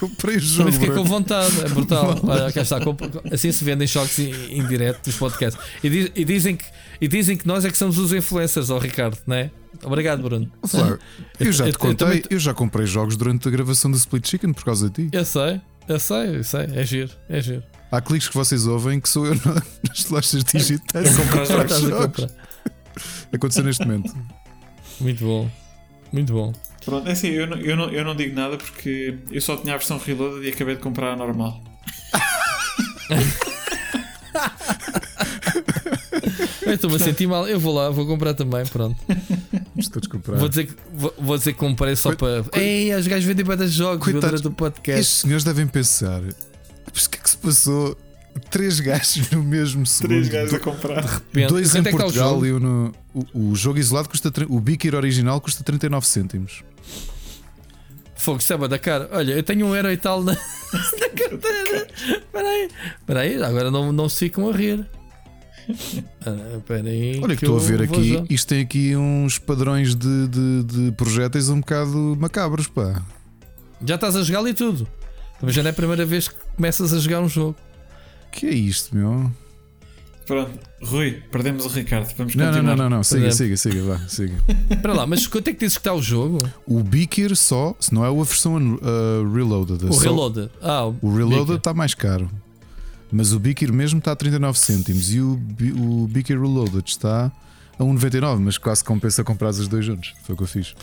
Comprei o jogo. Também fiquei com vontade, é brutal. Olha, cá está. Assim se vendem choques em, direto dos podcasts. E, diz- e dizem que, e dizem que nós é que somos os influencers, ó Ricardo, não é? Obrigado, Bruno. Flávio, eu já Eu- te eu contei, também- eu já comprei jogos durante a gravação do Split Chicken por causa de ti. Eu sei, eu sei, eu sei. É giro, é giro. Há cliques que vocês ouvem que sou eu na- nas lojas digitais a comprar jogos. Comprar. Aconteceu neste momento. Muito bom, muito bom. Pronto, é assim, eu não, eu, não, eu não digo nada porque eu só tinha a versão reloaded e acabei de comprar a normal. Eu estou-me a sentir mal, eu vou lá, vou comprar também. Pronto. Vou dizer, que- vou, vou dizer que comprei só para. Ei, os gajos vendem para jogos Coitados. durante o podcast. Estes senhores devem pensar: mas o que é que se passou? Três gajos no mesmo segundo. Três gajos a comprar. Repente. Dois em Quanto é está o Portugal jogo? e um no. O, o jogo isolado custa. O Beaker original custa 39 cêntimos. Fogo, estava da cara. Olha, eu tenho um euro e tal na, na carteira. Espera aí, espera aí, agora não, não se ficam a rir. Ah, Espera aí. Olha, que estou a ver aqui. já. Isto tem aqui uns padrões de, de, de projéteis um bocado macabros, pá. Já estás a jogar e tudo. Mas já não é a primeira vez que começas a jogar um jogo. Que é isto, meu? Pronto, Rui, perdemos o Ricardo. Vamos Não, não, continuar. não, não, não. Siga, exemplo. siga, siga, vá, siga. Espera lá, mas quanto é que dizes que está o jogo? O Beaker só, se não é a versão uh, Reloaded. é O só- Reloaded. Ah, O Reloaded Beaker. está mais caro. Mas o Beaker mesmo está a 39 cêntimos e o, o Beaker Reloaded está a 1,99, mas quase compensa comprar os dois juntos. Foi o que eu fiz.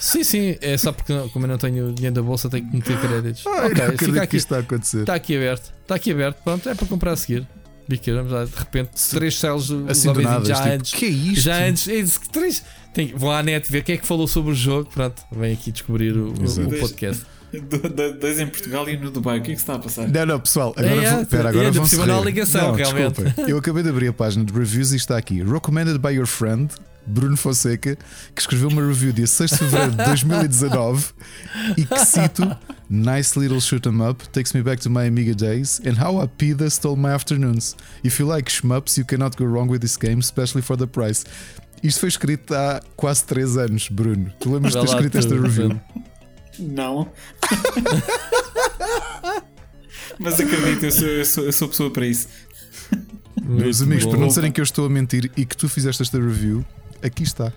Sim, sim, é só porque como eu não tenho dinheiro da bolsa, tenho que meter créditos. Ai, não ok, acredito fica que aqui. está a acontecer. Está aqui aberto. Está aqui aberto. Pronto, é para comprar a seguir. Biqueira, de repente, três céus assim do nada. já tipo, antes. que é isto? Já antes, é três. Tem, vou à net ver quem é que falou sobre o jogo. Pronto, vem aqui descobrir o, o podcast. Do- do- Dois em Portugal e um no Dubai. O que é que se está a passar? Não, não, pessoal, agora, É, vou, é, pera, agora cima não há ligação, não, realmente. desculpa. Eu acabei de abrir a página de reviews e está aqui. Recommended by your friend, Bruno Fonseca, que escreveu uma review dia 6 de fevereiro de 2019 e que cito: Nice little shoot 'em up, takes me back to my Amiga days, and how a pida stole my afternoons. If you like shmups, you cannot go wrong with this game, especially for the price. Isto foi escrito há quase 3 anos, Bruno. Tu lembras de ter escrito esta review? Não. Mas acredito, eu sou, eu sou, eu sou pessoa para isso. Meus Muito amigos, bom. para não disserem que eu estou a mentir e que tu fizeste esta review, aqui está.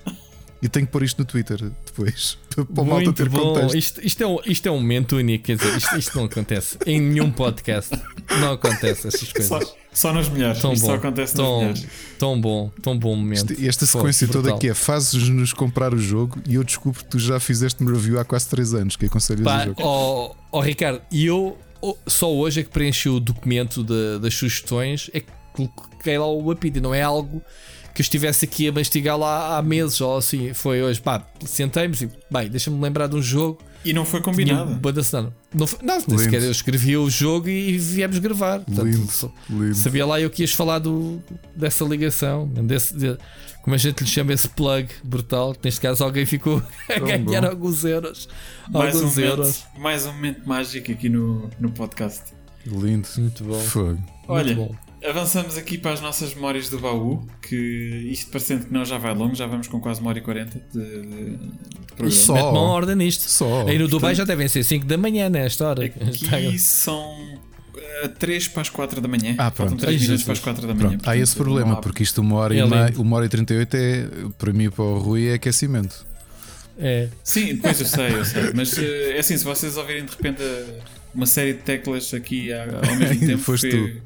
E tenho que pôr isto no Twitter depois, para o malta Muito ter bom. contexto. Isto, isto, é um, isto é um momento único. Quer dizer, isto, isto não acontece em nenhum podcast. Não acontece essas coisas. Só, nas mulheres. Tão Isto bom. só acontece nas tão, mulheres. tão bom, tão bom momento. Este- esta Pô, sequência toda brutal. aqui é fazes-nos comprar o jogo e eu descubro que tu já fizeste-me review há quase 3 anos, que aconselhas o Pá, jogo. ó, ó, Ricardo, e eu ó, só hoje é que preenchi o documento de- das sugestões, é que coloquei lá o Apid, não é algo que eu estivesse aqui a mastigar lá há meses ou assim. Foi hoje, pá, sentei-me e, bem, deixa-me lembrar de um jogo. E não foi combinado. banda sonora. Não, foi- não nem sequer eu escrevi o jogo e viemos gravar. Portanto, Lindo. só- Lindo. Sabia lá eu que ias falar do, dessa ligação, desse, de- como a gente lhe chama esse plug brutal. que Neste caso, alguém ficou a ganhar bom. alguns euros. Mais um, alguns euros. momento, mais um momento mágico aqui no, no podcast. Lindo. Muito bom. Fogo. Olha, Muito bom. Avançamos aqui para as nossas memórias do baú. Que isto parecendo que não já vai longo, já vamos com quase uma hora e quarenta de, de, de programa. Só. Mete uma ordem nisto. Só. Aí no Dubai portanto- já devem ser 5 da manhã nesta hora. Aqui são 3 para as 4 da manhã. Ah, Faltam pronto. 3 Ai, minutos para as 4 da manhã. Pronto, há esse portanto, problema, há- porque isto uma hora, É e lindo. uma hora e 38 é, para mim e para o Rui, é aquecimento. É. Sim, depois eu sei, eu sei. Mas eh, é assim, se vocês ouvirem de repente eh, uma série de teclas aqui ao mesmo tempo, Foste fui,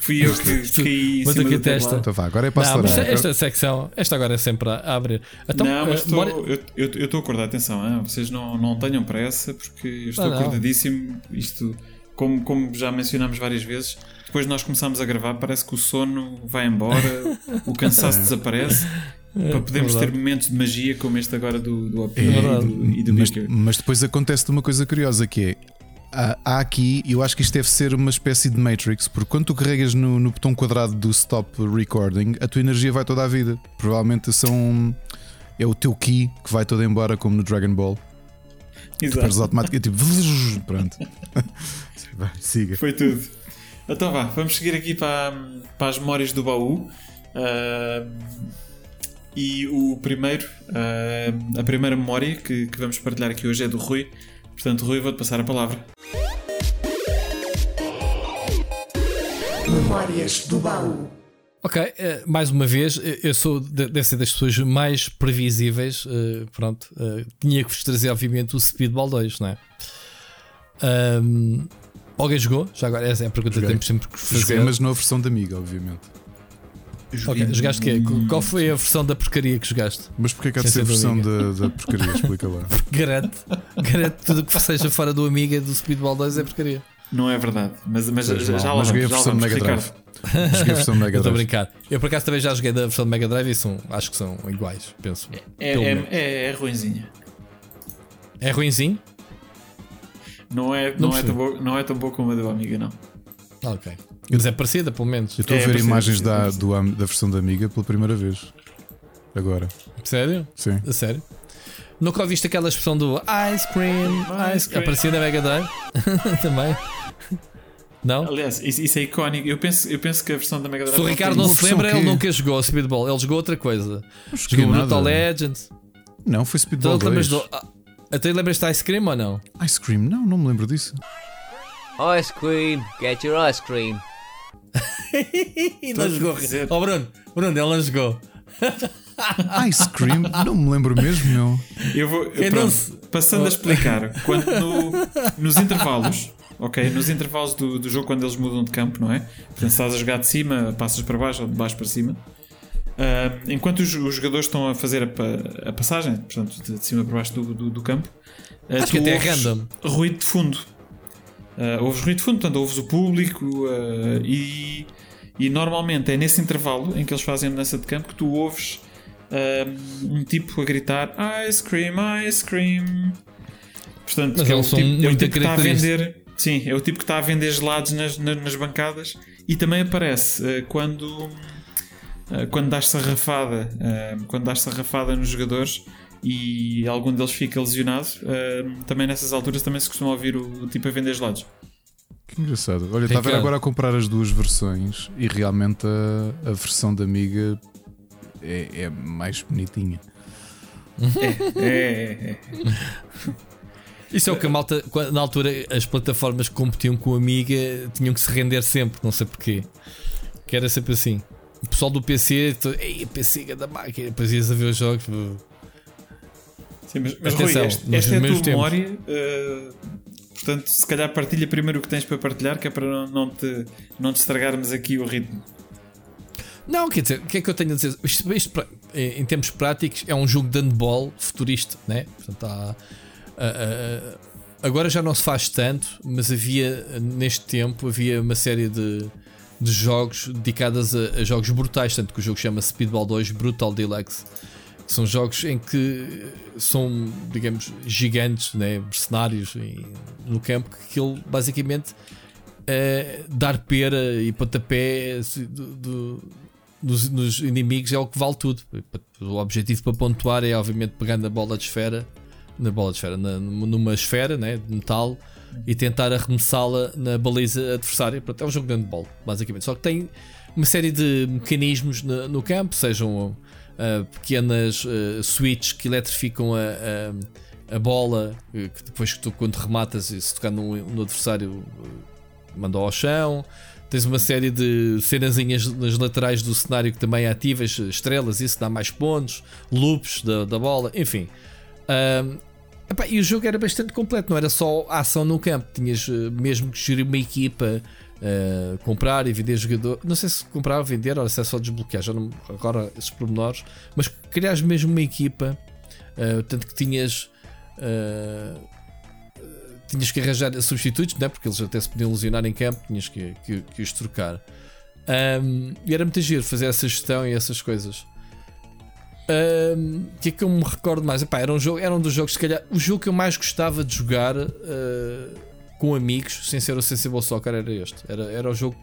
fui eu que caí em Bota cima aqui testa. Então vá, agora é para Não, mas acelerar. esta secção, esta agora é sempre a abrir. Então, não, mas eh, estou, bora- eu eu- eu estou a acordar, atenção, hein? vocês não, não tenham pressa, porque eu estou Ah, acordadíssimo. Isto, como, como já mencionámos várias vezes, depois de nós começamos a gravar, parece que o sono vai embora, o cansaço desaparece, para podermos ter É. momentos de magia como este agora do, do Up É, e do, e do mas, mas depois acontece uma coisa curiosa que é há, há aqui, eu acho que isto deve ser uma espécie de Matrix, porque quando tu carregas no, no botão quadrado do stop recording, a tua energia vai toda à vida. Provavelmente são é o teu ki que vai todo embora, como no Dragon Ball. Tu Exato. automaticamente tipo pronto. Vai, siga. Foi tudo. Então vá, vamos seguir aqui para, para as memórias do baú. Uh, e o primeiro, uh, a primeira memória que, que vamos partilhar aqui hoje é do Rui. Portanto, Rui, vou-te passar a palavra. Memórias do baú. Ok, uh, mais uma vez, eu sou deve ser das pessoas mais previsíveis. Uh, pronto, tinha que vos trazer, obviamente, o Speedball 2, não é? Um, alguém jogou? Já agora, essa é a pergunta que temos sempre que fazer. Joguei, mas na versão da Amiga, obviamente. Ok, jogaste quê? Qual foi a versão da porcaria que jogaste? Mas porquê que há de ser a versão da, da porcaria? Explica lá. garante, garante tudo que seja fora do Amiga do Speedball 2 é porcaria. Não é verdade, mas, mas já, já, já mas joguei a versão Mega Drive. Joguei a versão Mega Drive. Estou a brincar. Eu por acaso também já joguei da versão de Mega Drive e são, acho que são iguais, penso. É, é, é, é ruinzinha. É ruinzinho? Não é, não, não, é tão boa, não é tão boa como a da Amiga, não. Ok. Mas é parecida, pelo menos. Eu estou é, a ver parecida, imagens da, do, da versão da Amiga pela primeira vez. Agora. Sério? Sim. A sério? Nunca ouviste aquela expressão do ice cream, ice cream. Aparecia na Mega Drive? Também. Não? Aliás, isso, isso, é icónico. Eu penso, eu penso que a versão da Mega Drive. Se o Ricardo não se lembra, ele nunca jogou Speedball. Ele jogou outra coisa. Jogou Brutal Legends. Não, foi Speedball. Então, 2. Do... Ah, até lembras-te de Ice Cream ou não? Ice Cream? Não, não me lembro disso. Ice Cream, get your ice cream. e não jogou. Oh, Bruno, Bruno, ele não jogou. Ice Cream? Não me lembro mesmo, meu. Eu vou. Eu, pronto, se... Passando a explicar, quando no, nos intervalos ok? Nos intervalos do, do jogo, quando eles mudam de campo, não é? Portanto, estás a jogar de cima, passas para baixo ou de baixo para cima. Uh, enquanto os, os, jogadores estão a fazer a, a passagem, portanto, de, de, cima para baixo do, do, do campo, uh, acho que até é random. Ruído de fundo. Uh, ouves ruído de fundo, portanto, ouves o público e, e normalmente é nesse intervalo em que eles fazem a mudança de campo que tu ouves um tipo a gritar Ice cream, ice cream. Portanto, Mas é o tipo, é o tipo que está a vender Sim, é o tipo que está a vender gelados nas, nas bancadas e também aparece uh, quando, uh, quando dás sarrafada, uh, quando dás sarrafada nos jogadores e algum deles fica lesionado, também nessas alturas também se costuma ouvir o, o tipo a vender gelados. Que engraçado. Olha, estava agora a comprar as duas versões e realmente a, a versão da Amiga é, é mais bonitinha. é, é, é. Isso é o que a malta, na altura, as plataformas que competiam com a Amiga tinham que se render sempre, não sei porquê. Que era sempre assim. O pessoal do PC, ei, PC da máquina, depois ias a ver os jogos. Sim, mas, mas Atenção, Rui, este, esta é a tua tempos. memória. Uh, portanto, se calhar partilha primeiro o que tens para partilhar, que é para não, não, te, não te estragarmos aqui o ritmo. Não, quer dizer, o que é que eu tenho a dizer? Isto, isto, em termos práticos, é um jogo de handball futurista, né? Portanto, há Uh, agora já não se faz tanto, mas havia neste tempo havia uma série de, de jogos dedicados a, a, jogos brutais, tanto que o jogo chama Speedball 2 Brutal Deluxe. São jogos em que são, digamos, gigantes, né, cenários no campo, que ele basicamente é dar pera e pontapé do, do, dos, dos inimigos é o que vale tudo. O objetivo para pontuar é, obviamente, pegando a bola de esfera na bola de esfera, na, numa esfera né, de metal e tentar arremessá-la na baliza adversária. Pronto, é um jogo de handball, basicamente. Só que tem uma série de mecanismos no, no campo, sejam uh, pequenas uh, switches que eletrificam a, a, a, bola, que depois que tu, quando rematas, se tocar no, no adversário, manda ao chão. Tens uma série de cenazinhas nas laterais do cenário que também ativas, estrelas, isso dá mais pontos, loops da, da bola, enfim. Um, Epá, e o jogo era bastante completo, não era só ação no campo, tinhas mesmo que gerir uma equipa, uh, comprar e vender jogador. Não sei se comprar ou vender, ou se é só desbloquear, já não, agora esses pormenores, mas criares mesmo uma equipa, uh, tanto que tinhas. tinhas que arranjar substitutos, não é? porque eles até se podiam lesionar em campo, tinhas que, que, que os trocar. Um, e era muito giro fazer essa gestão e essas coisas. O um, que é que eu me recordo mais? Epá, era, um jogo, era um dos jogos, se calhar, o jogo que eu mais gostava de jogar uh, com amigos, sem ser o Sensible Soccer, era este. Era, era o jogo.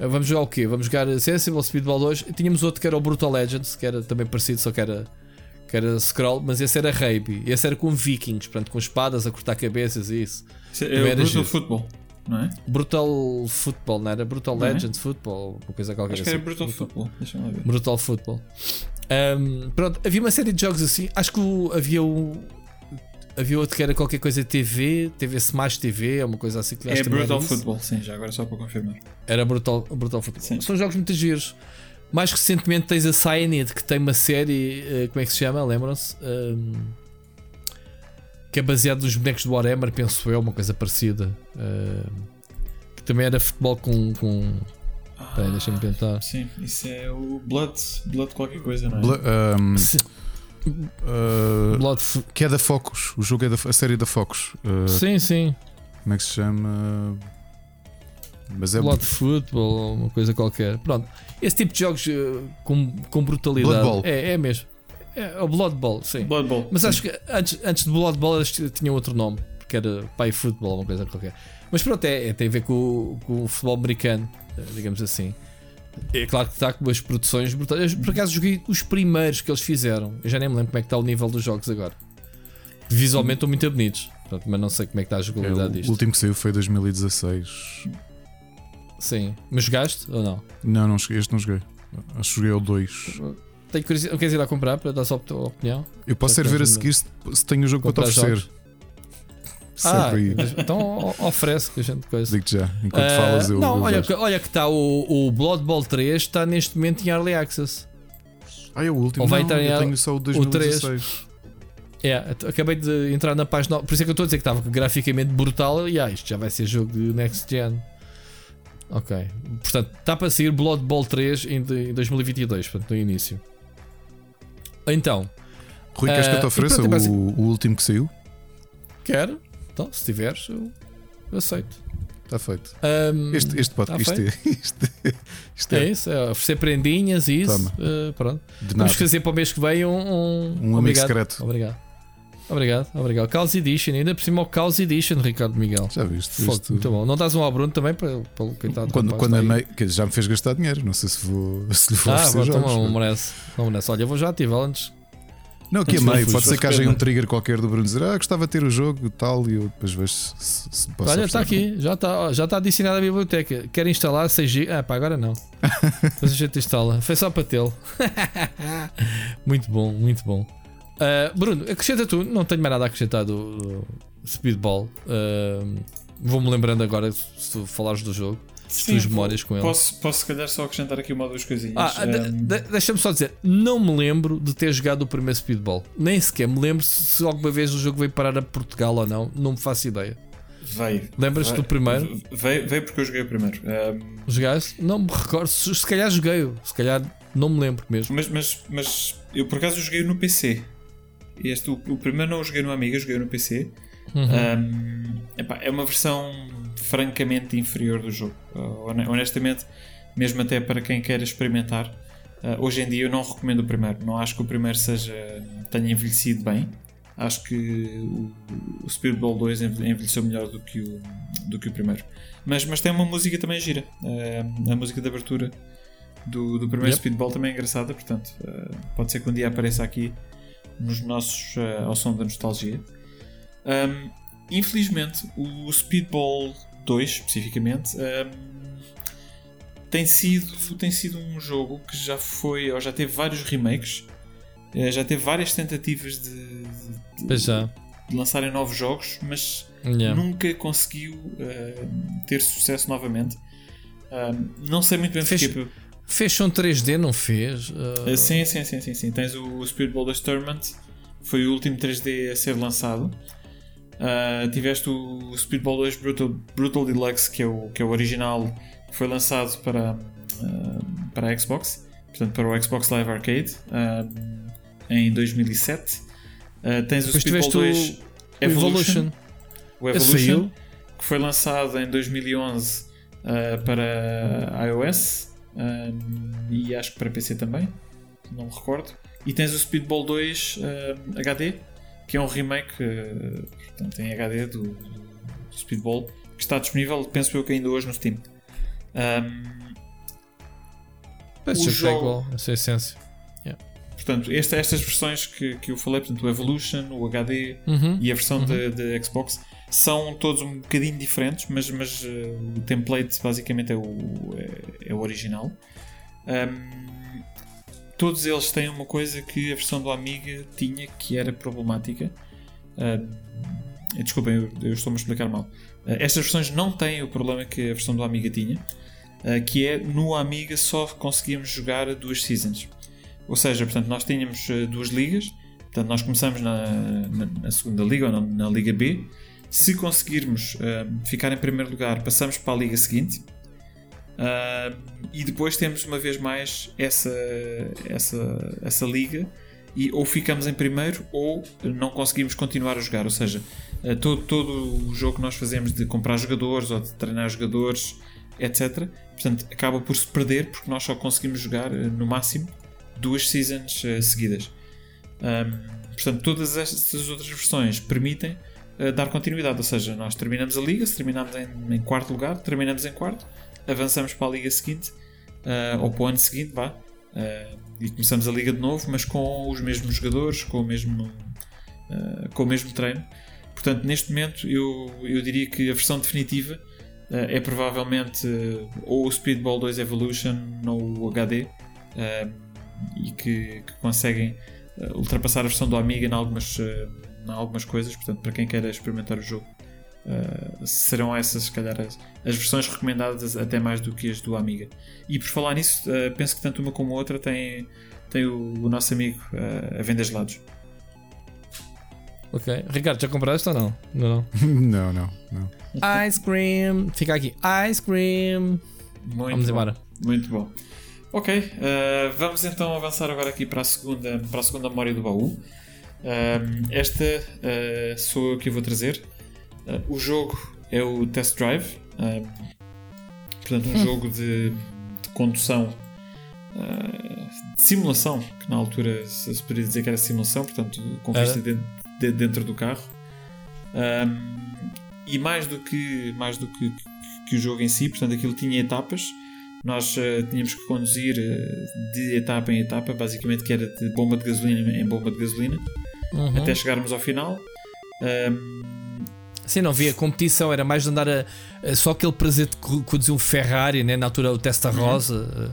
Uh, vamos jogar o quê? Vamos jogar Sensible Speedball 2. E tínhamos outro que era o Brutal Legends, que era também parecido, só que era, que era scroll, mas esse era Raby. Esse era com vikings, portanto, com espadas a cortar cabeças e isso. É o Brutal Football. não é? Brutal Football, não era? Brutal Não é? Legends Football, uma coisa qualquer Acho que era assim. Brutal Football. Deixa-me lá ver. Brutal Football. Um, pronto, havia uma série de jogos assim. Acho que havia o. Havia outro que era qualquer coisa TV, TV Smash TV, é uma coisa assim que acho É Brutal. Football, sim, já agora só para confirmar. Era Brutal, Brutal Football. Sim. São jogos muito giros. Mais recentemente tens a Cyanide que tem uma série, eh, como é que se chama? Lembram-se? Um, que é baseado nos bonecos do Warhammer, penso eu, uma coisa parecida. Um, que também era futebol com. com... Peraí, deixa-me tentar. Sim, isso é o Blood, Blood qualquer coisa, não é? Bla- ahm, Ah, Blood que é da Focus. O jogo é da a série da Focus. Ah, Sim, sim. como é que se chama? Mas é Blood Football, uma coisa qualquer. Pronto. Esse tipo de jogos eh, com, com brutalidade. É, é mesmo. É o Blood Bowl, sim. Blood Bowl. Mas sim. acho que antes, antes de Blood Bowl eles tinham outro nome, porque era Pai Football, uma coisa qualquer. Mas pronto, é, é- tem a ver com, o- com o futebol americano, eh, digamos assim. É claro que está com as produções brutais. Por acaso joguei os primeiros que eles fizeram. Eu já nem me lembro como é que está o nível dos jogos agora. Visualmente estão muito bonitos, mas não sei como é que está a É, jogabilidade o disto. último que saiu foi 2016. Sim. Mas jogaste ou não? Não, não cheguei, este não joguei. Acho que joguei o 2. Tenho curiosidade. Queres ir lá comprar para dar só a tua opinião? Eu posso Já ser ver a seguir se, se tenho o jogo para te oferecer. jogos. Sempre Ah, aí. mas então o- oferece que a gente coisa. Digo-te já. Enquanto Ah, falas, eu. não, eu olha, que- olha que está o, o Blood Bowl 3 está neste momento em Early Access. Ah, é o último. Ou vai não, entrar eu tenho só o o três. 2016. É, at- acabei de entrar na página. Por isso é que eu estou a dizer que estava graficamente brutal. E ah, isto já vai ser jogo de Next Gen. Ok. Portanto, está para sair Blood Bowl 3 em, em 2022, portanto, no início. Então, Rui, queres que eu Ah, te e ofereça é o, o último que saiu? quero. Então, se tiveres, eu, aceito. Está feito. Ahm, Este, este tá podcast. Isto, é- isto, é- isto é é isso, é oferecer prendinhas e isso. Eh, pronto. Vamos fazer para o mês que vem um. Um, Um amigo obrigado. secreto. Obrigado. Obrigado, obrigado. Caos Edition, ainda por cima o Caos Edition, Ricardo Miguel. Já viste? Fogo, Isto- muito bom. Não dás um ao Bruno também para, para o coitado Quando, quando aí. amei, que já me fez gastar dinheiro. Não sei se, vou, se lhe vou Ah, jogos. não merece. Não merece. Olha, eu vou já ativá-lo antes. Não, que amei. fui, Pode ser que haja um trigger qualquer do Bruno dizer Ah, gostava de ter o jogo tal. E eu depois vejo se, se, se posso Olha, está aqui, já está, já está adicionado à biblioteca. Quer instalar 6 GB? Ah, pá, agora não. Mas a gente instala. Foi só para tê-lo. muito bom, muito bom. Ah, Bruno, acrescenta tu. Não tenho mais nada a acrescentar do, do Speedball. Ah, Vou-me lembrando agora se tu falares do jogo. As tuas memórias com ele. Posso, posso, se calhar, só acrescentar aqui uma ou duas coisinhas. Ah, Um, de- deixa-me só dizer, não me lembro de ter jogado o primeiro Speedball. Nem sequer me lembro se se alguma vez o jogo veio parar a Portugal ou não. Não me faço ideia. veio. Lembras-te do primeiro? Veio, veio porque eu joguei o primeiro. Um, Jogaste? Não me recordo. Se, se calhar joguei-o. Se calhar não me lembro mesmo. mas, mas, mas eu por acaso joguei no PC. Este, o, o primeiro não o joguei no Amiga, joguei no PC. Uhum. Um, epá, é uma versão francamente inferior do jogo. Hone- honestamente, mesmo até para quem quer experimentar. uh, hoje em dia eu não recomendo o primeiro. Não acho que o primeiro seja, tenha envelhecido bem. Acho que o, o Speedball 2 enve- envelheceu melhor do que o, do que o primeiro. Mas, mas tem uma música também gira. Uh, a música de abertura do, do primeiro Yep. Speedball também é engraçada. Portanto, pode ser que um dia apareça aqui nos nossos ao som da nostalgia. Um, infelizmente, o Speedball 2, especificamente, um, tem, sido, tem sido um jogo que já foi, ou já teve vários remakes, eh, já teve várias tentativas de, de- já. de lançarem novos jogos, mas Yeah. nunca conseguiu uh, ter sucesso novamente. Um, não sei muito bem Fez- porquê. Fez um 3D, não fez? Uh, sim, sim, sim, sim, sim. Tens o Speedball 2 Tournament, foi o último 3D a ser lançado. Uh, tiveste o Speedball 2 Brutal, Brutal Deluxe, que é, o, que é o original, que foi lançado para, uh, para a Xbox, portanto para o Xbox Live Arcade, uh, em 2007. Uh, tens o Depois Speedball tiveste o- 2 o Evolution. o Evolution, que foi lançado em 2011 uh, para iOS e acho que para PC também, não me recordo. E tens o Speedball 2 uh, HD, que é um remake uh, portanto, em HD do, do Speedball, que está disponível, penso eu que ainda hoje no Steam. Um, Parece é jogo- igual, essa é a essência. portanto, esta- estas versões que, que eu falei, portanto, o Evolution, o HD, Uhum. e a versão de, de Xbox são todos um bocadinho diferentes, mas, mas uh, o template basicamente é o, é, é o original. Um, todos eles têm uma coisa que a versão do Amiga tinha que era problemática. Uh, desculpem, eu, eu estou-me a explicar mal. Uh, estas versões não têm o problema que a versão do Amiga tinha, uh, que é no Amiga só conseguíamos jogar duas seasons. Ou seja, portanto, nós tínhamos duas ligas, portanto, nós começamos na, na, na segunda liga ou na, na, Liga B. Se conseguirmos ficar em primeiro lugar, passamos para a liga seguinte. Uh, e depois temos uma vez mais essa, essa, essa liga e ou ficamos em primeiro ou não conseguimos continuar a jogar. Ou seja, uh, todo, todo o jogo que nós fazemos de comprar jogadores ou de treinar jogadores, etc., portanto, acaba por se perder porque nós só conseguimos jogar uh, no máximo duas seasons seguidas. Um, portanto, todas estas outras versões permitem dar continuidade, ou seja, nós terminamos a liga, se terminamos em, em quarto lugar, terminamos em quarto avançamos para a liga seguinte, uh, ou para o ano seguinte, vá, uh, e começamos a liga de novo, mas com os mesmos jogadores, com o mesmo, uh, com o mesmo treino. Portanto, neste momento, eu, eu diria que a versão definitiva é provavelmente ou o Speedball 2 Evolution ou o HD, e que, que conseguem ultrapassar a versão do Amiga em algumas, em algumas coisas. Portanto, para quem quer experimentar o jogo, Uh, serão essas, se calhar, as, as, versões recomendadas até mais do que as do Amiga. E por falar nisso, uh, penso que tanto uma como a outra tem, tem o, o nosso amigo uh, a vender gelados. Ok. Ricardo, já compraste ou não? Não, não. não, não. Ice cream. Fica aqui. Ice cream. Muito vamos bom. embora. Muito bom. Ok, vamos então avançar agora aqui para a segunda, para a segunda memória do baú. esta sou eu que vou trazer. Uh, o jogo é o Test Drive, uh, portanto, um hum. jogo de, de condução, uh, de simulação, que na altura se, se poderia dizer que era simulação, portanto, com vista dentro, de, dentro, do carro. Um, e mais do que mais do que, que, o jogo em si, portanto, aquilo tinha etapas. Nós tínhamos que conduzir de etapa em etapa, basicamente que era de bomba de gasolina em bomba de gasolina, uhum. até chegarmos ao final. Um, Sim, não havia competição, era mais de andar a, a só aquele prazer de conduzir um Ferrari, né? na altura o Testa uhum. Rosa. Uhum.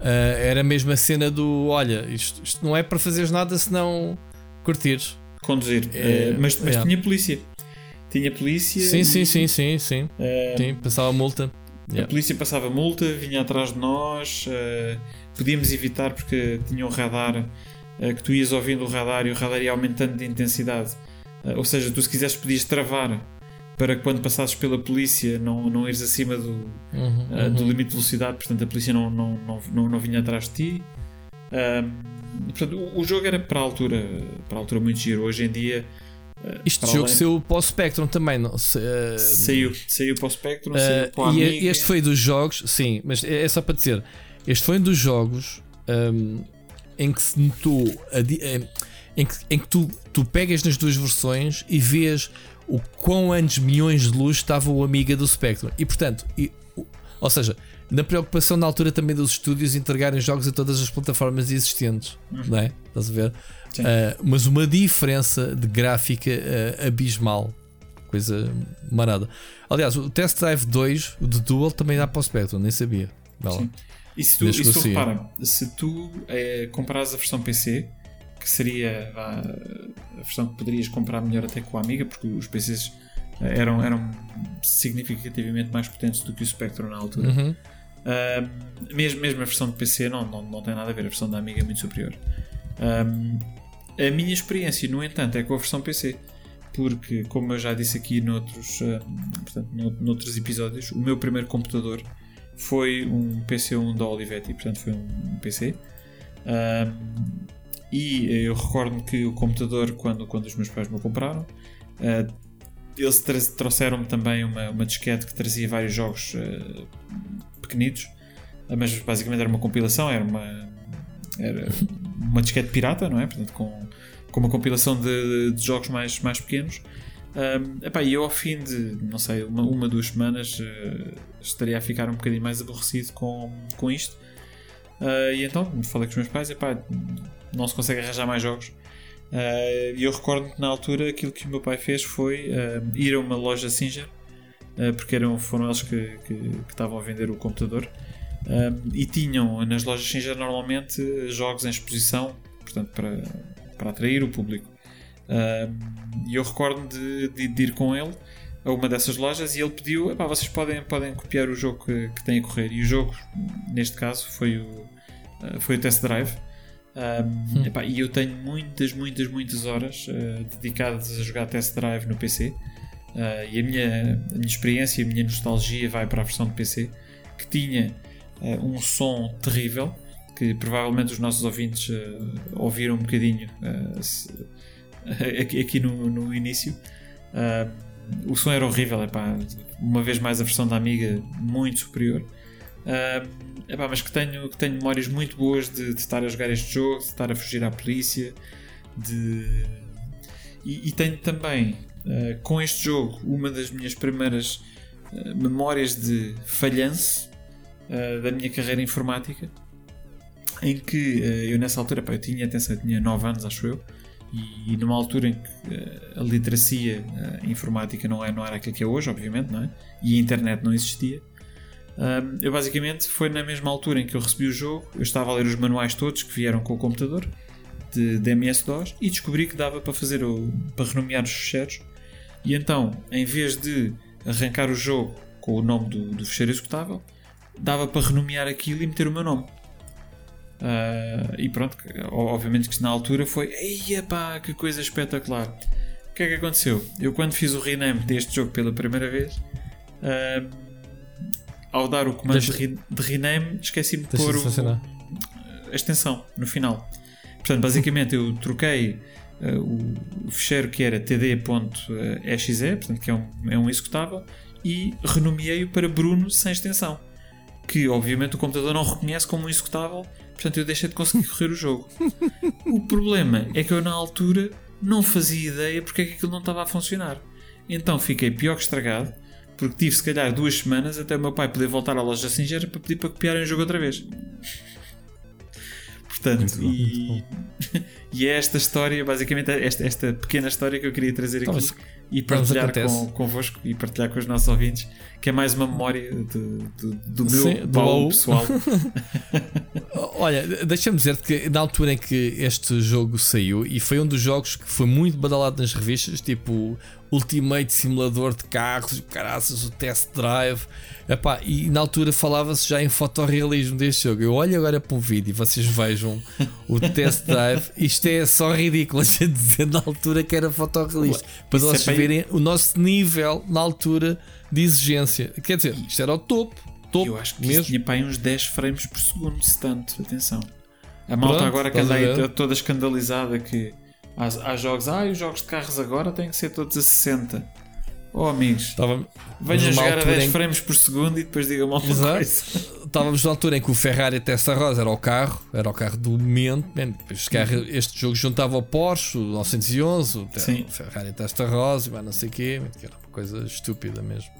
Uh, era mesmo a cena do: olha, isto, isto não é para fazeres nada senão curtires. Conduzir. É, uh, mas, mas é. tinha polícia. Tinha polícia. Sim, e... sim, sim, sim, sim. Uh, sim, passava multa. A polícia passava multa, vinha atrás de nós, podíamos evitar porque tinha um radar que tu ias ouvindo o radar e o radar ia aumentando de intensidade. ou seja, tu se quisesse podias travar para quando passasses pela polícia não, não ires acima do, uhum, uh, do uhum. limite de velocidade, portanto a polícia não, não, não, não, não vinha atrás de ti. portanto, o, o, jogo era para a altura, para a altura muito giro. Hoje em dia. Uh, este jogo além... saiu para o Spectrum também, não? Se, uh, saiu, saiu para o Spectrum, saiu para a E este foi dos jogos, sim, mas é, é só para dizer, este foi um dos jogos um, em que se notou a, em que, em que tu, tu pegas nas duas versões e vês o quão anos milhões de luz estava o Amiga do Spectrum. E portanto, e, ou seja, na preocupação na altura também dos estúdios entregarem jogos a todas as plataformas existentes, uhum. não é? Estás a ver? Uh, mas uma diferença de gráfica uh, abismal. Coisa marada. Aliás, o Test Drive 2, o de Dual, também dá para o Spectrum, nem sabia. Sim. E se tu, e se tu repara, se tu é, comprares a versão PC, que seria a, versão que poderias comprar melhor até com a Amiga, porque os PCs eh, eram, eram significativamente mais potentes do que o Spectrum na altura. Uhum. Uh, mesmo, mesmo a versão de PC não, não, não tem nada a ver, a versão da Amiga é muito superior. Um, a minha experiência, no entanto, é com a versão PC, porque, como eu já disse aqui noutros, uh, portanto, noutros episódios, o meu primeiro computador foi um PC1 da Olivetti, portanto, foi um PC. E eh, eu recordo-me que o computador, quando, quando os meus pais me compraram, uh, eles trouxeram-me também uma, uma disquete que trazia vários jogos uh, pequenitos, mas basicamente era uma compilação, era uma, era uma disquete pirata, não é? Portanto, com, com uma compilação de, de jogos mais, mais pequenos. Um, epá, e eu ao fim de, não sei, uma, uma duas semanas uh, estaria a ficar um bocadinho mais aborrecido com, com isto. Uh, e então falei com os meus pais, epá, não se consegue arranjar mais jogos. Uh, E eu recordo que na altura aquilo que o meu pai fez foi uh, ir a uma loja Singer, uh, porque eram, foram eles que, que, que estavam a vender o computador, e tinham nas lojas Singer normalmente jogos em exposição, portanto, para, para atrair o público. E eu recordo de, de, de ir com ele a uma dessas lojas e ele pediu: "Epá, vocês podem, podem copiar o jogo que, que tem a correr. E o jogo, neste caso, foi o, foi o Test Drive. Um, epá, e eu tenho muitas, muitas, muitas horas uh, dedicadas a jogar Test Drive no PC. Uh, e a minha, a minha experiência, a minha nostalgia vai para a versão de PC que tinha uh, um som terrível. Que provavelmente os nossos ouvintes uh, ouviram um bocadinho uh, se- aqui, aqui no, no início. Uh, o som era horrível, epá, uma vez mais a versão da Amiga muito superior. Uh, epá, mas que tenho, que tenho memórias muito boas de, de estar a jogar este jogo, de estar a fugir à polícia, de... E, e tenho também uh, com este jogo uma das minhas primeiras uh, memórias de falhanço da minha carreira informática em que eu nessa altura eu tinha atenção, eu tinha 9 anos acho eu e, numa altura em que a literacia informática não, é, não era aquilo que é hoje, obviamente, não é? e a internet não existia. Um, eu basicamente foi na mesma altura em que eu recebi o jogo, eu estava a ler os manuais todos que vieram com o computador de, de MS-DOS e descobri que dava para fazer o, para renomear os ficheiros. E então, em vez de arrancar o jogo com o nome do, do ficheiro executável, dava para renomear aquilo e meter o meu nome. Ah, e pronto, obviamente que na altura foi Eia pá, que coisa espetacular. O que é que aconteceu? Eu quando fiz o rename deste jogo pela primeira vez, ah, ao dar o comando Deixa- de, de rename, esqueci-me de pôr o, a extensão no final. Portanto, basicamente eu troquei uh, o, o ficheiro que era td.exe, portanto, que é um, é um executável, e renomeei-o para Bruno sem extensão. Que obviamente o computador não reconhece como um executável, portanto eu deixei de conseguir correr o jogo. O problema é que eu na altura não fazia ideia porque é que aquilo não estava a funcionar. Então fiquei pior que estragado, porque tive se calhar duas semanas até o meu pai poder voltar à loja Singer para pedir para copiarem o jogo outra vez. Portanto, bom, e, e é esta história, basicamente é esta, esta pequena história que eu queria trazer aqui Então, mas- e mas partilhar com, convosco e partilhar com os nossos ouvintes, que é mais uma memória de- do meu Sim, do baú baú. pessoal. Olha, deixa-me dizer-te que na altura em que este jogo saiu, e foi um dos jogos que foi muito badalado nas revistas, tipo Ultimate Simulador de Carros, caraças, o Test Drive, epá, e na altura falava-se já em fotorrealismo deste jogo. Eu olho agora para um vídeo e vocês vejam o Test Drive, isto é só ridículo a gente dizer na altura que era fotorrealista, para isso é vocês bem- verem o nosso nível na altura de exigência. Quer dizer, isto era o topo. Topo Eu acho que mesmo. tinha para aí uns 10 frames por segundo, se tanto. Atenção. A malta Pronto, agora que anda aí toda escandalizada que há, há jogos, ah, os jogos de carros agora têm que ser todos a 60. Oh amigos, Estava, venham jogar a altura 10 em- frames por segundo e depois digam-me alguma Exato. coisa. Estávamos na altura em que o Ferrari Testa Rosa era o carro, era o carro do momento. Man, este, carro- este jogo juntava o Porsche, o 911, o, Sim. o Ferrari Testa Rosa, e mais não sei o quê, que era uma coisa estúpida mesmo.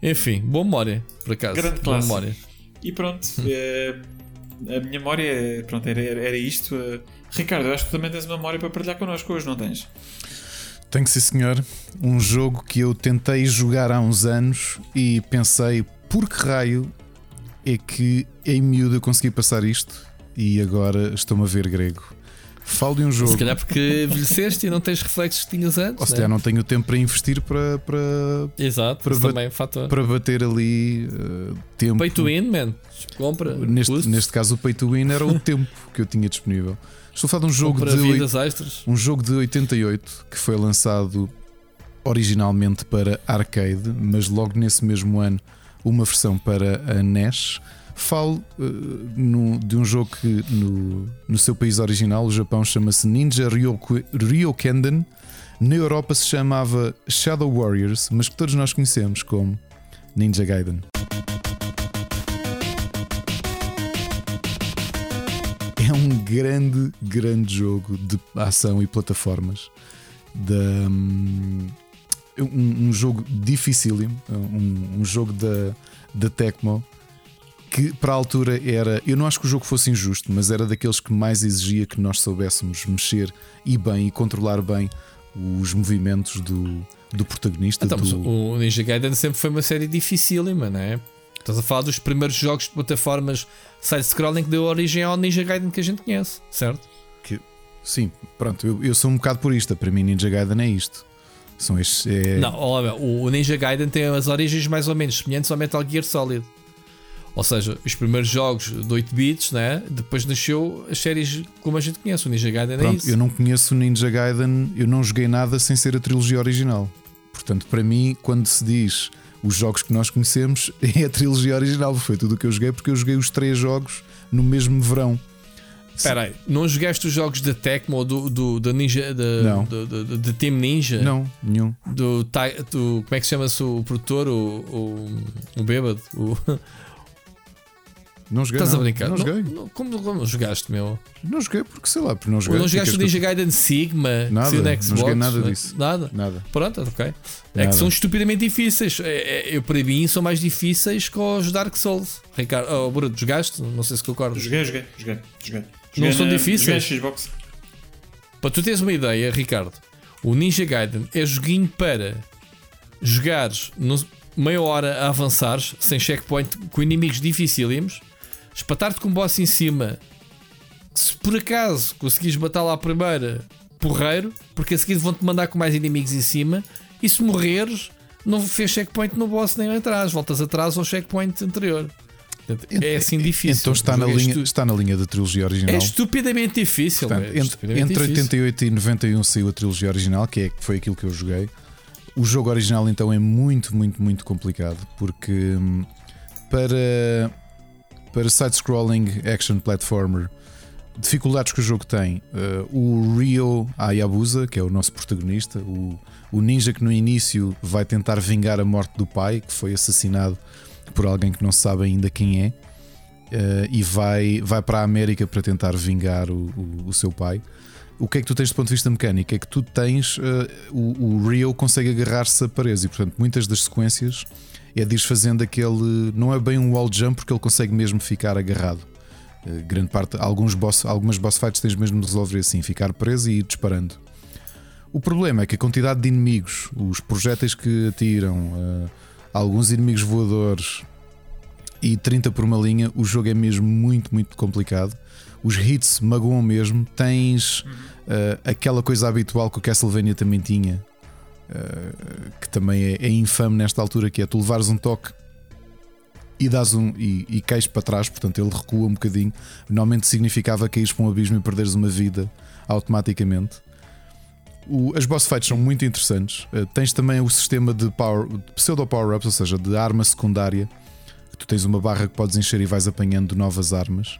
Enfim, boa memória, por acaso. Grande boa clássico. memória. E pronto, eh, a minha memória pronto, era, era era isto. Ricardo, eu acho que tu também tens uma memória para partilhar connosco hoje, não tens? Que ser, senhor. Um jogo que eu tentei jogar há uns anos e pensei, por que raio é que em miúdo eu consegui passar isto e agora estou-me a ver grego. Falo de um jogo. Se calhar porque envelheceste e não tens reflexos que tinhas antes. Ou se né? calhar não tenho tempo para investir para, para, Exato, para bat- também é fator. para bater ali eh, tempo. Pay to win, man. Compra. Neste, custo, neste caso, o Pay to Win era o tempo que eu tinha disponível. Estou a falar de um jogo de, vidas extras. um jogo de 88 que foi lançado originalmente para arcade, mas logo nesse mesmo ano uma versão para a NES. Falo eh, no- de um jogo que no, no seu país original, o Japão, chama-se Ninja Ryoku- Ryokenden. Na Europa se chamava Shadow Warriors, mas que todos nós conhecemos como Ninja Gaiden. Grande, grande jogo de ação e plataformas. Da, hum, um, um jogo dificílimo, um, um jogo da, da Tecmo que para a altura era. Eu não acho que o jogo fosse injusto, mas era daqueles que mais exigia que nós soubéssemos mexer e bem e controlar bem os movimentos do, do protagonista. Então, do... o Ninja Gaiden sempre foi uma série dificílima, não é? Estás a falar dos primeiros jogos de plataformas side-scrolling que deu origem ao Ninja Gaiden que a gente conhece, certo? que- Sim, pronto, eu, eu sou um bocado purista. Para mim, Ninja Gaiden é isto. São estes. É... Não, olha, o Ninja Gaiden tem as origens mais ou menos semelhantes ao Metal Gear Solid. Ou seja, os primeiros jogos de 8 bits, né? depois nasceu as séries como a gente conhece. O Ninja Gaiden é Pronto, isso. eu não conheço o Ninja Gaiden, eu não joguei nada sem ser a trilogia original. Portanto, para mim, quando se diz os jogos que nós conhecemos, é a trilogia original. Foi tudo o que eu joguei, porque eu joguei os três jogos no mesmo verão. Espera aí, não jogaste os jogos da Tecmo ou do, do, do Ninja, da- Não. do, do, do- do Team Ninja? Não, nenhum. Do, do- como é que se chama-se o produtor? O, o, o bêbado? O- Não joguei. Estás a não. brincar? Não joguei. Não- como, como jogaste, meu? Não joguei porque sei lá, porque não Ou joguei. não jogaste o Ninja Gaiden Sigma? Nada, na não Xbox, joguei nada né? disso. Nada? Nada. Pronto, ok. É Nada. que são estupidamente difíceis. É, é, eu, para mim, são mais difíceis que os Dark Souls. Ricardo, oh, Bruno, jogaste? Não sei se concordas. Joguei, joguei, joguei. joguei. Não Joguei são na- difíceis? Joguei Xbox. Para tu teres uma ideia, Ricardo, o Ninja Gaiden é joguinho para jogares no- meia hora a avançares sem checkpoint com inimigos dificílimos, espatar-te com um boss em cima. Se por acaso conseguires bater lá a primeira, porreiro, porque a seguir vão-te mandar com mais inimigos em cima, e se morreres, não fez checkpoint no boss nem atrás, voltas atrás ao checkpoint anterior. Portanto, é assim difícil. Então está na, é linha, está na linha da trilogia original. É estupidamente difícil. Portanto, é entre, estupidamente entre difícil. 88 e 91 saiu a trilogia original, que é, que foi aquilo que eu joguei. O jogo original então é muito, muito, muito complicado, porque hum, para, para side-scrolling action platformer, dificuldades que o jogo tem, eh, o Ryo Hayabusa, que é o nosso protagonista, o, o ninja que no início vai tentar vingar a morte do pai, que foi assassinado por alguém que não se sabe ainda quem é. eh, e vai, vai para a América para tentar vingar o, o, o seu pai. O que é que tu tens do ponto de vista mecânico? É que tu tens. eh, o, o Rio consegue agarrar-se a paredes e, portanto, muitas das sequências é de ir fazendo aquele. Não é bem um wall jump, porque ele consegue mesmo ficar agarrado. Eh, grande parte, alguns boss, algumas boss fights tens mesmo de resolver assim, ficar preso e ir disparando. O problema é que a quantidade de inimigos, os projéteis que atiram, eh, alguns inimigos voadores e 30 por uma linha, o jogo é mesmo muito, muito complicado. Os hits magoam mesmo. Tens eh, aquela coisa habitual que o Castlevania também tinha, que também é, é infame nesta altura, que é tu levares um toque e dás um e, e cais para trás, portanto ele recua um bocadinho. Normalmente significava cair para um abismo e perderes uma vida automaticamente. O- as boss fights são muito interessantes. Eh, tens também o sistema de, power, de pseudo power-ups, ou seja, de arma secundária. Tu tens uma barra que podes encher e vais apanhando novas armas.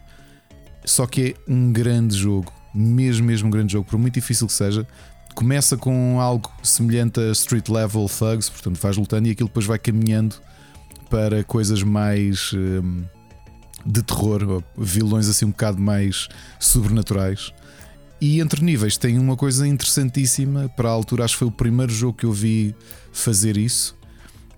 Só que é um grande jogo, mesmo, mesmo um grande jogo, por muito difícil que seja. Começa com algo semelhante a Street Level Thugs, portanto vais lutando e aquilo depois vai caminhando para coisas mais hum, de terror, ou vilões assim um bocado mais sobrenaturais. E entre níveis tem uma coisa interessantíssima. Para a altura, acho que foi o primeiro jogo que eu vi fazer isso.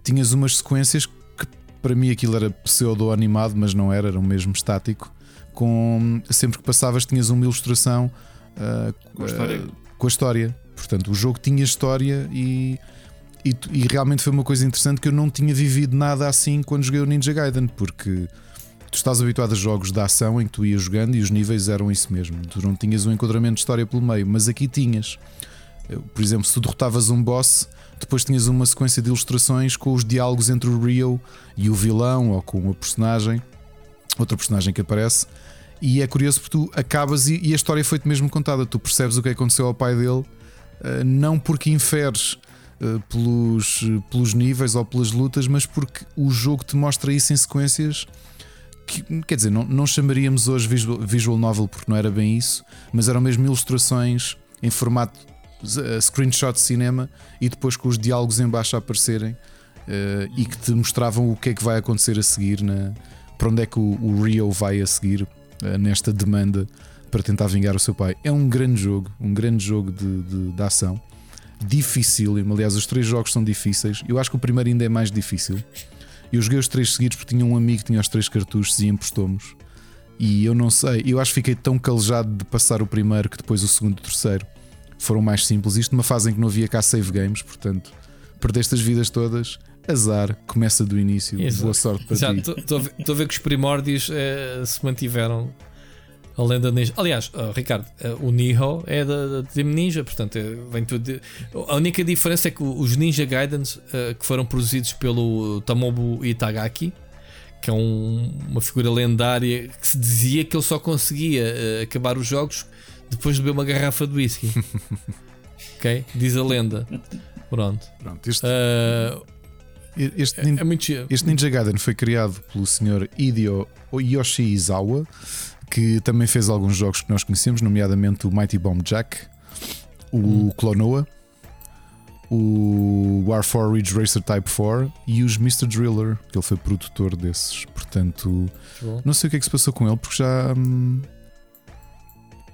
Tinhas umas sequências que para mim aquilo era pseudo-animado, mas não era, era um mesmo estático. Com, sempre que passavas, tinhas uma ilustração ah, Com a história. ah, com a história. Portanto, o jogo tinha história e, e, e realmente foi uma coisa interessante que eu não tinha vivido nada assim quando joguei o Ninja Gaiden, porque tu estás habituado a jogos de ação em que tu ias jogando e os níveis eram isso mesmo. Tu não tinhas um enquadramento de história pelo meio, mas aqui tinhas. Por exemplo, se tu derrotavas um boss, depois tinhas uma sequência de ilustrações com os diálogos entre o Rio e o vilão ou com uma personagem, outra personagem que aparece. E é curioso porque tu acabas e, e a história foi-te mesmo contada. Tu percebes o que aconteceu ao pai dele, não porque inferes eh, pelos, pelos níveis ou pelas lutas, mas porque o jogo te mostra isso em sequências que, quer dizer, não, não chamaríamos hoje visual, visual novel porque não era bem isso, mas eram mesmo ilustrações em formato eh, screenshot de cinema e depois com os diálogos em baixo a aparecerem eh, e que te mostravam o que é que vai acontecer a seguir, na, para onde é que o, o Rio vai a seguir eh, nesta demanda para tentar vingar o seu pai. É um grande jogo, um grande jogo de, de, de ação, dificílimo. Aliás, os três jogos são difíceis. Eu acho que o primeiro ainda é mais difícil. Eu joguei os três seguidos porque tinha um amigo que tinha os três cartuchos e emprestou-nos. E eu não sei, eu acho que fiquei tão calejado de passar o primeiro que depois o segundo e o terceiro foram mais simples. Isto numa fase em que não havia cá save games, portanto, perdeste as vidas todas. Azar, começa do início. Exato. Boa sorte para ti. Estou a ver que os primórdios eh, se mantiveram. A lenda ninja. Aliás, oh, Ricardo, eh, o Niho é da, da Team Ninja, portanto, é- vem tudo. de- A única diferença é que os Ninja Gaidens eh, que foram produzidos pelo Tamobu Itagaki, que é um- uma figura lendária que se dizia que ele só conseguia eh, acabar os jogos depois de beber uma garrafa de whisky. ok? Diz a lenda. Pronto. Pronto, este, Eh, este, é, nin- é muito este Ninja Gaiden foi criado pelo Sr. Hideo Yoshizawa, que também fez alguns jogos que nós conhecemos, nomeadamente o Mighty Bomb Jack, o Clonoa, o War 4 Ridge Racer Type 4 e os Mr. Driller, que ele foi produtor desses. Portanto, não sei o que é que se passou com ele, porque já. hum,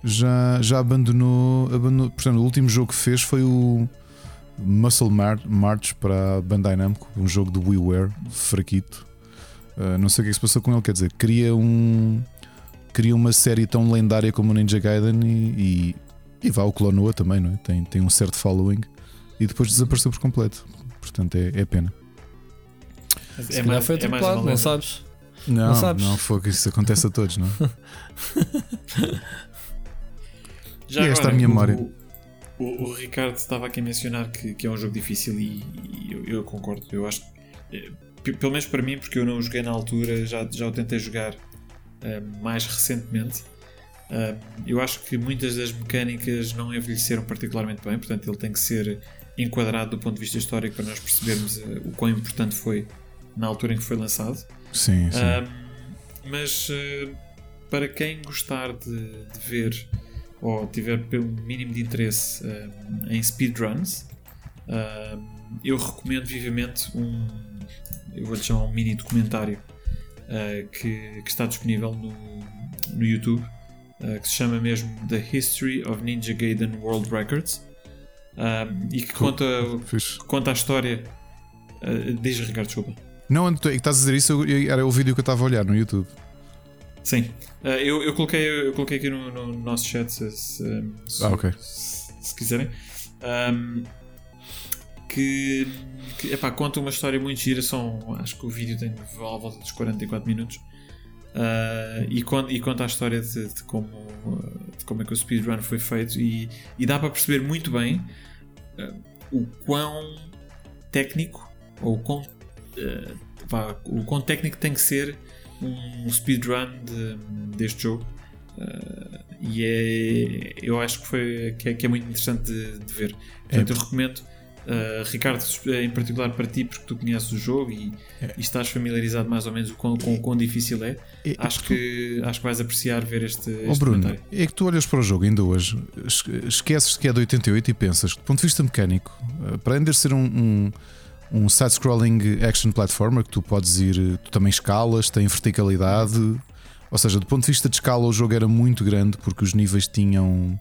Já, já abandonou, abandonou. Portanto, o último jogo que fez foi o Muscle Mar- March para a Bandai Namco, um jogo do WiiWare, fraquito. Uh, não sei o que é que se passou com ele, quer dizer, queria um. Queria uma série tão lendária como o Ninja Gaiden e, e, e vá o Clonoa também, não é? Tem, tem um certo following e depois desapareceu por completo. Portanto, é, é pena. É foi é mais atropelado, uma não sabes? Não, Não sabes? não foi que isso acontece a todos, não é? Já E esta agora, é a minha o- memória. O, o Ricardo estava aqui a mencionar que, que é um jogo difícil e, e eu, eu concordo. Eu acho que, eh, pe- pelo menos para mim, porque eu não o joguei na altura, já, já o tentei jogar mais recentemente. Eh, eu acho que muitas das mecânicas não envelheceram particularmente bem, portanto, ele tem que ser enquadrado do ponto de vista histórico para nós percebermos eh, o quão importante foi na altura em que foi lançado. Sim, sim. Mas eh, para quem gostar de, de ver ou tiver pelo mínimo de interesse em speedruns, eu recomendo vivamente um. Eu vou-lhe chamar um mini documentário ah, que, que está disponível no, no YouTube ah, que se chama mesmo The History of Ninja Gaiden World Records ahm, e que conta, conta a história. ah, diz Ricardo, desculpa. Não, é que estás a dizer isso, era o vídeo que eu estava a olhar no YouTube. Sim, Uh, eu, eu, coloquei, eu coloquei aqui no, no nosso chat se, se, se- Ah, ok. se- se quiserem. Um, que, que epá, conta uma história muito gira. São, acho que o vídeo tem à volta dos 44 minutos. Uh, e, conta, e conta a história de, de como, de como é que o speedrun foi feito. E, e dá para perceber muito bem uh, o quão técnico ou o quão, uh, o quão técnico tem que ser um speedrun de, deste jogo. E é, eu acho que, foi, que, é, que é muito interessante de, de ver. Portanto, eu recomendo, uh, Ricardo, em particular para ti, porque tu conheces o jogo e, e estás familiarizado mais ou menos com, com o quão difícil é. É- Acho que, acho que vais apreciar ver este, este Oh Bruno, documentário. é que tu olhas para o jogo ainda hoje, es- esqueces que é de 88 e pensas que, do ponto de vista mecânico, eh, para ainda ser um, um, um side-scrolling action platformer que tu podes ir, eh, tu também escalas, tem verticalidade, ou seja, do ponto de vista de escala, o jogo era muito grande porque os níveis tinham.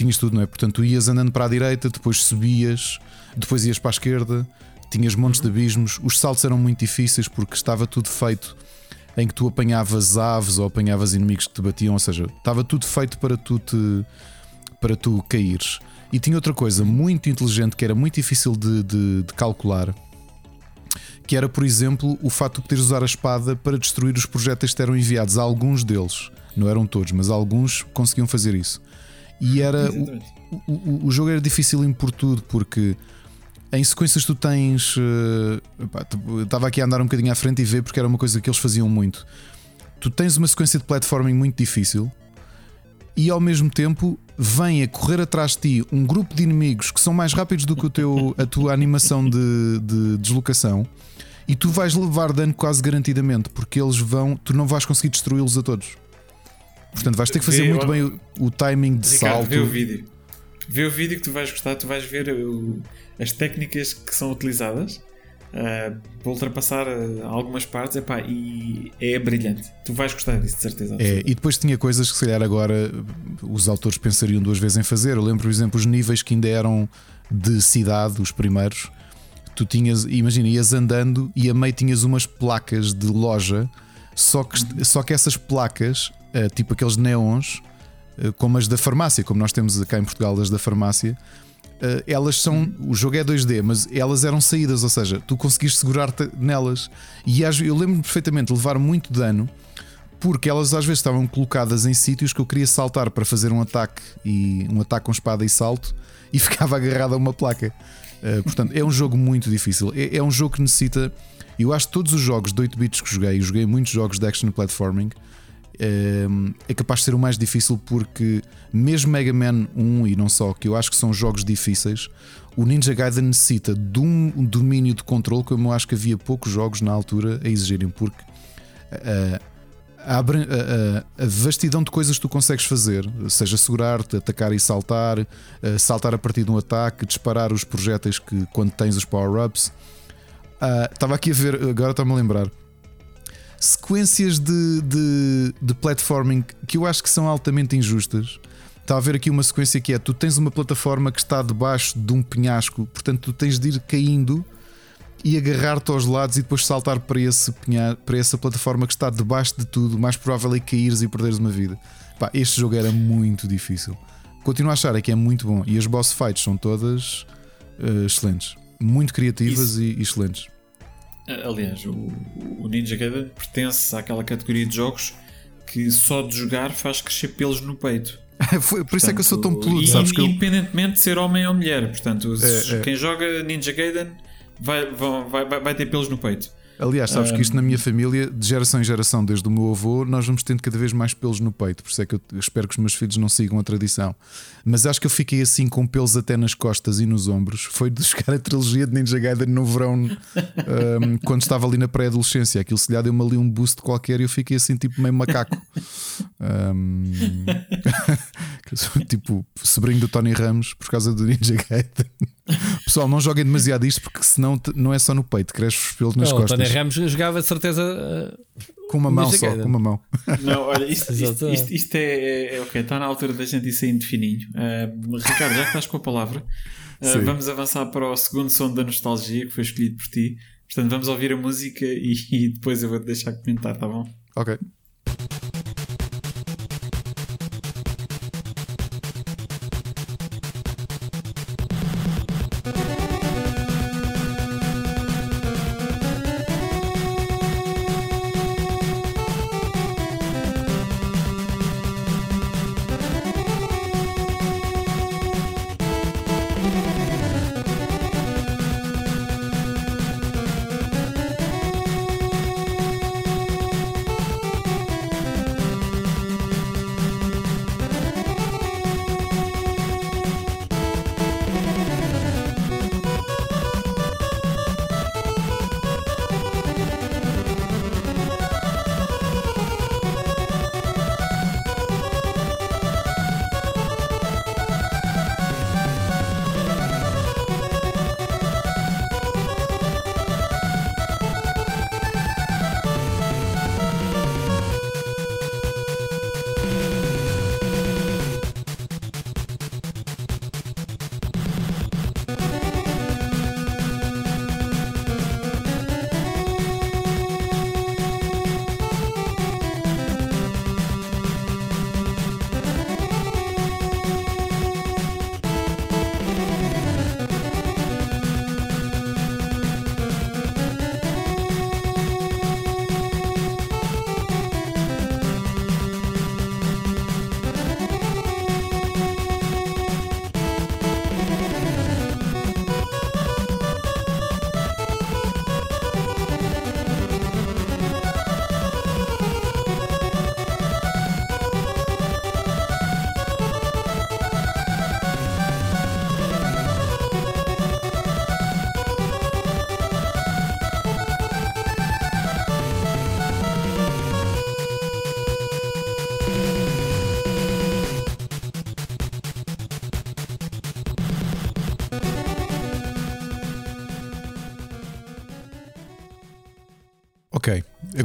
Tinhas tudo, não é? Portanto, tu ias andando para a direita, depois subias, depois ias para a esquerda, tinhas montes de abismos. Os saltos eram muito difíceis porque estava tudo feito em que tu apanhavas aves ou apanhavas inimigos que te batiam, ou seja, estava tudo feito para tu te para tu caíres. E tinha outra coisa muito inteligente que era muito difícil de, de- de calcular, que era, por exemplo, o facto de poderes usar a espada para destruir os projéteis que eram enviados. Alguns deles, não eram todos, mas alguns conseguiam fazer isso. E era o, o, o- jogo era difícil por tudo, porque em sequências tu tens. eh, Estava aqui a andar um bocadinho à frente e ver porque era uma coisa que eles faziam muito. Tu tens uma sequência de platforming muito difícil e ao mesmo tempo vem a correr atrás de ti um grupo de inimigos que são mais rápidos do que o teu, a tua animação de, de deslocação e tu vais levar dano quase garantidamente porque eles vão, tu não vais conseguir destruí-los a todos. Portanto, vais ter que fazer Vê, muito ó- bem o, o timing de Ricardo, salto. vê o vídeo. Vê o vídeo que tu vais gostar, tu vais ver o- as técnicas que são utilizadas ah, para ultrapassar ah, algumas partes epá, e é brilhante. Tu vais gostar disso, de certeza. É, e depois tinha coisas que se calhar agora os autores pensariam duas vezes em fazer. Eu lembro, por exemplo, os níveis que ainda eram de cidade, os primeiros. tu tinhas, imagina, ias andando e a meio tinhas umas placas de loja, só que, só que essas placas, eh, tipo aqueles neons, eh, como as da farmácia, como nós temos cá em Portugal, as da farmácia, eh, elas são. O jogo é 2D, mas elas eram saídas, ou seja, tu conseguiste segurar-te nelas. E às- eu lembro-me perfeitamente de levar muito dano. Porque elas às vezes estavam colocadas em sítios que eu queria saltar para fazer um ataque e um ataque com espada e salto e ficava agarrado a uma placa. Uh, portanto, é um jogo muito difícil. É, é um jogo que necessita. Eu acho que todos os jogos de 8 bits que joguei, eu joguei muitos jogos de action platforming, é capaz de ser o mais difícil porque, mesmo Mega Man 1 e não só, que eu acho que são jogos difíceis, o Ninja Gaiden necessita de um domínio de controle como eu acho que havia poucos jogos na altura a exigirem, porque uh, a, abran- a- a- a vastidão de coisas que tu consegues fazer, seja segurar-te, atacar e saltar, eh, saltar a partir de um ataque, disparar os projéteis que quando tens os power-ups. Ah, Estava aqui a ver, agora está-me a lembrar. Sequências de, de, de platforming que eu acho que são altamente injustas. Está a ver aqui uma sequência que é: tu tens uma plataforma que está debaixo de um penhasco, portanto, tu tens de ir caindo e agarrar-te aos lados e depois saltar para, esse penha- para essa plataforma que está debaixo de tudo, mais provável é caíres e perderes uma vida. Pá, este jogo era muito difícil. Continuo a achar é que é muito bom e as boss fights são todas eh, excelentes, muito criativas e, e excelentes. Aliás, o, o Ninja Gaiden pertence àquela categoria de jogos que só de jogar faz crescer pelos no peito. Por isso é que eu sou tão Portanto, peludo, sabes? Que eu, Independentemente de ser homem ou mulher. Portanto, É, é. quem joga Ninja Gaiden vai, vai, vai, vai ter pelos no peito. Aliás, sabes que isto na minha família, de geração em geração, desde o meu avô, nós vamos tendo cada vez mais pelos no peito. Por isso é que eu espero que os meus filhos não sigam a tradição. Mas acho que eu fiquei assim com pelos até nas costas e nos ombros. Foi de chegar a trilogia de Ninja Gaiden no verão, ahm, quando estava ali na pré-adolescência. Aquilo se lhe deu-me ali um boost qualquer e eu fiquei assim, tipo meio macaco. Sou, tipo sobrinho do Tony Ramos por causa do Ninja Gaiden. Pessoal, não joguem demasiado isto porque senão não é só no peito, cresce os pelos nas Não, costas. Ramos jogava de certeza. uh, Com uma mão só, com uma mão. Não, olha, isto, isto, isto, isto é, é, é ok, está na altura da gente ir saindo de fininho. Ah, Ricardo, já que estás com a palavra, Sim. vamos avançar para o segundo som da nostalgia que foi escolhido por ti. Portanto, vamos ouvir a música e, e depois eu vou-te deixar comentar, tá bom? Ok.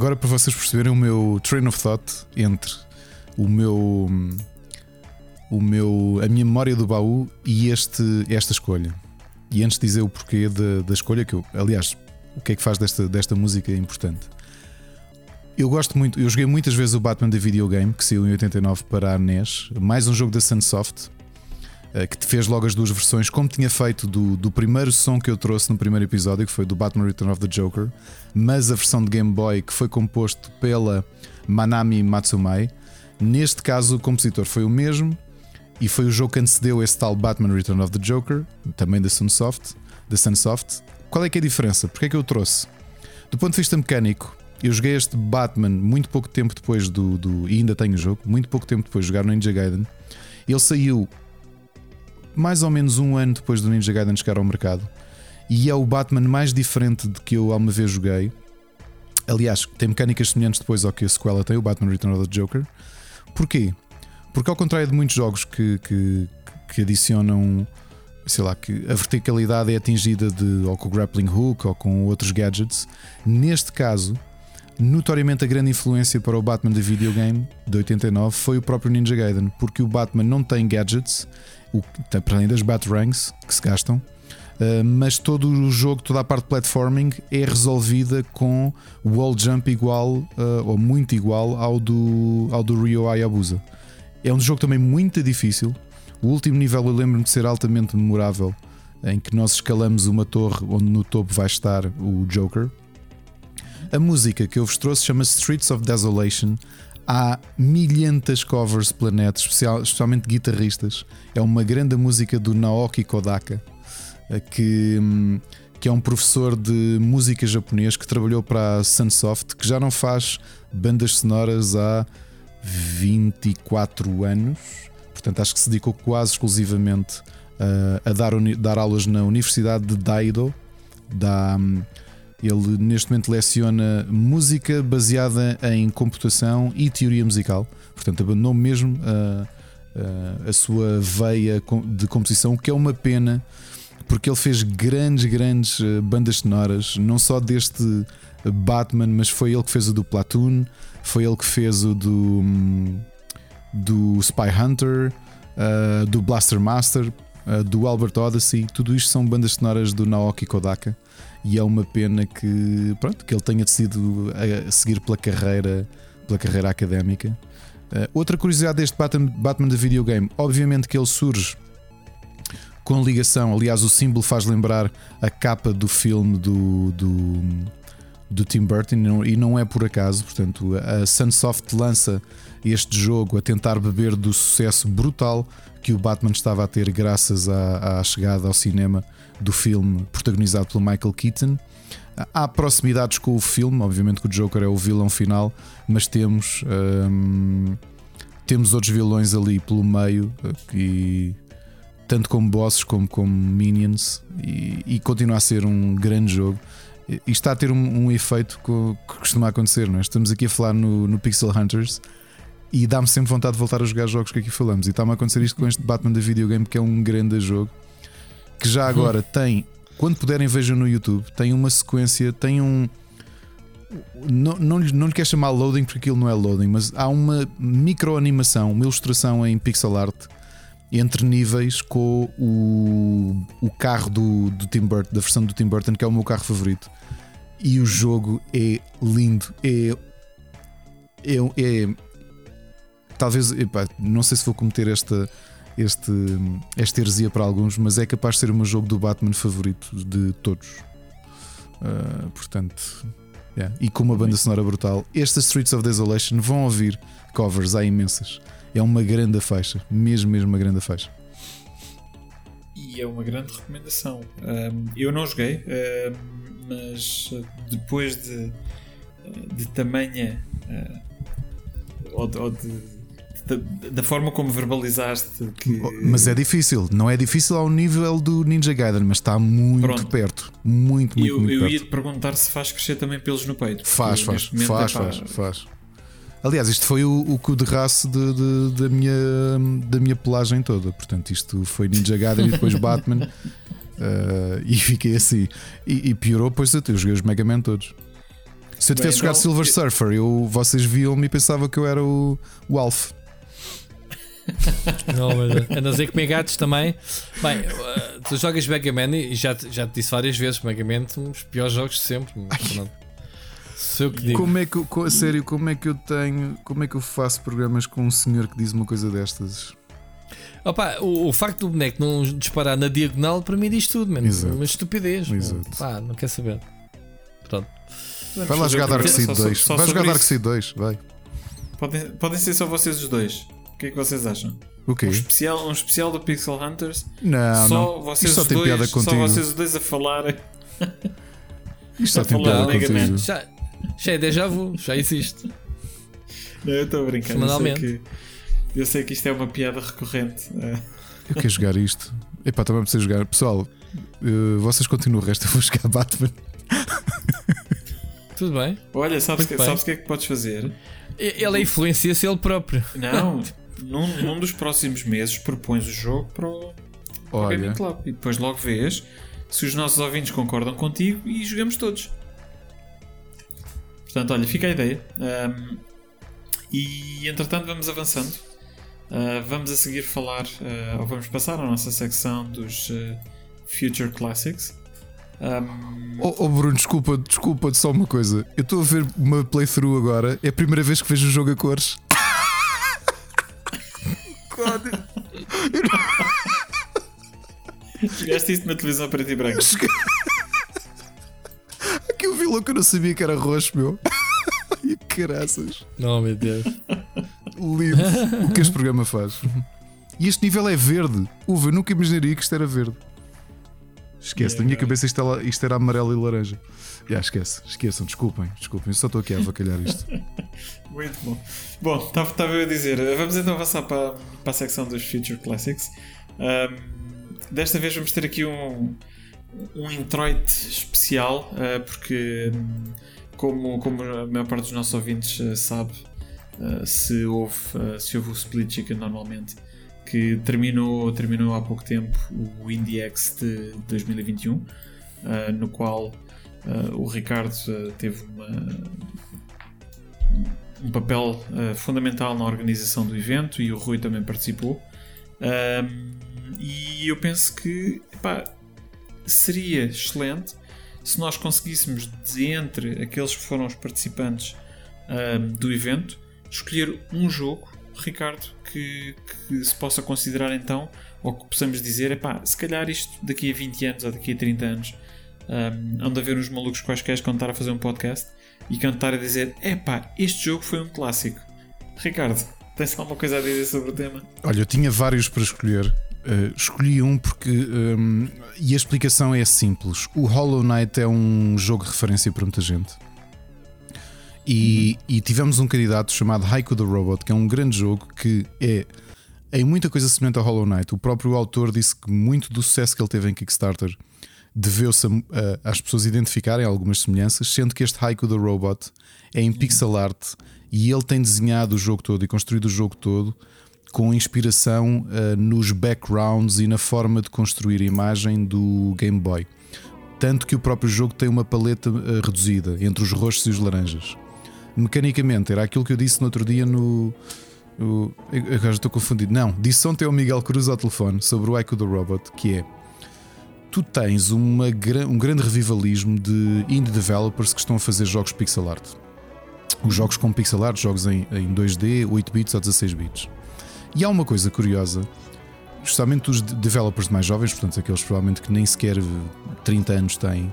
Agora para vocês perceberem o meu train of thought entre o meu o meu a minha memória do baú e este esta escolha. e antes de dizer o porquê da, da escolha, que eu, aliás, o que é que faz desta, desta música importante? Eu gosto muito, eu joguei muitas vezes o Batman da videogame, que saiu em 89 para a NES, mais um jogo da Sunsoft, que te fez logo as duas versões, como tinha feito do, do primeiro som que eu trouxe no primeiro episódio, que foi do Batman Return of the Joker, mas a versão de Game Boy que foi composto pela Manami Matsumai. Neste caso, o compositor foi o mesmo e foi o jogo que antecedeu esse tal Batman Return of the Joker, também da Sunsoft. Da Sunsoft. Qual é que é a diferença? Porque é que eu trouxe? Do ponto de vista mecânico, eu joguei este Batman muito pouco tempo depois do, do. E ainda tenho o jogo, muito pouco tempo depois de jogar no Ninja Gaiden. Ele saiu mais ou menos um ano depois do Ninja Gaiden chegar ao mercado. E é o Batman mais diferente de que eu alguma vez joguei. Aliás, tem mecânicas semelhantes depois ao que a sequela tem, o Batman Return of the Joker. Porquê? Porque ao contrário de muitos jogos que, que, que adicionam, sei lá, que a verticalidade é atingida de, ou com o grappling hook ou com outros gadgets, neste caso Notoriamente, a grande influência para o Batman de videogame de 89 foi o próprio Ninja Gaiden, porque o Batman não tem gadgets, o, para além das Batrangs que se gastam, uh, mas todo o jogo, toda a parte de platforming é resolvida com wall jump igual uh, ou muito igual ao do, ao do Ryo Hayabusa. É um jogo também muito difícil. O último nível eu lembro-me de ser altamente memorável, em que nós escalamos uma torre onde no topo vai estar o Joker a música que eu vos trouxe chama-se Streets of Desolation. Há milhentas covers pela net, especial, especialmente guitarristas. É uma grande música do Naoki Kodaka, eh, que, hum, que é um professor de música japonês que trabalhou para a Sunsoft, que já não faz bandas sonoras há 24 anos. Portanto, acho que se dedicou quase exclusivamente uh, a dar, dar aulas na Universidade de Daido, da. Ele neste momento leciona música baseada em computação e teoria musical. Portanto, abandonou mesmo a, a, a sua veia de composição, o que é uma pena, porque ele fez grandes, grandes eh, bandas sonoras, não só deste Batman, mas foi ele que fez o do Platoon, foi ele que fez o do, hum, do Spy Hunter, do Blaster Master, do Albert Odyssey. Tudo isto são bandas sonoras do Naoki Kodaka e é uma pena que, pronto, que ele tenha decidido a seguir pela carreira, pela carreira académica. Uh, outra curiosidade deste Batman, Batman de videogame, obviamente que ele surge com ligação, aliás, o símbolo faz lembrar a capa do filme do, do, do Tim Burton e não é por acaso. Portanto, a Sunsoft lança este jogo a tentar beber do sucesso brutal que o Batman estava a ter graças à, à chegada ao cinema do filme protagonizado pelo Michael Keaton. Há proximidades com o filme, obviamente que o Joker é o vilão final, mas temos hum, temos outros vilões ali pelo meio e tanto como bosses como como minions e, e continua a ser um grande jogo e está a ter um, um efeito que, costuma acontecer. Não é? Estamos aqui a falar no, no Pixel Hunters e dá-me sempre vontade de voltar a jogar jogos que aqui falamos. E está-me a acontecer isto com este Batman da videogame, que é um grande jogo que já agora tem, quando puderem vejam no YouTube, tem uma sequência, tem um. Não, não, não lhe quer chamar loading porque aquilo não é loading, mas há uma micro animação, uma ilustração em pixel art entre níveis com o, o carro do, do Tim Burton, da versão do Tim Burton, que é o meu carro favorito. E o jogo é lindo, é, é, é talvez, epá, não sei se vou cometer esta, este, esta heresia para alguns, mas é capaz de ser o meu jogo do Batman favorito de todos. Uh, portanto, yeah. e com uma banda sonora brutal. Esta Streets of Desolation vão ouvir covers, há imensas. É uma grande faixa, mesmo, mesmo uma grande faixa. E é uma grande recomendação. Um, eu não joguei, um, mas depois de, de tamanha uh, ou de, ou de da, da, forma como verbalizaste que... Oh, mas é difícil, não é difícil ao nível do Ninja Gaiden, mas está muito Pronto. perto. Muito, muito, eu, muito eu perto. ia te perguntar se faz crescer também pelos no peito. Faz, faz, faz, é faz, faz. Aliás, isto foi o, o cu de raço de, de, da, minha, da minha pelagem toda. Portanto, isto foi Ninja Gaiden e depois Batman. Uh, e fiquei assim. E, e piorou, pois eu joguei os Mega Man todos. Se eu tivesse Bem, jogado então, Silver eu... Surfer, eu, vocês viam-me e pensavam que eu era o, o Alf. Não, mas anda a dizer comer gatos também. Bem, uh, tu jogas Mega Man e já, te- já te disse várias vezes: Mega Man é um dos piores jogos de sempre. Eu que digo. Como é que eu, co- a sério, como é que eu tenho, como é que eu faço programas com um senhor que diz uma coisa destas? Opa, o, o facto do boneco não disparar na diagonal para mim diz tudo, mano. Exato. Uma estupidez. Exato. Pá, não quer saber. Pronto. Vai lá jogar Dark Seed só- 2. só Vai jogar Dark. Seed 2, vai. Podem, podem ser só vocês os dois. O que é que vocês acham? O quê? Um especial, um especial do Pixel Hunters. Não, só não. vocês Isto só os tem dois, piada só contigo. vocês os dois a falarem. Isto só a tem falar piada contigo. Já, já é déjà vu, já existe. Não, eu estou a brincar. Eu sei, Semanalmente. que, eu sei que isto é uma piada recorrente. eh, Eu quero jogar isto. Epá, também preciso jogar. Pessoal, eh, vocês continuam o resto, eu vou jogar Batman. Tudo bem. Olha, sabes o que, sabes que é que podes fazer? Ele influencia-se ele próprio. Não, num, num dos próximos meses propões o jogo para o, para o Gaming Club e depois logo vês se os nossos ouvintes concordam contigo e jogamos todos. Portanto, olha, fica a ideia. Ahm, e entretanto, vamos avançando. Ah, vamos a seguir falar, ah, ou vamos passar à nossa secção dos ah, Future Classics. Ahm, Oh, oh, Bruno, desculpa, desculpa só uma coisa. Eu estou a ver uma playthrough agora. É a primeira vez que vejo o jogo a cores. God. jogaste isto na televisão preto e branco. Aqui o vilão que eu não sabia que era roxo, meu. E caraças. Não, meu Deus. Lindo. O que este programa faz. E este nível é verde. Uva, eu nunca imaginaria que isto era verde. Esquece, na minha cabeça isto era, isto era amarelo e laranja. Já, esquece, esqueçam, desculpem, desculpem, eu só estou aqui a avacalhar isto. Muito bom. Bom, estava eu a dizer, vamos então avançar para, para a secção dos Future Classics. Ahm, desta vez vamos ter aqui um, um introit especial, ah, porque, hum, como, como a maior parte dos nossos ouvintes ah, sabe, ah, se, houve, se houve o Split Chicken normalmente, que terminou, terminou há pouco tempo o IndieX de 2021, ah, no qual ah, o Ricardo ah, teve uma, um papel uh, fundamental na organização do evento e o Rui também participou. E eu penso que epá, seria excelente se nós conseguíssemos, de entre aqueles que foram os participantes do evento, escolher um jogo, Ricardo, que, que se possa considerar então, ou que possamos dizer, epá, se calhar isto daqui a 20 anos ou daqui a 30 anos, um, de haver uns malucos quaisquer que vão estar a fazer um podcast e que vão estar a dizer: epá, este jogo foi um clássico. Ricardo, tens alguma coisa a dizer sobre o tema? Olha, eu tinha vários para escolher. Uh, escolhi um porque. um, e a explicação é simples: o Hollow Knight é um jogo de referência para muita gente. E, e tivemos um candidato chamado Haiku the Robot, que é um grande jogo que é em muita coisa semelhante ao Hollow Knight. O próprio autor disse que muito do sucesso que ele teve em Kickstarter deveu-se às pessoas identificarem algumas semelhanças, sendo que este Haiku the Robot é em pixel art e ele tem desenhado o jogo todo e construído o jogo todo com inspiração ah, nos backgrounds e na forma de construir imagem do Game Boy. Tanto que o próprio jogo tem uma paleta ah, reduzida entre os roxos e os laranjas. Mecanicamente, era aquilo que eu disse no outro dia no. agora já estou confundido. Não, disse ontem ao Miguel Cruz ao telefone sobre o Haiku the Robot, que é tu tens uma, um grande revivalismo de indie developers que estão a fazer jogos pixel art. Os jogos com pixel art, jogos em, em 2D, 8 bits ou 16 bits. E há uma coisa curiosa, justamente os de- developers mais jovens, portanto aqueles provavelmente que nem sequer 30 anos têm,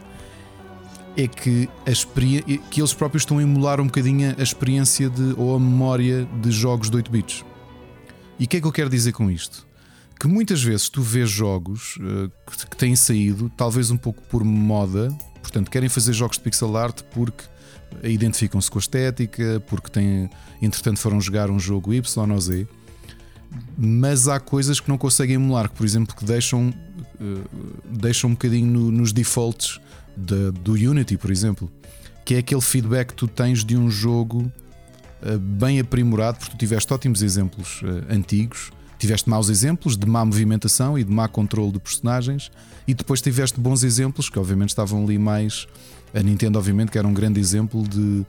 é que, a que eles próprios estão a emular um bocadinho a experiência de, ou a memória de jogos de 8 bits. E o que é que eu quero dizer com isto? Que muitas vezes tu vês jogos eh, que, têm saído, talvez um pouco por moda, portanto, querem fazer jogos de pixel art porque identificam-se com a estética, porque têm, entretanto, foram jogar um jogo Y ou Z, mas há coisas que não conseguem emular, que, por exemplo, que deixam, eh, deixam um bocadinho no- nos defaults da- do Unity, por exemplo, que é aquele feedback que tu tens de um jogo eh, bem aprimorado, porque tu tiveste ótimos exemplos eh, antigos Tiveste maus exemplos de má movimentação e de má controle de personagens, e depois tiveste bons exemplos que, obviamente, estavam ali mais. A Nintendo, obviamente, que era um grande exemplo de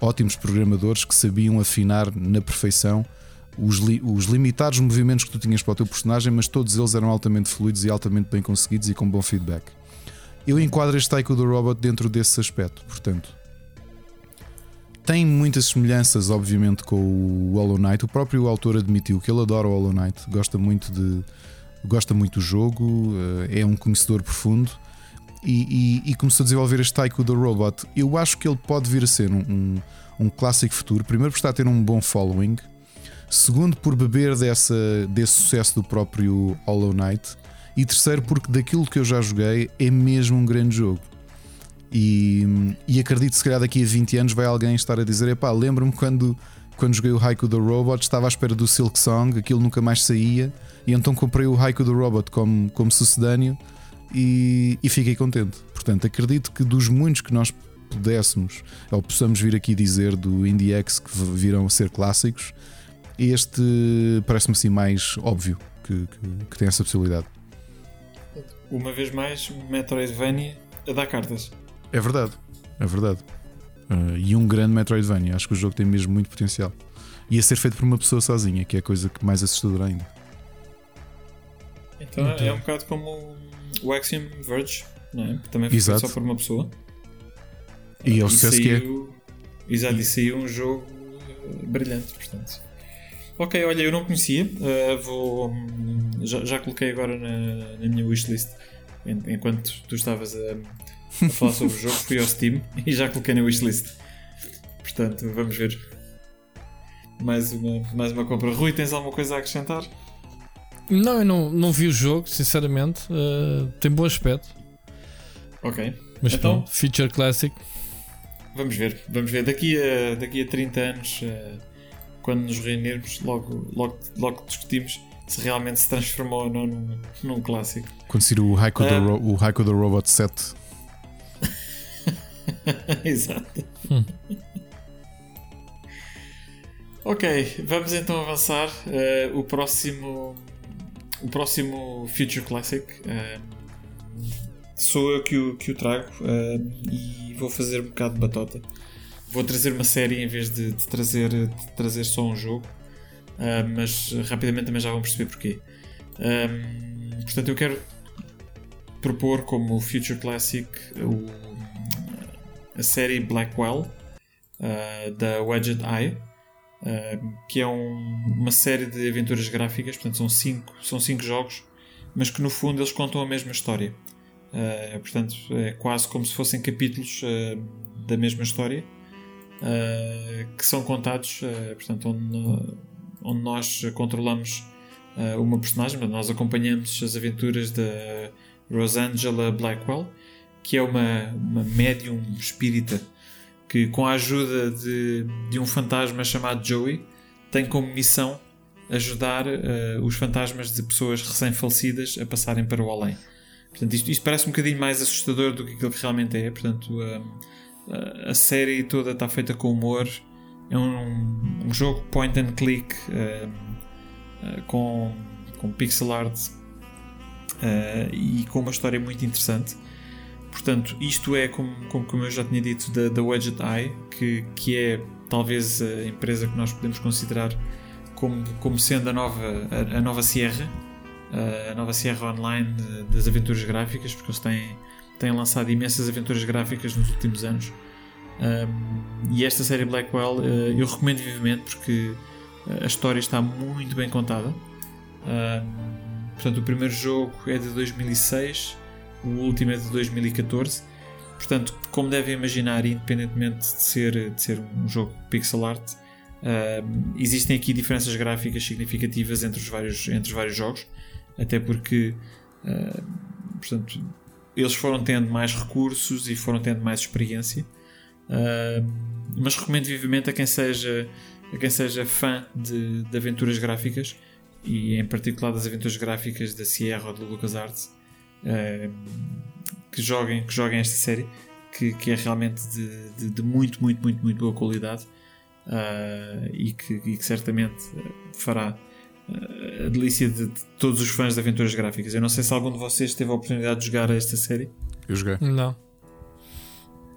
ótimos programadores que sabiam afinar na perfeição os, li- os limitados movimentos que tu tinhas para o teu personagem, mas todos eles eram altamente fluidos e altamente bem conseguidos e com bom feedback. Eu enquadro este Taiko do Robot dentro desse aspecto, portanto. Tem muitas semelhanças, obviamente, com o Hollow Knight. O próprio autor admitiu que ele adora o Hollow Knight, gosta muito de gosta muito do jogo, eh, é um conhecedor profundo e, e- e começou a desenvolver este Taiko do Robot. Eu acho que ele pode vir a ser um, um, um clássico futuro. Primeiro, por estar a ter um bom following. Segundo, por beber dessa, desse sucesso do próprio Hollow Knight. E terceiro, porque daquilo que eu já joguei é mesmo um grande jogo. E, e acredito que se calhar daqui a 20 anos vai alguém estar a dizer: epá, lembro-me quando, quando joguei o Haiku do Robot, estava à espera do Silk Song, aquilo nunca mais saía, e então comprei o Haiku do Robot como, como sucedâneo e, e fiquei contente. Portanto, acredito que dos muitos que nós pudéssemos ou possamos vir aqui dizer do IndieX que v- virão a ser clássicos, este parece-me assim mais óbvio que, que, que tem essa possibilidade. Uma vez mais, Metroidvania a dar cartas. É verdade, é verdade. Uh, e um grande Metroidvania. Acho que o jogo tem mesmo muito potencial. E a ser feito por uma pessoa sozinha, que é a coisa que mais assustadora ainda. Então é um bocado como o Axiom Verge, não é? Também foi feito Exato. só por uma pessoa. E é o sucesso que é. saiu- Exato, e saiu um jogo eh, brilhante, portanto. Ok, olha, eu não conhecia, eh, vou. hum, Já, já coloquei agora na, na minha wishlist. En- Enquanto tu estavas a, a falar sobre o jogo, fui ao Steam e já coloquei na wishlist. Portanto, vamos ver. Mais uma, mais uma compra. Rui, tens alguma coisa a acrescentar? Não, eu não, não vi o jogo, sinceramente. Uh, tem bom aspecto. Ok. Mas Então? pronto, Feature Classic. Vamos ver, vamos ver. Daqui a, daqui a 30 anos, eh, quando nos reunirmos, logo, logo, logo discutimos se realmente se transformou ou não num, num clássico. Quando sair o Haiku, Ah. do, Ro- o Haiku do Robot 7. Exato. ok, vamos então avançar. Eh, o próximo. O próximo Future Classic eh, sou eu que o, que o trago eh, e vou fazer um bocado de batota. Vou trazer uma série em vez de, de trazer, de trazer só um jogo, eh, mas rapidamente também já vão perceber porquê. Eh, portanto, eu quero propor como Future Classic o, a série Blackwell uh, da Wedget Eye, uh, que é um- uma série de aventuras gráficas, portanto são cinco, são cinco jogos, mas que no fundo eles contam a mesma história. Uh, portanto, é quase como se fossem capítulos da mesma história que são contados, portanto, onde, onde nós controlamos uma personagem, nós acompanhamos as aventuras da Rosangela Blackwell, que é uma, uma médium espírita que, com a ajuda de, de um fantasma chamado Joey, tem como missão ajudar eh, os fantasmas de pessoas recém-falecidas a passarem para o além. Portanto, isto, isto parece um bocadinho mais assustador do que aquilo que realmente é. Portanto, a, a- a série toda está feita com humor. É um, um jogo point and click eh, com, com pixel art eh, e com uma história muito interessante. Portanto, isto é, como, como, como eu já tinha dito, da, da Wedget Eye, que, que é talvez a empresa que nós podemos considerar como, como sendo a nova, a, a nova Sierra, a nova Sierra Online das aventuras gráficas, porque eles têm, têm lançado imensas aventuras gráficas nos últimos anos. Um, e esta série Blackwell eh, eu recomendo vivamente porque a história está muito bem contada. Um, portanto, o primeiro jogo é de 2006, o último é de 2014. Portanto, como devem imaginar, independentemente de ser, de ser um jogo pixel art, um, existem aqui diferenças gráficas significativas entre os vários, entre os vários jogos, até porque uh, portanto, eles foram tendo mais recursos e foram tendo mais experiência. Uh, mas recomendo vivamente a quem seja, a quem seja fã de, de aventuras gráficas e em particular das aventuras gráficas da Sierra ou da LucasArts uh, que, joguem, que joguem esta série que, que é realmente de, de, de muito, muito, muito, muito boa qualidade uh, e, que, e que certamente fará uh, a delícia de, de todos os fãs de aventuras gráficas. Eu não sei se algum de vocês teve a oportunidade de jogar esta série. Eu joguei. Não.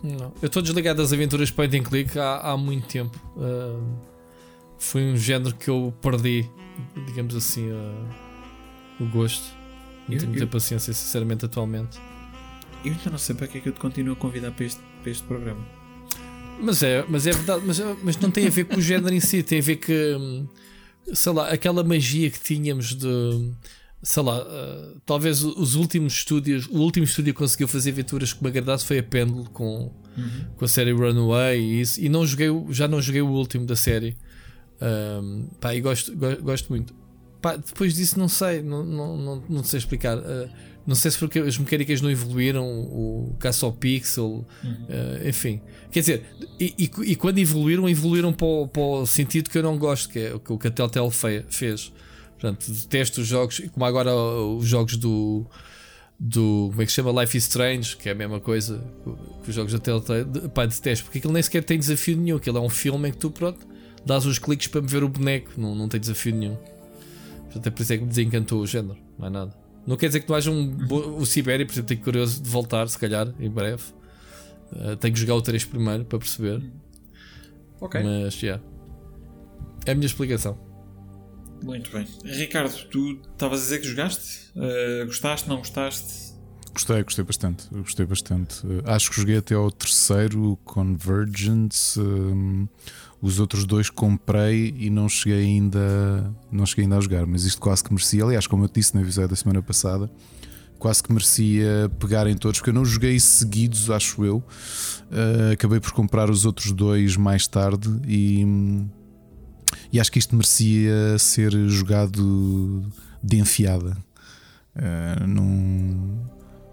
Não. Eu estou desligado das aventuras point and click há, há muito tempo. Uh, foi um género que eu perdi, digamos assim, uh, o gosto. Não Eu- tenho eu- muita paciência, sinceramente, atualmente. Eu ainda não sei para que é que eu te continuo a convidar para este, para este programa. Mas é, mas é verdade, mas, mas não tem a ver com o género em si, tem a ver que, hum, sei lá, aquela magia que tínhamos de, sei lá, uh, talvez os últimos estúdios, o último estúdio que conseguiu fazer aventuras que me agradasse foi a Pendle com, com a série Runaway e isso, e não joguei, já não joguei o último da série. Um, pá, e gosto, go- gosto muito. Pá, depois disso não sei, não, não, não, não sei explicar. Uh, não sei se porque as mecânicas não evoluíram, o caça ao pixel, uh, enfim. Quer dizer, e, e- e quando evoluíram, evoluíram para o, para o sentido que eu não gosto, que é o que o que a Telltale fe- fez. Portanto, detesto os jogos, como agora os jogos do. do como é que se chama? Life is Strange, que é a mesma coisa que os jogos da Telltale. Pá, detesto, porque aquilo nem sequer tem desafio nenhum. Aquilo é um filme em que tu, pronto, dás os cliques para me ver o boneco, não, não tem desafio nenhum. Portanto, é por isso é que me desencantou o género, não é nada. Não quer dizer que não haja um. O Sibéria, por exemplo, tenho curioso de voltar, se calhar, em breve. Uh, tenho que jogar o 3 primeiro para perceber. Ok. Mas, já. É a minha explicação. Muito bem. Ricardo, tu estavas a dizer que jogaste? Uh, gostaste, não gostaste? Gostei, gostei bastante. Gostei bastante. Uh, acho que joguei até ao terceiro, o Convergence. um, os outros dois comprei e não cheguei ainda, não cheguei ainda a jogar, mas isto quase que merecia. Aliás, como eu disse no episódio da semana passada, quase que merecia pegar em todos, porque eu não joguei seguidos, acho eu. Uh, acabei por comprar os outros dois mais tarde e, e acho que isto merecia ser jogado de enfiada. Uh, num,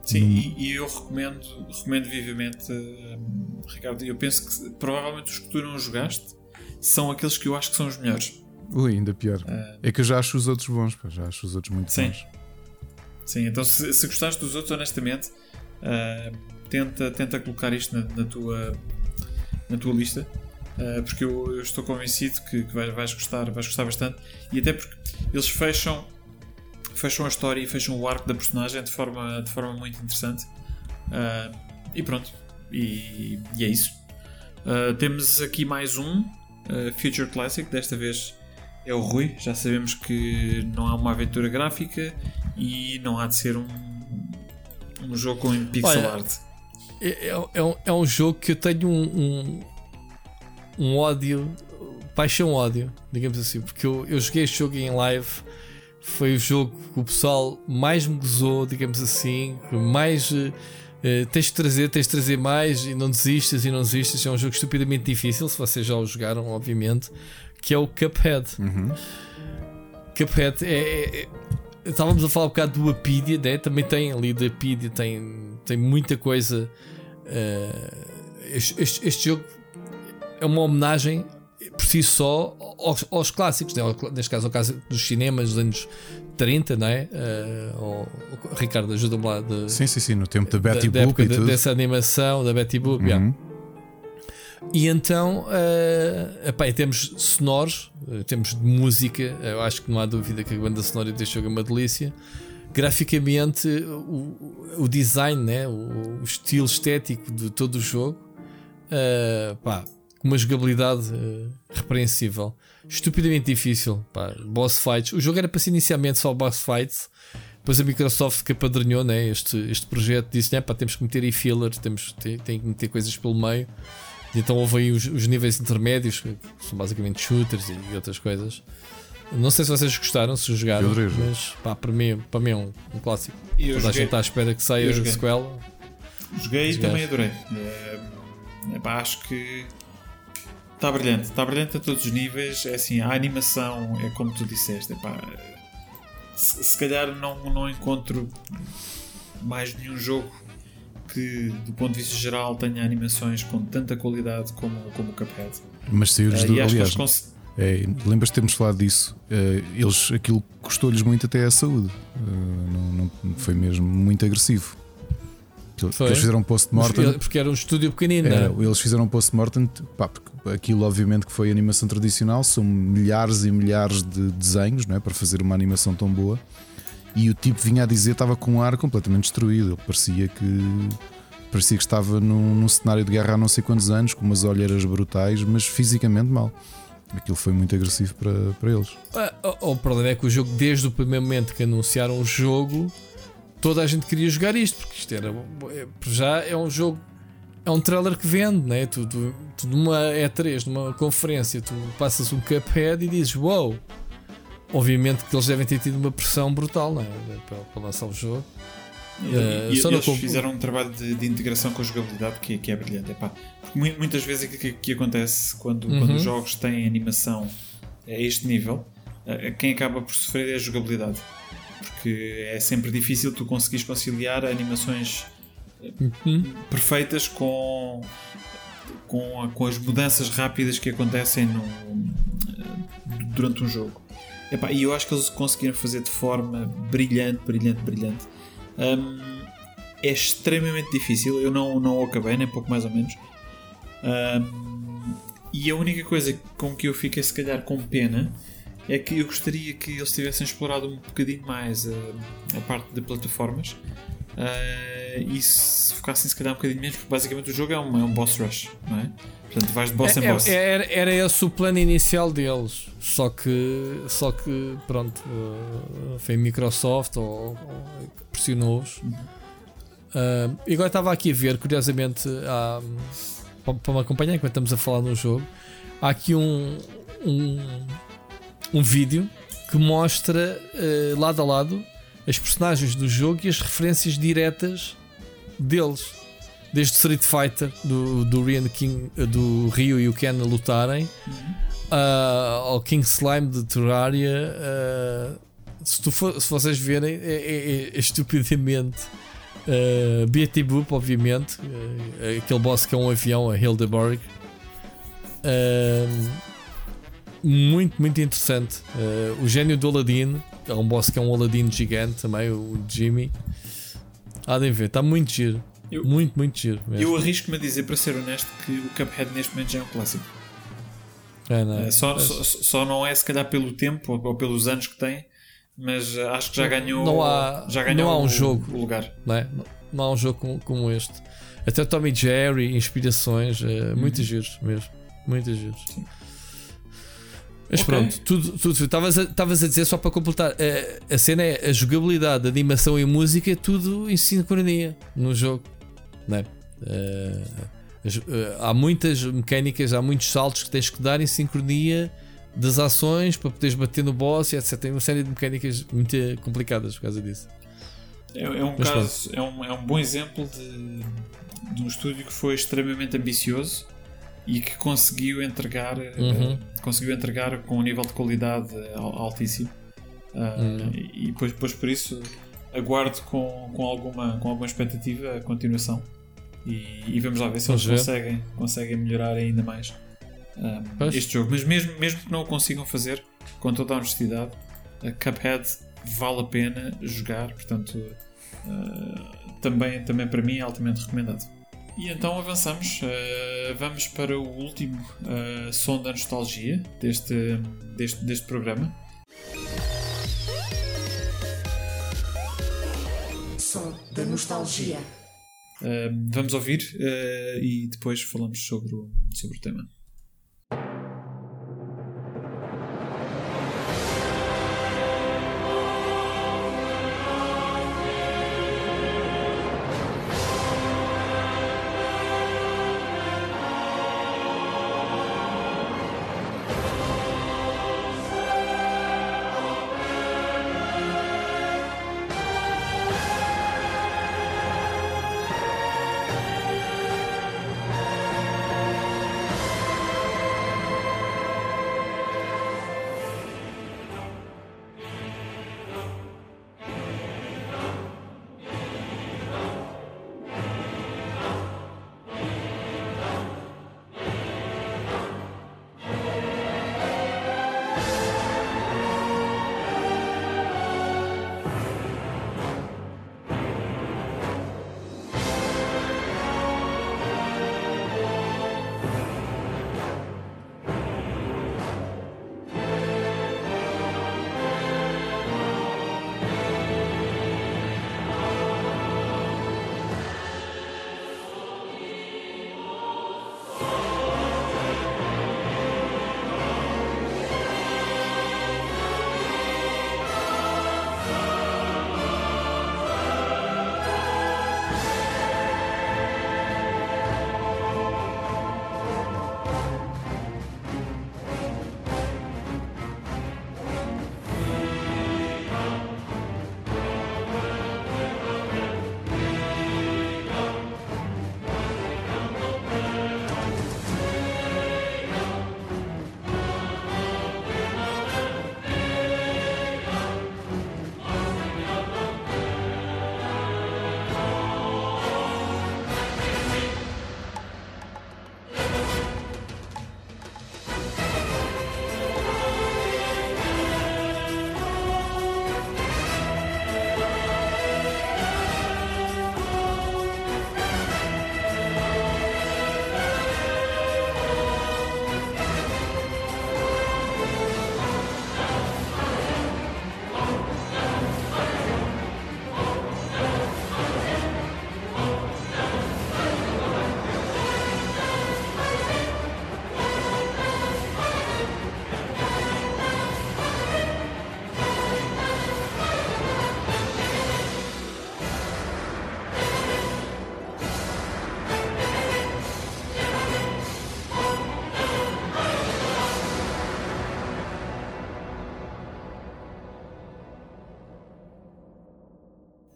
Sim, Num- e, e eu recomendo, recomendo vivamente, hum, Ricardo. Eu penso que provavelmente os que tu não jogaste são aqueles que eu acho que são os melhores. Ui, ainda pior. Ah. É que eu já acho os outros bons, pá, já acho os outros muito Sim. bons. Sim, então se, se gostaste dos outros, honestamente, ah, tenta, tenta colocar isto na, na tua, na tua lista. ah, porque eu, eu estou convencido que, que vais, vais gostar, vais gostar bastante. E até porque eles fecham, fecham a história e fecham o arco da personagem de forma, de forma muito interessante. Ah, e pronto, e, e é isso. Ah, temos aqui mais um ah, Future Classic, desta vez é o Rui. Já sabemos que não é uma aventura gráfica e não há de ser um, um jogo com pixel Olha, art. É, é- é um, é um jogo que eu tenho um, um, um ódio, paixão-ódio, digamos assim, porque eu, eu joguei este jogo em live. Foi o jogo que o pessoal mais me gozou, digamos assim, mais eh, tens de trazer, tens de trazer mais e não desistas e não desistas. É um jogo estupidamente difícil, se vocês já o jogaram, obviamente, que é o Cuphead. Uhum. Cuphead é, é- é- Estávamos a falar um bocado do Apidia, né? também tem ali da Apidia, tem, tem muita coisa. este, este- este jogo é uma homenagem por si só aos, aos clássicos, né? Neste caso, ao caso dos cinemas dos anos 30, não é? Ao- Ricardo, ajuda-me lá de, Sim, sim, sim, no tempo da Betty da Boop e de- tudo. dessa animação da Betty Boop. yeah. Uhum. E então, uh, epá, em termos sonoros, eh, temos música, eu acho que não há dúvida que a banda sonora deste jogo é uma delícia. Graficamente, o, o design, né? o, o estilo estético de todo o jogo, uh, pá, uma jogabilidade uh, repreensível. Estupidamente difícil. Pá, boss fights. O jogo era para ser inicialmente só boss fights. Depois a Microsoft que apadrinhou né, este, este projeto disse: né, pá, temos que meter aí fillers, temos, tem, tem que meter coisas pelo meio. E então houve aí os, os níveis intermédios, que são basicamente shooters e, e outras coisas. Não sei se vocês gostaram, se jogaram, mas pá, para mim, para mim é um, um clássico. E Toda a joguei, gente está à espera que saia a joguei. sequela. joguei e também adorei. É, epá, acho que está brilhante, está brilhante a todos os níveis. É assim, a animação é como tu disseste. epá, se, se calhar não, não encontro mais nenhum jogo que, do ponto de vista geral, tenha animações com tanta qualidade como, como o Cuphead. Mas saiu-lhes Eh, do. Aliás, cons- é, lembras de termos falado disso? Eh, eles, aquilo custou-lhes muito até a saúde. Eh, não, não- foi mesmo muito agressivo. Foi. Eles fizeram um post-mortem. Porque era um estúdio pequenino, Era, não é? eles fizeram um post-mortem, pá, porque aquilo obviamente que foi animação tradicional, são milhares e milhares de desenhos não é, para fazer uma animação tão boa. E o tipo vinha a dizer estava com um ar completamente destruído. Ele parecia que parecia que estava num, num cenário de guerra há não sei quantos anos, com umas olheiras brutais, mas fisicamente mal. Aquilo foi muito agressivo para, para eles. Ah, o- o problema é que o jogo, desde o primeiro momento que anunciaram o jogo, toda a gente queria jogar isto, porque isto era. é- Já é um jogo. É um trailer que vende, né? Tu, tu, tu numa E3, numa conferência, tu passas um Cuphead e dizes wow. Obviamente que eles devem ter tido uma pressão brutal, né? Para, para lançar o jogo. Eh, e, só e eles comp- fizeram um trabalho de, de integração com a jogabilidade que, que é brilhante. Epá, muitas vezes o que, que acontece quando, Uhum. quando os jogos têm animação a este nível, eh, quem acaba por sofrer é a jogabilidade. Porque é sempre difícil tu conseguires conciliar animações Uhum. perfeitas com, com, a- com as mudanças rápidas que acontecem no, durante um jogo. Epá, e eu acho que eles conseguiram fazer de forma brilhante, brilhante, brilhante. Hum, é extremamente difícil, eu não, não o acabei, nem pouco mais ou menos. Hum, e a única coisa com que eu fiquei, se calhar, com pena é que eu gostaria que eles tivessem explorado um bocadinho mais a, a parte de plataformas ah, e se focassem, se calhar, um bocadinho menos, porque basicamente o jogo é um, é um boss rush, não é? Portanto, vais de boss em É- boss. é- era, era esse o plano inicial deles. Só que, só que pronto, uh, foi a Microsoft ou, ou pressionou-os. Uh, e agora estava aqui a ver, curiosamente, há, para, para me acompanhar enquanto estamos a falar no jogo, há aqui um, um, um vídeo que mostra uh, lado a lado as personagens do jogo e as referências diretas deles. Desde Street Fighter do, do, Ryan King, do Ryu e o Ken a lutarem ah, ao King Slime de Terraria ah, se, tu for- se vocês verem é, é- é estupidamente uh, Beatty Boop obviamente ah, aquele boss que é um avião a Hildeborg Ah, muito muito interessante Ah, o gênio do Aladdin é um boss que é um Aladdin gigante também o Jimmy há de ver, está muito giro Eu- muito, muito giro. mesmo. Eu arrisco-me a dizer, para ser honesto, que o Cuphead neste momento já é um clássico. É, não é? Eh, só, Mas só, só não é se calhar pelo tempo ou, pelos anos que tem, mas eh, acho que já ganhou, Não há- já ganhou não há um o, jogo. o lugar. não, é? Não- não há um jogo como, como este. Até Tommy Jerry, inspirações, é, muitos giros mesmo. Muitos giros. Mas Ok. pronto, tudo, tudo estavas a, estavas a dizer só para completar. eh, a cena é a jogabilidade, a animação e a música, é tudo em sincronia no jogo. Não é? Eh, há muitas mecânicas, há muitos saltos que tens que dar em sincronia das ações para poderes bater no boss e etc. Tem uma série de mecânicas muito complicadas por causa disso. É, é um Mas caso, é um, é um bom exemplo de, de um estúdio que foi extremamente ambicioso e que conseguiu entregar, eh, Uhum. conseguiu entregar com um nível de qualidade eh, al- altíssimo. Ah, Uhum. E depois, depois por isso aguardo com, com, alguma, com alguma expectativa a continuação. E, e vamos lá ver se Vamos eles ver. conseguem, conseguem melhorar ainda mais ah, este jogo. Mas mesmo, mesmo que não o consigam fazer, com toda a honestidade, a Cuphead vale a pena jogar, portanto, ah, também, também para mim é altamente recomendado. E então avançamos, ah, vamos para o último ah, som da nostalgia deste, deste, deste programa. Som da nostalgia. Ah, vamos ouvir e depois falamos sobre o, sobre o tema.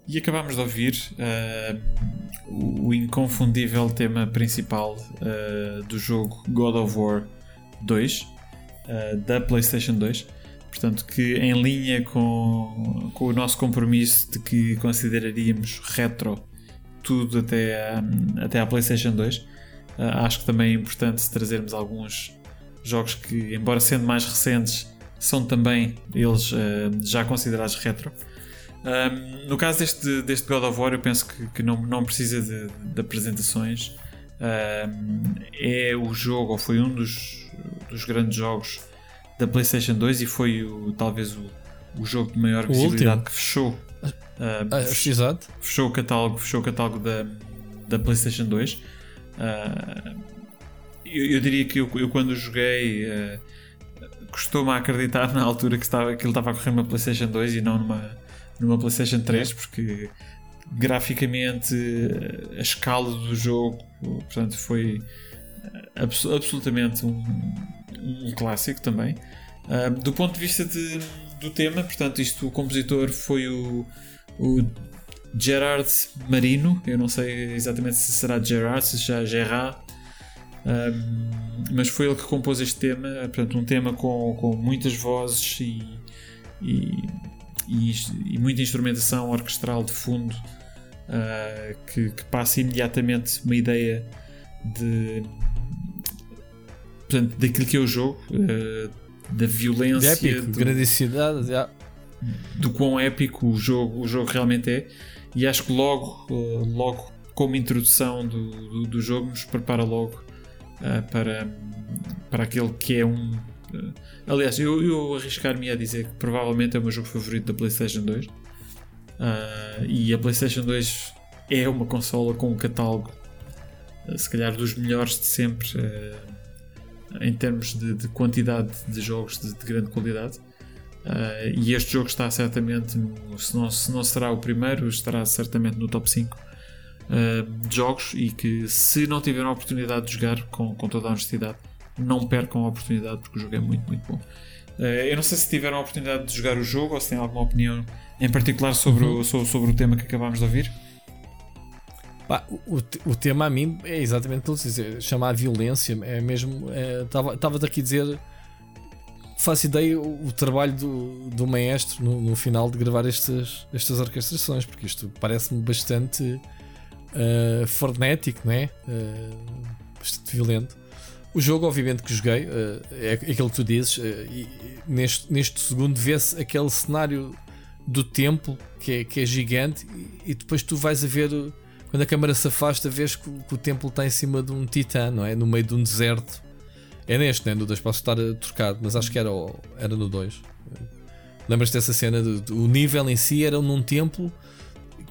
E acabámos de ouvir uh, o, inconfundível tema principal uh, do jogo God of War 2 uh, da PlayStation 2. Portanto, que em linha com, com o nosso compromisso de que consideraríamos retro tudo até a, até PlayStation 2, acho que também é importante trazermos alguns jogos que, embora sendo mais recentes, são também eles já considerados retro. Um, no caso deste, deste God of War, eu penso que, que não, não precisa de, de apresentações. Um, é o jogo, ou foi um dos, dos grandes jogos da PlayStation 2 e foi o, talvez o, o jogo de maior visibilidade que fechou. Uh, ah, fechou, o catálogo, fechou o catálogo da, da PlayStation 2. Uh, eu, eu, diria que eu, eu quando joguei uh, costuma acreditar na altura que, estava, que ele estava a correr numa PlayStation 2 e não numa, numa PlayStation 3, porque graficamente a escala do jogo portanto, foi abs absolutamente um, um, clássico também. Uh, do ponto de vista de, do tema, portanto, isto o compositor foi o, o Gerard Marino, eu não sei exatamente se será Gerard, se será Gerard, um, mas foi ele que compôs este tema, portanto, um tema com, com muitas vozes e, e e, e muita instrumentação orquestral de fundo uh, que, que, passa imediatamente uma ideia de portanto, daquilo que é o jogo, uh, da violência, de épico, do, grandiosidade, yeah. do quão épico o jogo, o jogo realmente é. E acho que logo, uh, logo como introdução do, do, do, jogo, nos prepara logo para, para aquele que é um aliás, eu, eu arriscar-me a dizer que provavelmente é o meu jogo favorito da PlayStation 2. Uh, e a PlayStation 2 é uma consola com um catálogo, uh, se calhar, dos melhores de sempre em termos de, de, quantidade de jogos de, de grande qualidade. e este jogo está certamente, no, se, não, se não será o primeiro, estará certamente no top 5 de jogos. E que, se não tiveram a oportunidade de jogar, com, com toda a honestidade, não percam a oportunidade porque o jogo é muito, muito bom. Eh, eu não sei se tiveram a oportunidade de jogar o jogo ou se têm alguma opinião em particular sobre, uhum. o, sobre, sobre, o tema que acabámos de ouvir. Bah, o, o, tema a mim é exatamente tudo dizer, chamar violência, é mesmo. Estava é, aqui a dizer. Faço ideia o, o trabalho do, do maestro no, no, final de gravar estas, estas orquestrações, porque isto parece-me bastante uh, frenético, né? Uh, bastante violento. O jogo, obviamente, que joguei, uh, é aquilo que tu dizes, uh, e, neste, neste segundo vê-se aquele cenário do templo que é, que é gigante, e, depois tu vais a ver, quando a câmera se afasta, vês que, que, o templo está em cima de um titã, não é? No meio de um deserto. É neste, né? No 2 posso estar trocado, mas acho que era, era no 2. Lembras-te dessa cena? Do, o nível em si era num templo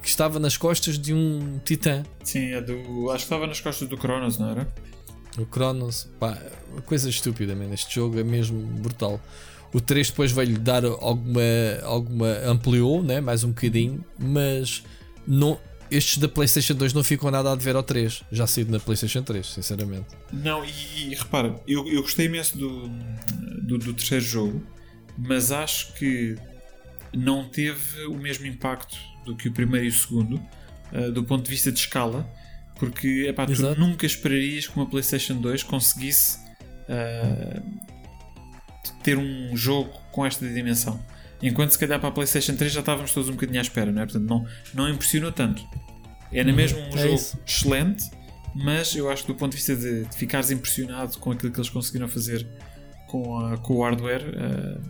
que estava nas costas de um titã. Sim, é do, acho que estava nas costas do Cronos, não era? O Cronos, pá, coisa estúpida, man. Este jogo é mesmo brutal. O 3 depois veio-lhe dar alguma, alguma. ampliou, né? mais um bocadinho, mas não, estes da PlayStation 2 não ficam nada a dever ao 3. Já saído na PlayStation 3, sinceramente. Não, e, e repara, eu, eu gostei imenso do, do, do, terceiro jogo, mas acho que não teve o mesmo impacto do que o primeiro e o segundo, uh, do ponto de vista de escala. Porque epá, tu nunca esperarias que uma PlayStation 2 conseguisse uh, ter um jogo com esta dimensão. Enquanto se calhar para a PlayStation 3 já estávamos todos um bocadinho à espera, não é? Portanto, não, não impressionou tanto. Era uhum, mesmo um é jogo isso. excelente, mas eu acho que do ponto de vista de, de, ficares impressionado com aquilo que eles conseguiram fazer com, a, com o hardware, uh,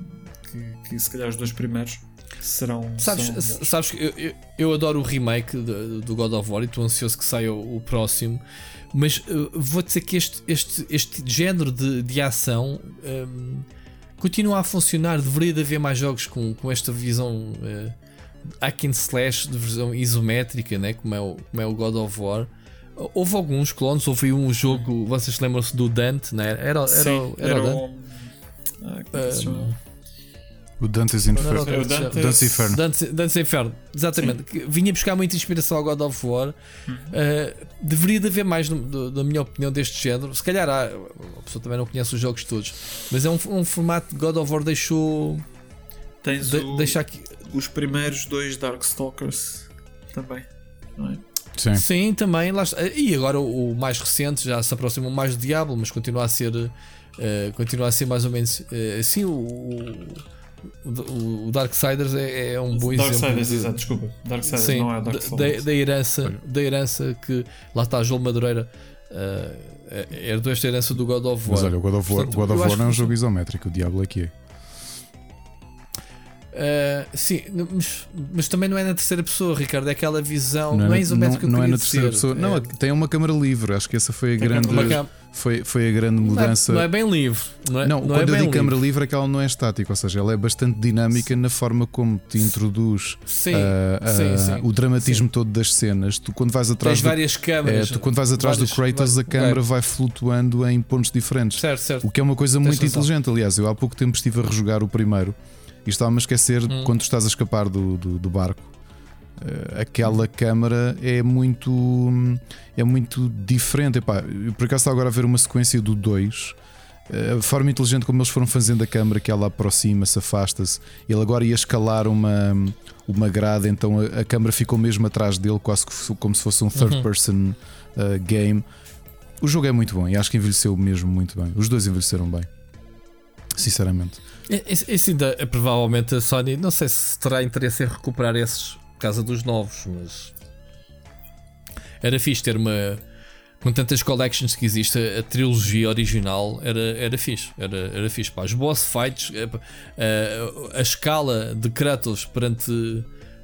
que, que se calhar os dois primeiros serão. Sabes, serão sabes que eu, eu, eu, adoro o remake de, do God of War e estou ansioso que saia o, o próximo. Mas uh, vou dizer que este, este, este género de, de ação um, continua a funcionar. Deveria de haver mais jogos com, com esta visão uh, hack and slash de visão isométrica, né? como, é o, como é o God of War. Houve alguns clones, houve um jogo, vocês lembram-se do Dante, né? era, era, Sim, era, era, era o. Ah, que um, o Dante's Inferno. É o Dante's, Dante's Inferno. Dante's, Dante's Inferno, exatamente. Sim. Vinha buscar muita inspiração ao God of War. Uhum. Uh, deveria de haver mais, na minha opinião, deste género. Se calhar há, a pessoa também não conhece os jogos todos, mas é um, um formato que God of War deixou. Tens de, o, deixa aqui. os primeiros dois Darkstalkers também. Não é? Sim. Sim, também. Lá está. E agora o, o mais recente já se aproxima mais do Diablo, mas continua a ser. eh, continua a ser mais ou menos eh, assim. O, o, o Darksiders é, é um bom exemplo. Darksiders, de- exato, desculpa. Darksiders Sim, não é da, Dark Souls. da, da herança, da herança que lá está João Madureira eh, herdou esta herança do God of War. Mas olha, o God of War, Portanto, God of War não é um jogo isométrico, o Diablo é que é. Eh, sim, mas, mas também não é na terceira pessoa, Ricardo. É aquela visão, não, é na- isométrico não, não é na terceira pessoa. Não, É tem uma câmara livre. Acho que essa foi a Tem grande, câmara foi, foi a grande não, é, mudança. não é bem livre. Não, é, Não, não quando é eu digo livre. câmara livre é que ela não é estática, ou seja, ela é bastante dinâmica na forma como te introduz Sim, ah, ah, sim, sim. o dramatismo todo das cenas. Tu quando vais atrás Tens do, várias é, câmaras. tu, quando vais atrás vários- do Kratos, a câmara vai flutuando em pontos diferentes. Certo, certo. O que é uma coisa Tens muito razão. inteligente, aliás. Eu há pouco tempo estive a rejogar o primeiro e estava-me a esquecer Hum. quando estás a escapar do, do, do barco. eh, aquela câmara é muito é muito diferente. Epá, por acaso estava agora a ver uma sequência do 2. A forma inteligente como eles foram fazendo a câmara, que ela aproxima-se, afasta-se. Ele agora ia escalar uma, uma grade, então a, a câmara ficou mesmo atrás dele, quase como se fosse um third Uhum. person uh, game. O jogo é muito bom e acho que envelheceu mesmo muito bem. Os dois envelheceram bem, sinceramente. Esse, esse ainda é provavelmente a Sony. Não sei se terá interesse em recuperar esses por causa dos novos, mas era fixe ter uma. Com tantas collections que existe, a, a trilogia original era, era fixe. Era, era fixe. Pá. Os boss fights, eh, pá, a, a escala de Kratos perante,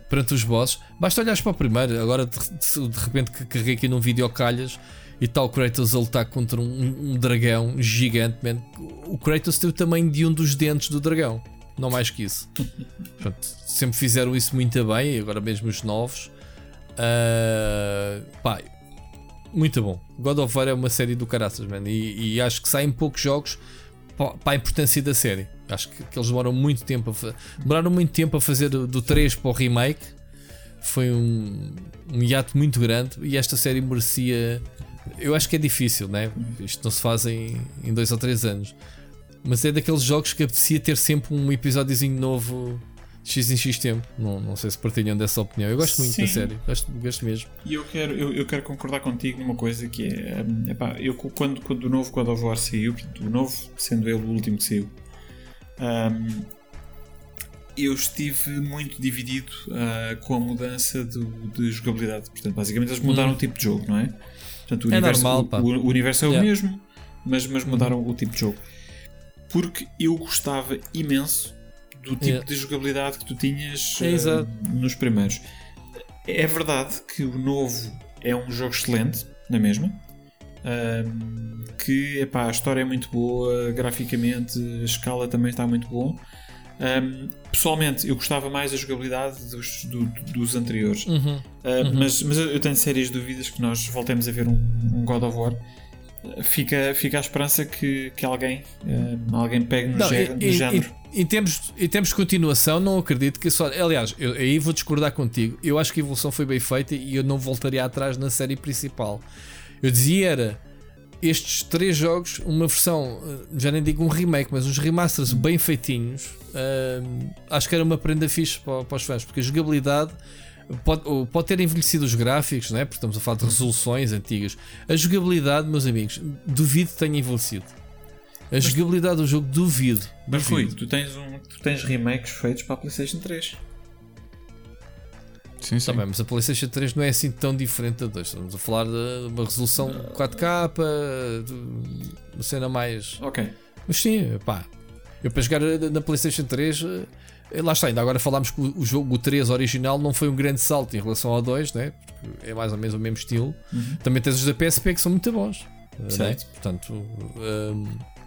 perante os bosses, basta olhares para o primeiro. Agora, de, de- repente, que carreguei aqui num vídeo calhas e tal Kratos a lutar contra um, um dragão gigante. man. O Kratos tem o tamanho de um dos dentes do dragão, não mais que isso. Portanto, sempre fizeram isso muito bem, agora mesmo os novos. Ah, pá, muito bom. God of War é uma série do caraças, man, e, e acho que saem poucos jogos pa- para a importância da série. Acho que, que eles demoram muito tempo a fa- demoraram muito tempo a fazer do, do 3 para o remake. Foi um, um hiato muito grande e esta série merecia. Eu acho que é difícil, né? Isto não se faz em, em dois ou três anos. Mas é daqueles jogos que apetecia ter sempre um episódiozinho novo de X em X tempo. Não, não sei se partilham dessa opinião. Eu gosto muito da Sim. série, gosto, gosto mesmo. E eu quero, eu, eu quero concordar contigo numa coisa que é. hum, epá, eu quando, quando o novo God of War saiu, o novo sendo ele o último que saiu, hum, eu estive muito dividido ah, com a mudança do- de jogabilidade. Portanto, basicamente eles mudaram Hum. o tipo de jogo, não é? Portanto, o É universo, normal, o- o, universo é Yeah. o mesmo, mas, mas mudaram o tipo de jogo. Porque eu gostava imenso do tipo Yeah. de jogabilidade que tu tinhas É, exato. nos primeiros. É verdade que o novo é um jogo excelente, na mesma. Ahm, que epá, a história é muito boa, graficamente, a escala também está muito bom. Ahm, pessoalmente, eu gostava mais da jogabilidade dos, do- dos anteriores. Uhum. Ah, mas, mas eu tenho sérias dúvidas que nós voltemos a ver um, um God of War. Fica, fica a esperança que, que alguém, alguém pegue no, Não, gé- em- no género. em- em termos, em termos de continuação, não acredito que só. Aliás, eu, aí vou discordar contigo. Eu acho que a evolução foi bem feita e eu não voltaria atrás na série principal. Eu dizia era estes três jogos, uma versão, eh, já nem digo um remake, mas uns remasters bem feitinhos. eh, acho que era uma prenda fixe para, para os fãs, porque a jogabilidade. Pode, pode ter envelhecido os gráficos, né? porque estamos a falar de resoluções antigas. A jogabilidade, meus amigos, duvido que tenha envelhecido. A jogabilidade do jogo, duvido. Mas Rui, duvido. tu tens, um, tu tens remakes feitos para a PlayStation 3. Sim, sim. Bem, mas a PlayStation 3 não é assim tão diferente da 2. Estamos a falar de uma resolução 4K, de uma cena mais. Ok. Mas sim, pá. Eu para jogar na PlayStation 3, eh, lá está, ainda agora falámos que o jogo o 3 original não foi um grande salto em relação ao 2, né? Porque é mais ou menos o mesmo estilo. Também tens os da PSP que são muito bons. eh, Certo. Né? Portanto, ehm,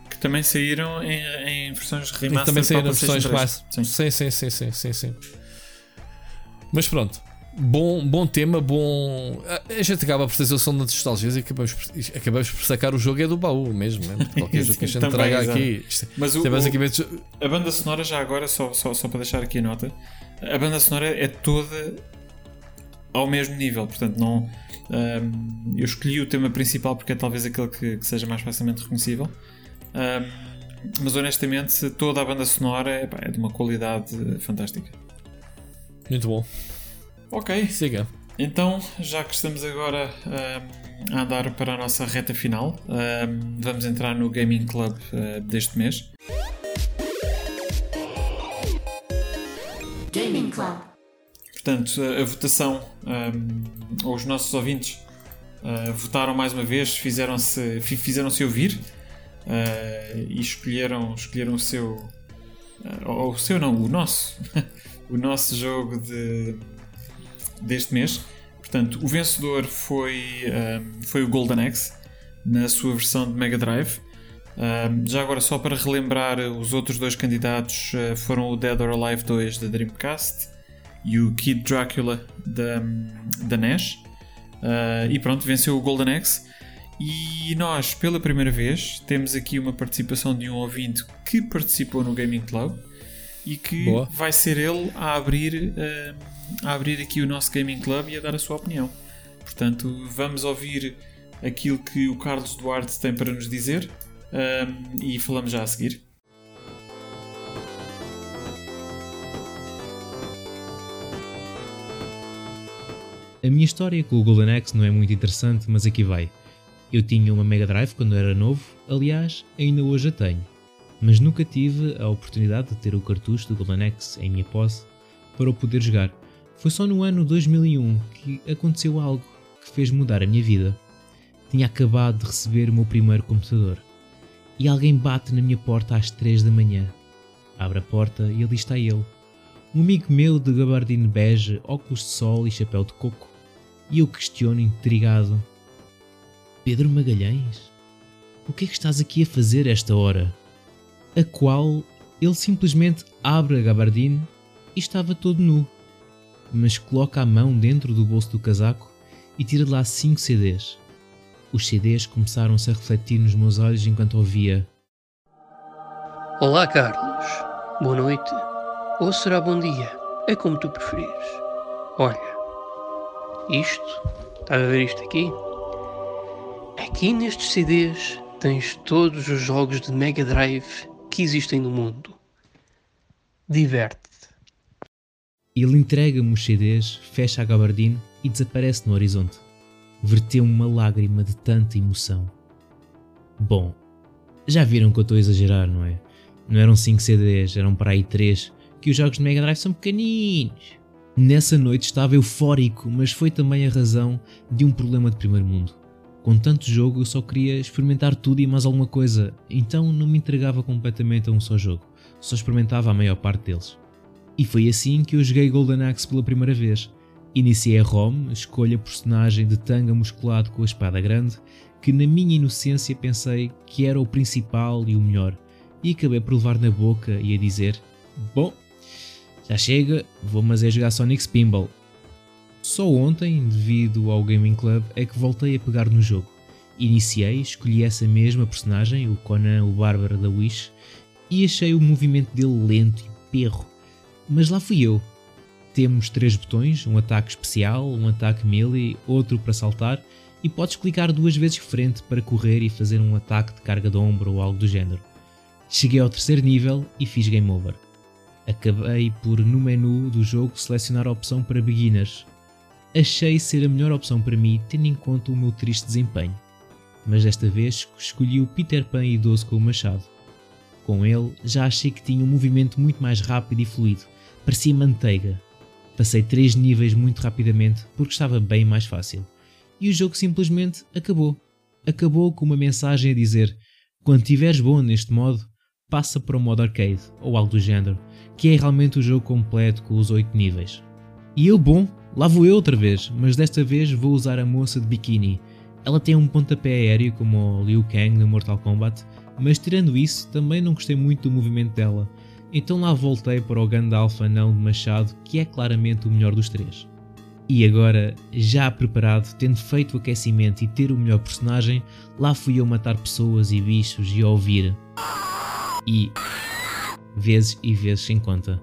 Que também saíram em, em versões E remaster também para a saíram versões 3. mais. Sim. Sim, sim, sim, sim, sim, sim. Mas pronto. Bom, bom tema, bom. A a gente acaba por fazer o som da nostalgia e acabamos por, acabamos por sacar o jogo é do baú mesmo, né? Qualquer jogo que a gente Também, traga exato. aqui. Isto, Mas o, é o- basicamente. a banda sonora, já agora, só, só, só para deixar aqui a nota, a banda sonora é toda ao mesmo nível. Portanto, não. ahm, eu escolhi o tema principal porque é talvez aquele que, que seja mais facilmente reconhecível. Ahm, mas honestamente, toda a banda sonora epá, é de uma qualidade fantástica. Muito bom. Ok. Siga. Então, já que estamos agora um, a andar para a nossa reta final, um, vamos entrar no Gaming Club uh, deste mês. Gaming Club. Portanto, a, a votação, um, os nossos ouvintes uh, votaram mais uma vez, fizeram-se fizeram -se ouvir uh, e escolheram, escolheram o seu. Uh, ou o seu não, o nosso. o nosso jogo de, deste mês. Portanto, o vencedor foi, um, foi o Golden Axe na sua versão de Mega Drive. Um, já agora, só para relembrar, os outros dois candidatos uh, foram o Dead or Alive 2 da Dreamcast e o Kid Dracula da, da NES. Uh, e pronto, venceu o Golden Axe. E nós, pela primeira vez, temos aqui uma participação de um ouvinte que participou no Gaming Club e que Boa. vai ser ele a abrir, uh, a abrir aqui o nosso Gaming Club e a dar a sua opinião. Portanto, vamos ouvir aquilo que o Carlos Duarte tem para nos dizer um, e falamos já a seguir. A minha história com o Golden Axe não é muito interessante, mas aqui vai. Eu tinha uma Mega Drive quando era novo, aliás, ainda hoje a tenho, mas nunca tive a oportunidade de ter o cartucho do Golden Axe em minha posse para o poder jogar. Foi só no ano 2001 que aconteceu algo que fez mudar a minha vida. Tinha acabado de receber o meu primeiro computador e alguém bate na minha porta às 3 da manhã. Abro a porta e ali está ele. Um amigo meu de gabardine bege, óculos de sol e chapéu de coco. E eu questiono intrigado Pedro Magalhães? O que é que estás aqui a fazer esta hora? A qual ele simplesmente abre a gabardine e estava todo nu, mas coloca a mão dentro do bolso do casaco e tira de lá cinco CDs. Os CDs começaram-se a refletir nos meus olhos enquanto ouvia. Olá, Carlos. Boa noite. Ou será bom dia? É como tu preferires. Olha, isto, estás a ver isto aqui? Aqui nestes CDs tens todos os jogos de Mega Drive que existem no mundo. Diverte-te. Ele entrega-me os CDs, fecha a gabardine e desaparece no horizonte. Verteu-me uma lágrima de tanta emoção. Bom, já viram que eu estou a exagerar, não é? Não eram 5 CDs, eram para aí 3, que os jogos de Mega Drive são pequeninos. Nessa noite estava eufórico, mas foi também a razão de um problema de primeiro mundo. Com tanto jogo eu só queria experimentar tudo e mais alguma coisa, então não me entregava completamente a um só jogo, só experimentava a maior parte deles. E foi assim que eu joguei Golden Axe pela primeira vez. Iniciei a ROM, escolho a personagem de tanga musculado com a espada grande, que na minha inocência pensei que era o principal e o melhor, e acabei por levar na boca e a dizer: Bom, já chega, vou mas é jogar Sonic Spinball. Só ontem, devido ao Gaming Club, é que voltei a pegar no jogo. Iniciei, escolhi essa mesma personagem, o Conan, o Bárbaro da Wish, e achei o movimento dele lento e perro. Mas lá fui eu. Temos três botões, um ataque especial, um ataque melee, outro para saltar, e podes clicar duas vezes frente para correr e fazer um ataque de carga de ombro ou algo do género. Cheguei ao terceiro nível e fiz game over. Acabei por, no menu do jogo, selecionar a opção para beginners, achei ser a melhor opção para mim, tendo em conta o meu triste desempenho. Mas desta vez escolhi o Peter Pan idoso com o machado. Com ele, já achei que tinha um movimento muito mais rápido e fluido, parecia manteiga. Passei três níveis muito rapidamente porque estava bem mais fácil. E o jogo simplesmente acabou. Acabou com uma mensagem a dizer: quando estiveres bom neste modo, passa para o modo arcade ou algo do género, que é realmente o jogo completo com os 8 níveis. E eu, bom, Lá vou eu outra vez, mas desta vez vou usar a moça de biquíni. Ela tem um pontapé aéreo como o Liu Kang no Mortal Kombat, mas tirando isso, também não gostei muito do movimento dela. Então lá voltei para o Gandalf anão de machado, que é claramente o melhor dos três. E agora, já preparado, tendo feito o aquecimento e ter o melhor personagem, lá fui eu matar pessoas e bichos e ouvir. E. vezes e vezes sem conta.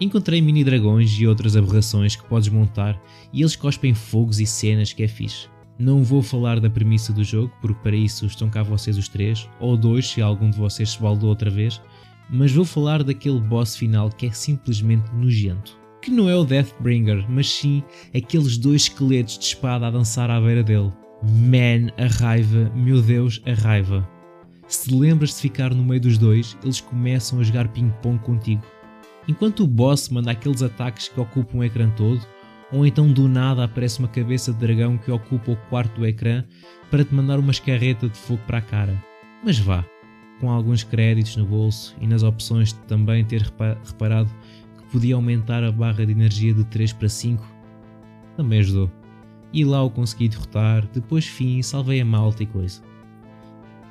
Encontrei mini dragões e outras aberrações que podes montar e eles cospem fogos e cenas que é fixe. Não vou falar da premissa do jogo, porque para isso estão cá vocês os três, ou dois se algum de vocês se baldou outra vez, mas vou falar daquele boss final que é simplesmente nojento. que não é o Deathbringer, mas sim aqueles dois esqueletos de espada a dançar à beira dele. Man, a raiva, meu Deus, a raiva. Se lembras de ficar no meio dos dois, eles começam a jogar ping-pong contigo. Enquanto o boss manda aqueles ataques que ocupam o ecrã todo, ou então do nada aparece uma cabeça de dragão que ocupa o quarto do ecrã para te mandar uma escarreta de fogo para a cara. Mas vá, com alguns créditos no bolso e nas opções de também ter repa- reparado que podia aumentar a barra de energia de 3 para 5, também ajudou. E lá o consegui derrotar, depois fim salvei a malta e coisa.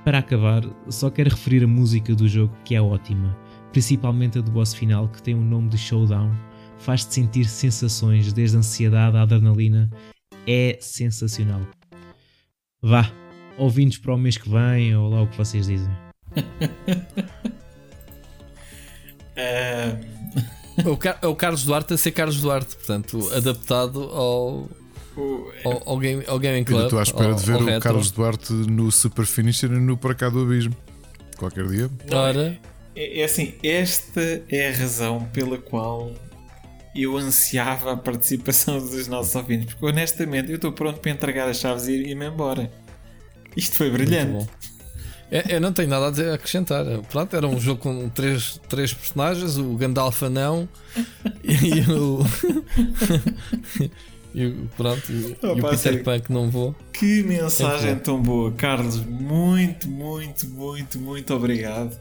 Para acabar, só quero referir a música do jogo que é ótima, principalmente a do boss final que tem o nome de Showdown, faz-te sentir sensações desde a ansiedade à adrenalina, é sensacional. Vá, ouvintes para o mês que vem ou lá o que vocês dizem. Ah, É o, Car- é o Carlos Duarte a ser Carlos Duarte, portanto, adaptado ao, o- ao, ao, game, ao Gaming Eu Club. estou à espera ao- de ver o retro. Carlos Duarte no Super Finisher e no Para Cá do Abismo. Qualquer dia. Ora, É, é assim, esta é a razão pela qual eu ansiava a participação dos nossos ouvintes, porque honestamente eu estou pronto para entregar as chaves e ir-me embora. Isto foi brilhante. Bom. É, eu não tenho nada a dizer- a acrescentar. Pronto, era um jogo com três, três personagens: o Gandalf não e o. e o pronto, e, Oh, e o pá, Peter sério. Pan que não vou. Que mensagem tão boa, Carlos. Muito, muito, muito, muito obrigado.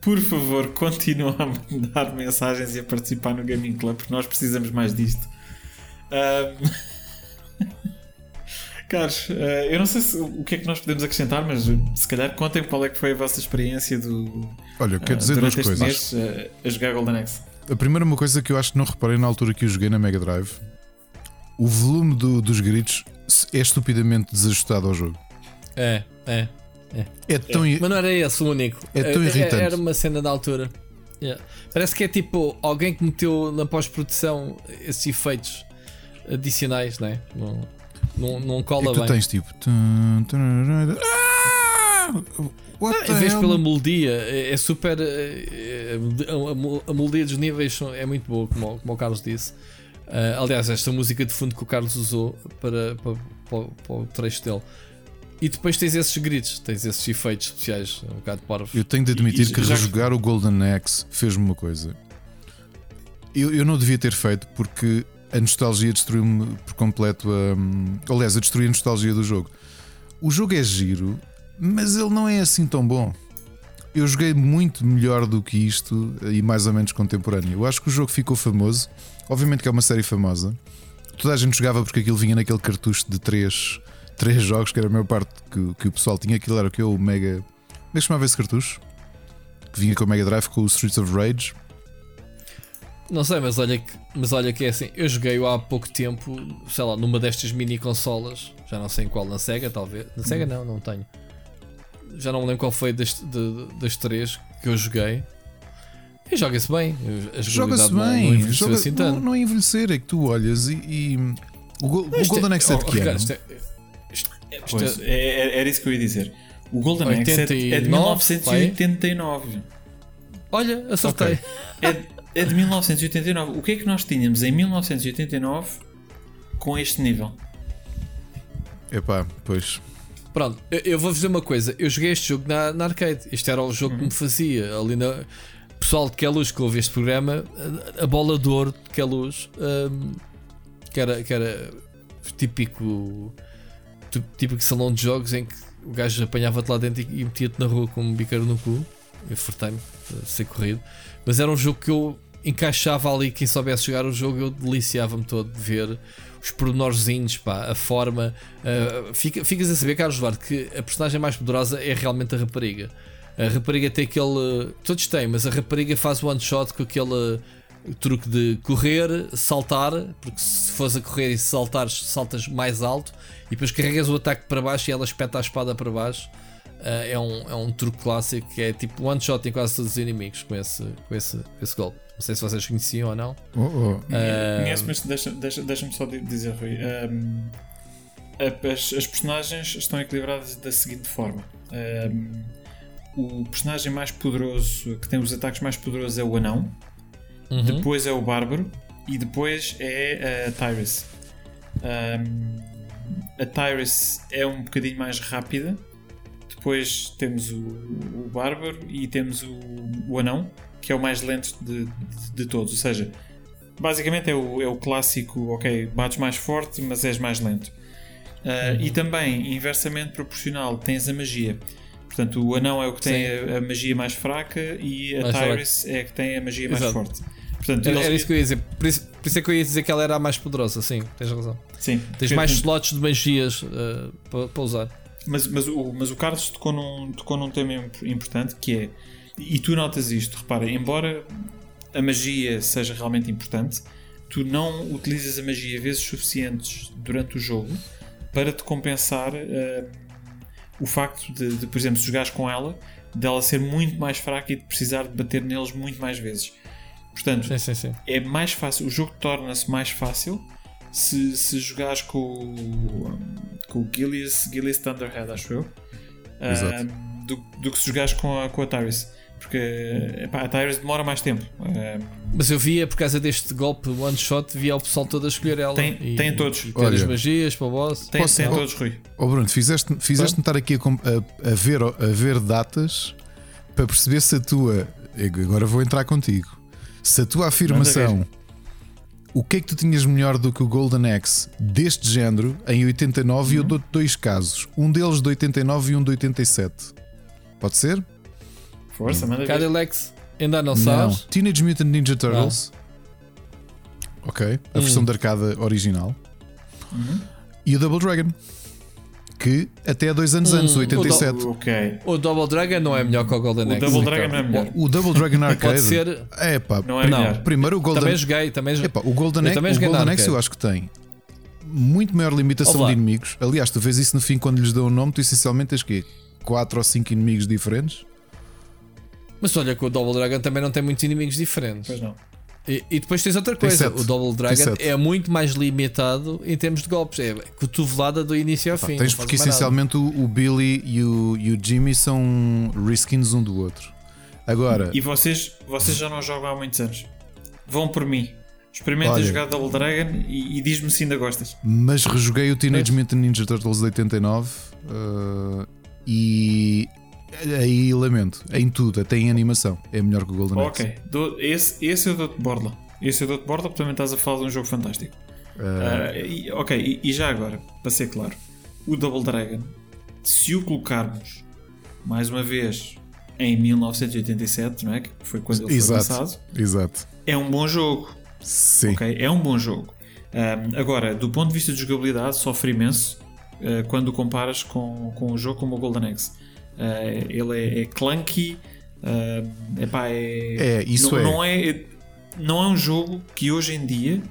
Por favor, continua a mandar mensagens e a participar no Gaming Club, porque nós precisamos mais disto. Ahm, Carlos, eh, eu não sei se, o que é que nós podemos acrescentar, mas eh, se calhar contem qual é que foi a vossa experiência do, Olha, eu quero ah, dizer duas coisas. mês eh, a jogar Golden Axe. A primeira uma coisa que eu acho que não reparei na altura que eu joguei na Mega Drive. O volume do- dos gritos é estupidamente desajustado ao jogo. É, é. É tão. i- Mas não era esse o único. É tão irritante. Era uma cena da altura. Yeah. Parece que é tipo alguém que meteu na pós-produção esses efeitos adicionais, né? Não, não, não cola que tu bem. tens tipo. What Ah, hell? pela melodia, é, é super. é, é, a, a melodia dos níveis é muito boa, como, o- como o Carlos disse. Ah, aliás, esta música de fundo que o Carlos usou para, para, para, o- para o trecho dele. E depois tens esses gritos, tens esses efeitos especiais, um bocado parvo. Eu tenho de admitir E- que já rejogar o Golden Axe fez-me uma coisa. Eu, eu não devia ter feito porque a nostalgia destruiu-me por completo a. hum, Aliás, eu destruí a nostalgia do jogo. O jogo é giro, mas ele não é assim tão bom. Eu joguei muito melhor do que isto e mais ou menos contemporâneo. Eu acho que o jogo ficou famoso. Obviamente que é uma série famosa. Toda a gente jogava porque aquilo vinha naquele cartucho de três, três jogos, que era a maior parte que, que o pessoal tinha. Aquilo era o que? O Mega. Como é que chamava esse cartucho? Que vinha com o Mega Drive com o Streets of Rage. Não sei, mas olha, que, mas olha que é assim. Eu joguei há pouco tempo, sei lá, numa destas mini consolas. Já não sei em qual, na Sega talvez. Na Sega não, não tenho. Já não me lembro qual foi das, de- das três que eu joguei. E joga-se bem. Joga-se bem. Não, envelheceu joga- assim tanto. não, não é envelhecer, é que tu olhas e. e- o, Go- o é- Golden Axe é de que ano? É- é- é- é- era isso que eu ia dizer. O Golden Axe é de- é de 89, 1989. Olha, acertei. É, de- é de 1989. O que é que nós tínhamos em 1989 com este nível? Epá, pois. Pronto, eu, eu vou-vos dizer uma coisa. Eu joguei este jogo na, na arcade. Este era o jogo que me fazia ali na. Pessoal de Queluz que ouve este programa, a, a bola de ouro de Queluz, hum, que, era, que era típico, típico salão de jogos em que o gajo apanhava-te lá dentro e, e metia-te na rua com um biqueiro no cu. Eu fartei-me de ser corrido. Mas era um jogo que eu encaixava ali. Quem soubesse jogar o jogo, eu deliciava-me todo de ver os pormenorzinhos, pá, a forma. Uh, fica- ficas a saber, Carlos Duarte, que a personagem mais poderosa é realmente a rapariga. A rapariga tem aquele. Todos têm, mas a rapariga faz one shot com aquele truque de correr, saltar, porque se fores a correr e saltares, saltas mais alto e depois carregas o ataque para baixo e ela espeta a espada para baixo. Uh, é, um, é um truque clássico que é tipo one shot em quase todos os inimigos com esse, com esse, com esse golpe. Não sei se vocês conheciam ou não. Oh, oh. Uh, Conheço, mas deixa- deixa- deixa-me só di- dizer, Rui. Um, a- as, as personagens estão equilibradas da seguinte forma: Um, o personagem mais poderoso, que tem os ataques mais poderosos, é o anão, uhum. depois é o bárbaro, e depois é a Tyrus. Um, a Tyrus é um bocadinho mais rápida. Depois temos o, o Bárbaro e temos o, o Anão, que é o mais lento de, de, de todos. Ou seja, basicamente é o, é o clássico: ok, bates mais forte, mas és mais lento. Uh, E também, inversamente proporcional, tens a magia. Portanto, o anão é o que tem a, a magia mais fraca e a Mais Tyrus é a que tem a magia mais Exato. forte. Portanto, Era, eles- era isso que eu ia dizer. Por isso, por isso é que eu ia dizer que ela era a mais poderosa, sim, tens razão. Sim, Tens mais slots de magias eh, para para usar. Mas, mas, o, mas o Carlos tocou num, tocou num tema imp- importante que é, e tu notas isto, repara, embora a magia seja realmente importante, tu não utilizas a magia vezes suficientes durante o jogo para te compensar eh, o facto de, de, por exemplo, se jogares com ela, dela ser muito mais fraca e de precisar de bater neles muito mais vezes. Portanto, Sim, sim, sim. é mais fácil, o jogo torna-se mais fácil se, se jogares com, o- com o Gillias, Gillias Thunderhead, acho eu, ah, do, do que se jogares com a, com a Tyrus. Porque epá, a Tyrus demora mais tempo. Ah, Mas eu via, por causa deste golpe one shot, via o pessoal todo a escolher ela. Tem- e, tem todos. E Olha. as magias para o boss. tem Posso- tem oh. todos, Rui. Oh Bruno, fizeste, fizeste estar aqui a- a ver, a ver datas para perceber se a tua. Agora vou entrar contigo. Se a tua afirmação. O que é que tu tinhas melhor do que o Golden Axe deste género em 89 e eu dou-te dois casos. Um deles de 89 e um de 87. Pode ser? Força, manda. Cadillacs, ainda não sabes? Teenage Mutant Ninja Turtles. Ok. A versão de arcada original. E o Double Dragon. Que até há dois anos Hum, antes, o 87. Ok. O Double Dragon não é melhor que o Golden O Axe. Double Ricardo. Dragon não é melhor. O Double Dragon Arcade. Pode ser. É pá, Não é melhor. primeiro o Golden Também joguei, também. Epá, o Golden Eu Axe, também o Golden Axe eu acho que tem muito maior limitação Olá. de inimigos. Aliás, tu vês isso no fim quando lhes dão o nome, tu essencialmente tens que 4 ou 5 inimigos diferentes. Mas olha que o Double Dragon também não tem muitos inimigos diferentes. Pois não. E, e depois tens outra coisa: o Double Dragon é muito mais limitado em termos de golpes. É cotovelada do início ao Pá, fim. tens porque essencialmente o, o Billy e o, e o Jimmy são reskins um do outro. Agora, E vocês, vocês já não jogam há muitos anos. Vão por mim. Experimenta Olha. jogar Double Dragon e, e diz-me se ainda gostas. mas rejoguei o Teenage Mutant Ninja Turtles de 89 uh, e aí lamento, em tudo, até em animação, é melhor que o Golden Axe. Ok, dou- esse, esse eu dou-te borla. Esse eu dou-te borla porque também estás a falar de um jogo fantástico. Ah, e- ok, e, e já agora, para ser claro, o Double Dragon, se o colocarmos mais uma vez em 1987, não é? Que foi quando ele foi Exato. lançado, Exato. é um bom jogo. Sim. Ok, é um bom jogo. Ahm, agora, do ponto de vista de jogabilidade, sofre imenso ah, quando o comparas com, com um jogo como o Golden Axe. Ah, ele é, é clunky, ah, epá, é, É, isso não, é. Não é. Não é um jogo que hoje em dia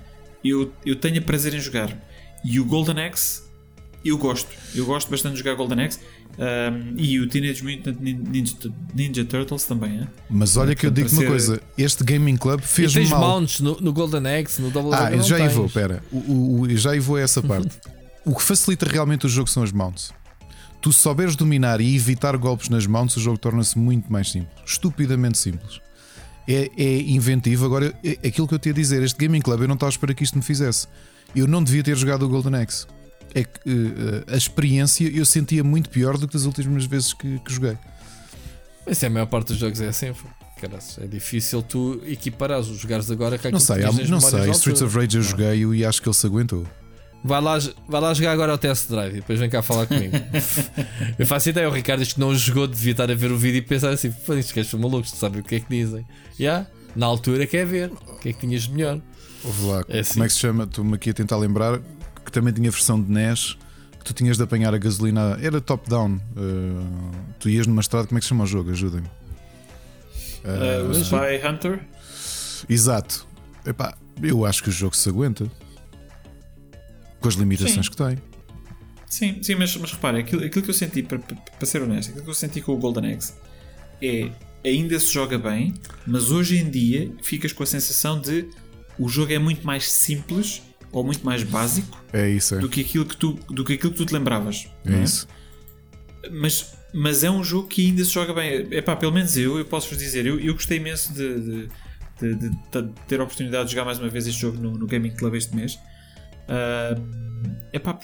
eu, eu tenha prazer em jogar. E o Golden Axe, eu gosto. Eu gosto bastante de jogar Golden Axe. ahm, e o Teenage Mutant Nin- Ninja, Ninja Turtles também, é? Mas olha que eu digo uma coisa: este Gaming Club E fez tens mal. mounts no, no Golden Axe, no Double Ah, já aí tens. vou, pera. O, o- o- já aí vou a essa parte. o que facilita realmente o jogo são as mounts. Tu souberes dominar e evitar golpes nas mounts, o jogo torna-se muito mais simples. Estupidamente simples. É, é inventivo. Agora, é- aquilo que eu te ia dizer, este Gaming Club, eu não estava a esperar que isto me fizesse. Eu não devia ter jogado o Golden Axe. É que eh, a experiência eu sentia muito pior do que das últimas vezes que, que joguei. Mas é a maior parte dos jogos é assim. pô. Caraças, é difícil tu equiparares os jogares agora que Não sei, há- não sei. Streets of Rage eu joguei e acho que ele se aguentou. Vai lá, vai lá jogar agora ao test drive e depois vem cá falar comigo. eu faço ideia, o Ricardo diz que não jogou, devia estar a ver o vídeo e pensar assim: pô, estes gajos são malucos, tu sabes o que é que dizem? Já, na altura quer ver, o que é que tinhas de melhor? Houve lá, É assim. como é que se chama? Estou-me aqui a tentar lembrar que também tinha versão de NES que tu tinhas de apanhar a gasolina. Era top-down. uh, tu ias numa estrada, como é que se chama o jogo? Ajudem-me. Ah, o Spy Hunter. Exato. Epá, eu acho que o jogo se aguenta com as limitações Sim. que tem. Sim, sim, mas, mas repara, aquilo, aquilo que eu senti, para, para, ser honesto, aquilo que eu senti com o Golden Axe é ainda se joga bem, mas hoje em dia ficas com a sensação de o jogo é muito mais simples ou muito mais básico É isso, é. do que aquilo que tu, do que, aquilo que tu te lembravas. É não isso. Mas, mas é um jogo que ainda se joga bem. Epá, pelo menos eu, eu posso vos dizer, eu, eu gostei imenso de, de, de, de- de ter a oportunidade de jogar mais uma vez este jogo no, no Gaming Club este mês. Ah, epá,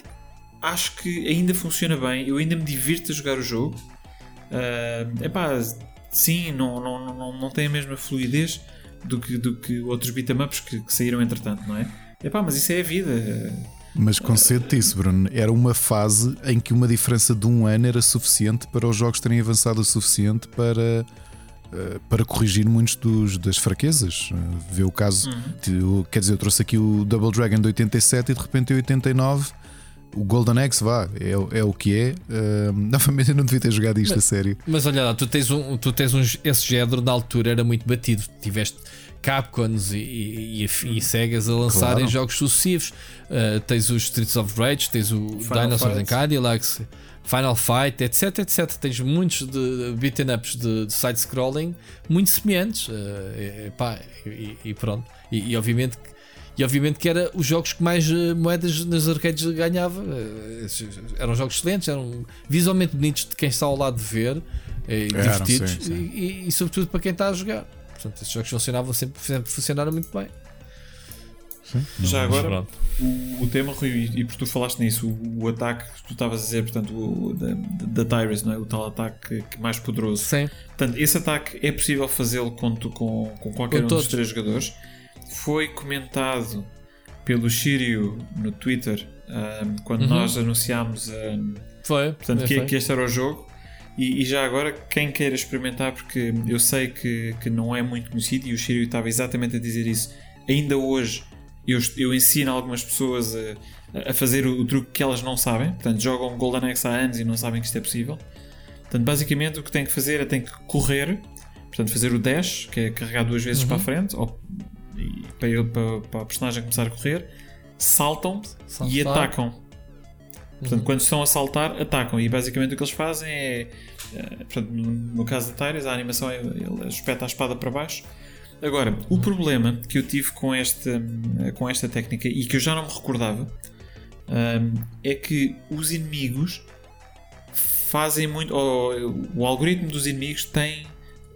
acho que ainda funciona bem, eu ainda me divirto a jogar o jogo. Ah, epá, sim, não, não, não, não tem a mesma fluidez do que, do que outros beat'em ups que, que saíram entretanto, não é? Epá, mas isso é a vida. Mas concedo-te isso, Bruno. Era uma fase em que uma diferença de um ano era suficiente para os jogos terem avançado o suficiente para, para corrigir muitos dos, das fraquezas. Eh, Vê o caso, de- quer dizer, eu trouxe aqui o Double Dragon de 87 e de repente em 89 o Golden Axe, vá, é, é o que é. Eh, novamente eu não devia ter jogado isto a sério. Mas olha lá, tu tens, um, tu tens um, esse género na altura era muito batido. Tiveste Capcoms e, e, e, e Segas a lançarem Claro. jogos sucessivos. Uh, tens os Streets of Rage, tens o Final Dinosaurs Fight. and Cadillacs, Final Fight, etc, etc. Tens muitos de beaten ups de, de side-scrolling muito semelhantes. Uh, e, pá, e, e pronto. E, e obviamente que- e obviamente que era os jogos que mais moedas nas arcades ganhava. Eram jogos excelentes, eram visualmente bonitos de quem está ao lado de ver, eh, Eram, divertidos sim, sim. E, e- e sobretudo para quem está a jogar. Portanto, esses jogos funcionavam sempre, sempre funcionaram muito bem. Já agora, o, o tema, Rui, e, e porque tu falaste nisso, o, o ataque que tu estavas a dizer, portanto, o, da, da Tyrus, não é? O tal ataque que mais poderoso. Sim. Portanto, esse ataque é possível fazê-lo com, com, com qualquer Com um todos. dos três jogadores. Foi comentado pelo Shiryu no Twitter ahm, quando Uhum. nós anunciámos ahm, Foi. portanto, que, foi. que este era o jogo. E, e já agora, quem queira experimentar, porque eu sei que, que não é muito conhecido e o Shiryu estava exatamente a dizer isso. Ainda hoje eu, eu ensino algumas pessoas a, a fazer o, o truque que elas não sabem. Portanto, jogam Golden Axe há anos e não sabem que isto é possível. Portanto, basicamente o que tem que fazer é tem que correr, portanto, fazer o dash, que é carregar duas vezes para a frente, ou, e para, ele- para, para a personagem começar a correr, saltam e atacam. Portanto, quando estão a saltar, atacam. E basicamente o que eles fazem é. eh, portanto, no, caso da Tyrus, a animação é ele espeta a espada para baixo. Agora, o problema que eu tive com esta, com esta técnica e que eu já não me recordava hum, é que os inimigos fazem muito. o algoritmo dos inimigos tem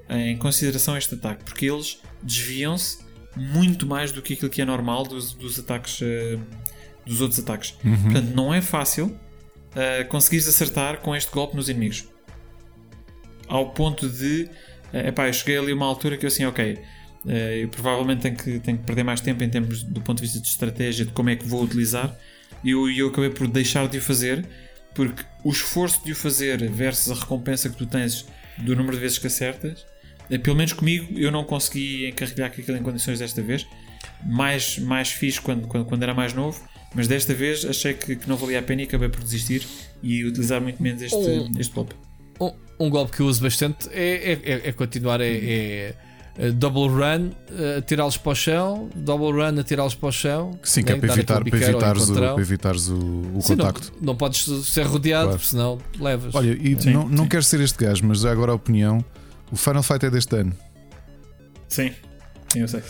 em consideração este ataque, porque eles desviam-se muito mais do que aquilo que é normal dos, dos ataques. hum, dos outros ataques. Portanto, não é fácil uh, conseguires acertar com este golpe nos inimigos. Ao ponto de. Uh, epá, eu cheguei ali a uma altura que eu assim, ok. Uh, eu provavelmente tenho que, tenho que perder mais tempo em termos do ponto de vista de estratégia, de como é que vou utilizar. E eu, eu acabei por deixar de o fazer, porque o esforço de o fazer versus a recompensa que tu tens do número de vezes que acertas, eh, pelo menos comigo, eu não consegui encarrilhar aquilo em condições desta vez. Mais, mais fiz quando, quando, quando era mais novo, mas desta vez achei que, que não valia a pena e acabei por desistir e utilizar muito menos este, Um- este golpe. Um, um golpe que eu uso bastante é, é, é- é continuar, é, é double run, eh, atirá-los para o chão, double run, atirá-los para o chão. Sim, que é né, para evitar, para evitares, o, para evitares o, o Sim, não, contacto. não podes ser rodeado, Claro. senão levas. Olha, e Sim, não, não sim. quero ser este gajo, mas já agora a opinião: o Final Fight é deste ano. Sim, sim, eu sei.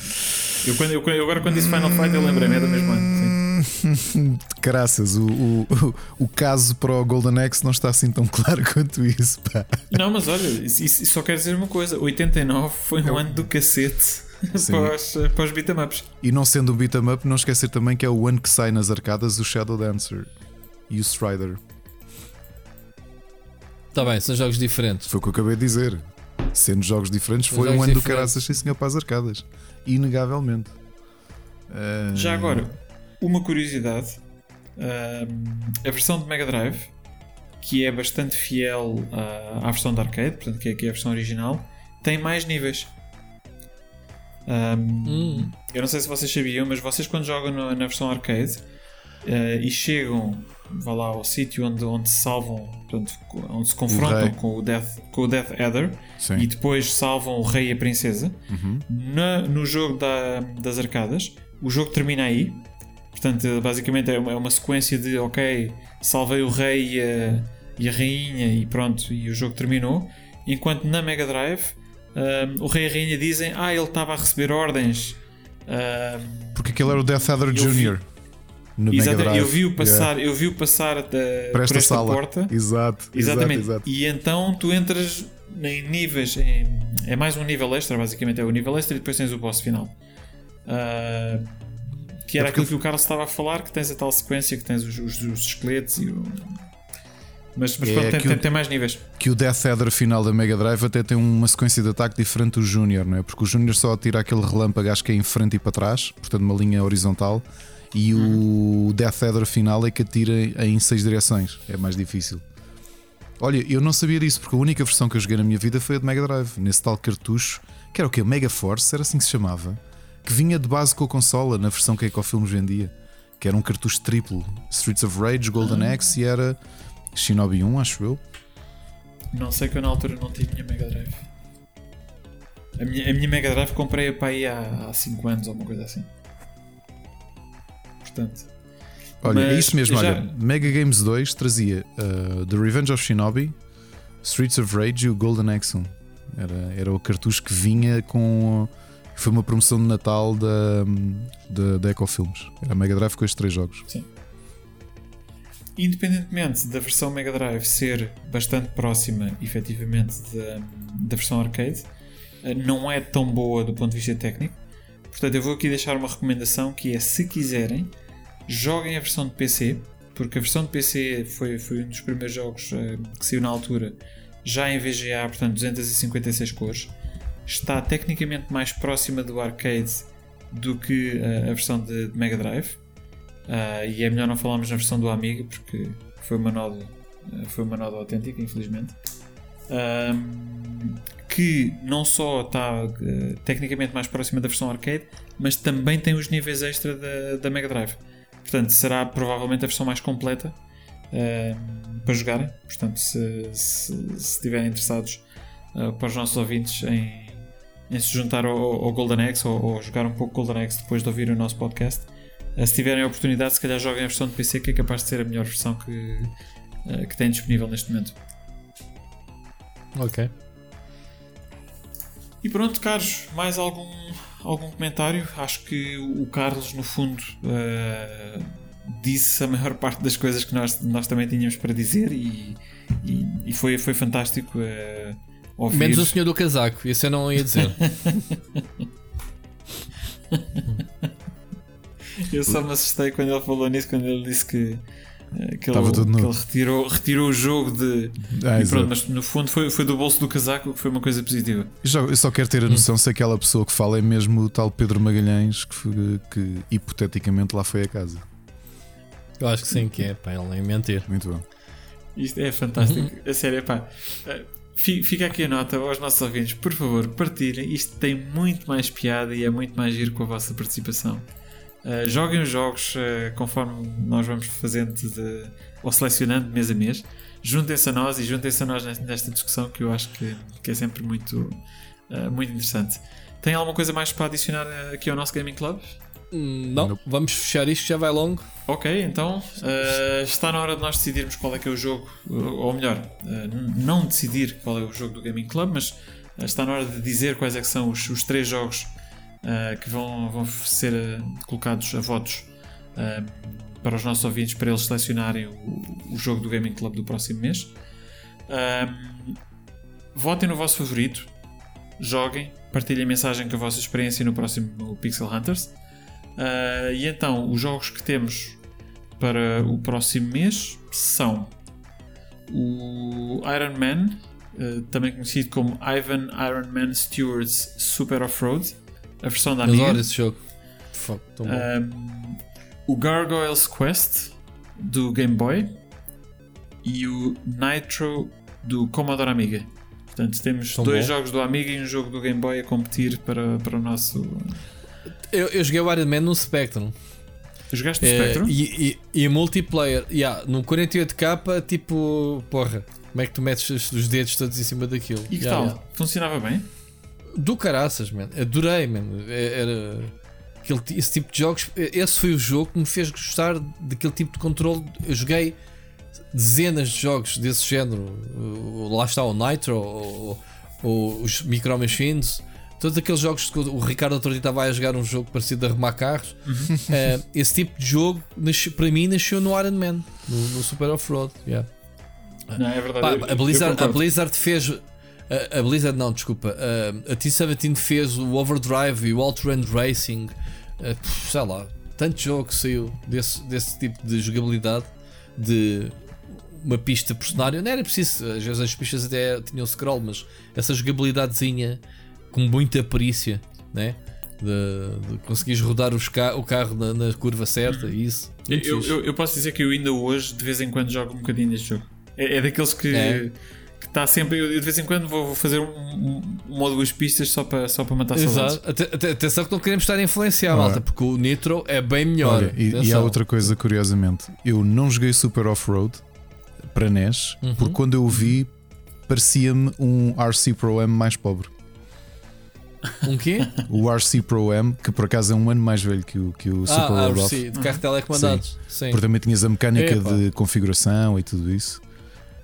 Eu, quando, eu, eu agora quando disse Final Fight eu lembrei-me, é do mesmo ano. Sim. Caraças, o, o, o, caso para o Golden Axe não está assim tão claro quanto isso. Pá. Não, mas olha, isso, isso só quer dizer uma coisa: 89 foi um ano do cacete Sim. para os, para os beat'em ups. E não sendo um beat'em up, não esquecer também que é o ano que sai nas arcadas o Shadow Dancer e o Strider. Está bem, são jogos diferentes. Foi o que eu acabei de dizer. Sendo jogos diferentes, foi um jogos ano do diferentes. caraças, sim senhor, para as arcadas. Inegavelmente. Ah, Já agora, uma curiosidade: ahm, a versão de Mega Drive, que é bastante fiel à, à versão de arcade, portanto, que é, que é a versão original, tem mais níveis. Ahm, Hum. Eu não sei se vocês sabiam, mas vocês, quando jogam no- na versão arcade eh, e chegam vá lá, ao sítio onde, onde se salvam, portanto, onde se confrontam rei. com o, Death, com o Death Adder Sim. e depois salvam o rei e a princesa. Uhum. Na- no jogo da- das arcadas, o jogo termina aí. Portanto, basicamente é uma, é uma sequência de ok, salvei o rei e a, e a rainha e pronto, e o jogo terminou. Enquanto na Mega Drive, ahm, o rei e a rainha dizem: Ah, ele estava a receber ordens. ahm, Porque aquele era o Death Adder vi- Jr. No Drive. eu vi-o passar, Yeah. eu vi-o passar da- por esta esta sala. porta. Exato, Exatamente. exato, exato. E então tu entras em níveis. em- é mais um nível extra, basicamente. É o nível extra e depois tens o boss final. Ah, que era É porque aquilo que o Carlos estava a falar, que tens a tal sequência, que tens os, os- os esqueletos e o. Mas, mas É pronto, tem, que o- tem- tem mais níveis. Que o Death Adder final da Mega Drive até tem uma sequência de ataque diferente do Júnior, não é? Porque o Júnior só atira aquele relâmpago, acho que é em frente e para trás, portanto, uma linha horizontal. E o Death Adder final é que atira em seis direções. É mais difícil. Olha, eu não sabia disso, porque a única versão que eu joguei na minha vida foi a de Mega Drive, nesse tal cartucho, que era o quê? Mega Force, era assim que se chamava, que vinha de base com a consola, na versão que a Ecofilms vendia, que era um cartucho triplo, Streets of Rage, Golden Axe e era Shinobi 1, acho eu. Não sei que eu na altura não tinha Mega Drive. A minha, a minha Mega Drive comprei para aí há 5 anos ou uma coisa assim. Portanto, Olha, é Mas isso mesmo. já- Olha, Mega Games 2 trazia uh, The Revenge of Shinobi, Streets of Rage e o Golden Axe 1. Era, era o cartucho que vinha com. Foi uma promoção de Natal da, da, da Ecofilms. Era a Mega Drive com estes três jogos. independentemente da versão Mega Drive ser bastante próxima, efetivamente, da, da versão arcade, eh, não é tão boa do ponto de vista técnico. Portanto, eu vou aqui deixar uma recomendação que é, se quiserem, joguem a versão de PC, porque a versão de PC foi, foi um dos primeiros jogos eh, que saiu na altura, já em VGA, portanto 256 cores. Está tecnicamente mais próxima do arcade do que eh, a versão de, de Mega Drive. Ah, e é melhor não falarmos na versão do Amiga porque foi uma node, eh, foi uma node autêntica, infelizmente. Que não só está eh, tecnicamente mais próxima da versão arcade, mas também tem os níveis extra da, da Mega Drive. Portanto, será provavelmente a versão mais completa para jogarem. Portanto, se estiverem interessados ah, para os nossos ouvintes em, em se juntar ao, ao Golden Axe ou, ou jogar um pouco Golden Axe depois de ouvir o nosso podcast, ah, se tiverem a oportunidade, se calhar joguem a versão de PC, que é capaz de ser a melhor versão que, ah, que tem disponível neste momento. Ok. E pronto, caros, mais algum, algum comentário? Acho que o Carlos, no fundo, eh, disse a maior parte das coisas que nós, nós também tínhamos para dizer e, e, e foi, foi fantástico eh, ouvir. Menos o senhor do casaco, isso eu não ia dizer. Eu só me assustei quando ele falou nisso, quando ele disse que, eh, que, ele, Estava tudo nu. que ele retirou, retirou o jogo de. Ah, e pronto, mas no fundo foi, foi do bolso do casaco, que foi uma coisa positiva. Eu só, eu só quero ter a noção se aquela pessoa que fala é mesmo o tal Pedro Magalhães que, foi- que hipoteticamente lá foi a casa. Eu acho que sim, que é, pá, ele nem mentir. Muito bom. Isto é fantástico. Uhum. A sério, pá. Fi- Fica aqui a nota aos nossos ouvintes, por favor, partilhem. Isto tem muito mais piada e é muito mais giro com a vossa participação. Eh, joguem os jogos eh, conforme nós vamos fazendo de, ou selecionando mês a mês. Juntem-se a nós e juntem-se a nós nesta, discussão que eu acho que, que é sempre muito, eh, muito interessante. Tem alguma coisa mais para adicionar aqui ao nosso Gaming Club? Hum, Não, Nope. vamos fechar isto, já vai longo. Ok, então eh, está na hora de nós decidirmos qual é que é o jogo, ou melhor, eh, n- não decidir qual é o jogo do Gaming Club, mas eh, está na hora de dizer quais é que são os, os três jogos eh, que vão, vão ser eh, colocados a votos eh, para os nossos ouvintes para eles selecionarem o, o jogo do Gaming Club do próximo mês. Votem no vosso favorito, joguem, partilhem a mensagem com a vossa experiência no próximo Pixel Hunters. Ah, e então, os jogos que temos para o próximo mês são o Iron Man, ah, também conhecido como Ivan Iron Man Stewart's Super Off-Road, a versão da Amiga. Adoro esse jogo. Fuck. Um, o Gargoyles Quest do Game Boy e o Nitro do Commodore Amiga. Portanto, temos Tão dois bom. jogos do Amiga e um jogo do Game Boy a competir para, para o nosso. Eu, eu joguei o Iron Man no Spectrum. Tu jogaste no É, Spectrum? e, e, e multiplayer, yeah, no 48k, tipo, porra, como é que tu metes os, os dedos todos em cima daquilo? E que Yeah, tal? yeah. Funcionava bem? Do caraças, man. Adorei, man. É- Era aquele, esse tipo de jogos. Esse foi o jogo que me fez gostar daquele tipo de controle. Eu joguei dezenas de jogos desse género. Lá está o Nitro, o- o- os Micro Machines. Todos aqueles jogos que o Ricardo outro dia estava a jogar um jogo parecido a arrumar carros. Eh, esse tipo de jogo, nasce- para mim, nasceu no Iron Man, no, no Super Off-Road. Yeah. Não, é verdade. Pá, a, Blizzard, a. Blizzard fez A, a Blizzard não, desculpa. A, a T17 fez o Overdrive e o Outrun Racing. eh, sei lá, tanto jogo que saiu desse, desse tipo de jogabilidade de uma pista por cenário. Não era preciso, às vezes as pistas até tinham scroll, mas essa jogabilidadezinha com muita perícia, né? De, de conseguires rodar os ca- o carro na, na curva certa e isso. Eu, eu, eu- posso dizer que eu ainda hoje, de vez em quando, jogo um bocadinho deste jogo. É, é daqueles que É. que está sempre. Eu, de vez em quando vou, vou fazer um, um, uma ou duas pistas só para, só para matar saudades. Exato. Até- até- Atenção que não queremos estar a influenciar, Ora. malta, porque o Nitro é bem melhor. Olha, e, e há outra coisa, curiosamente, eu não joguei Super Off-Road para NES, Uhum. porque quando eu o vi, parecia-me um RC Pro M mais pobre. Um quê? O RC Pro M, que por acaso é um ano mais velho que o, que o Super ah, Road ah, Off, sim, de carro telecomandados. Sim. porque também tinhas a mecânica Epá. de configuração e tudo isso.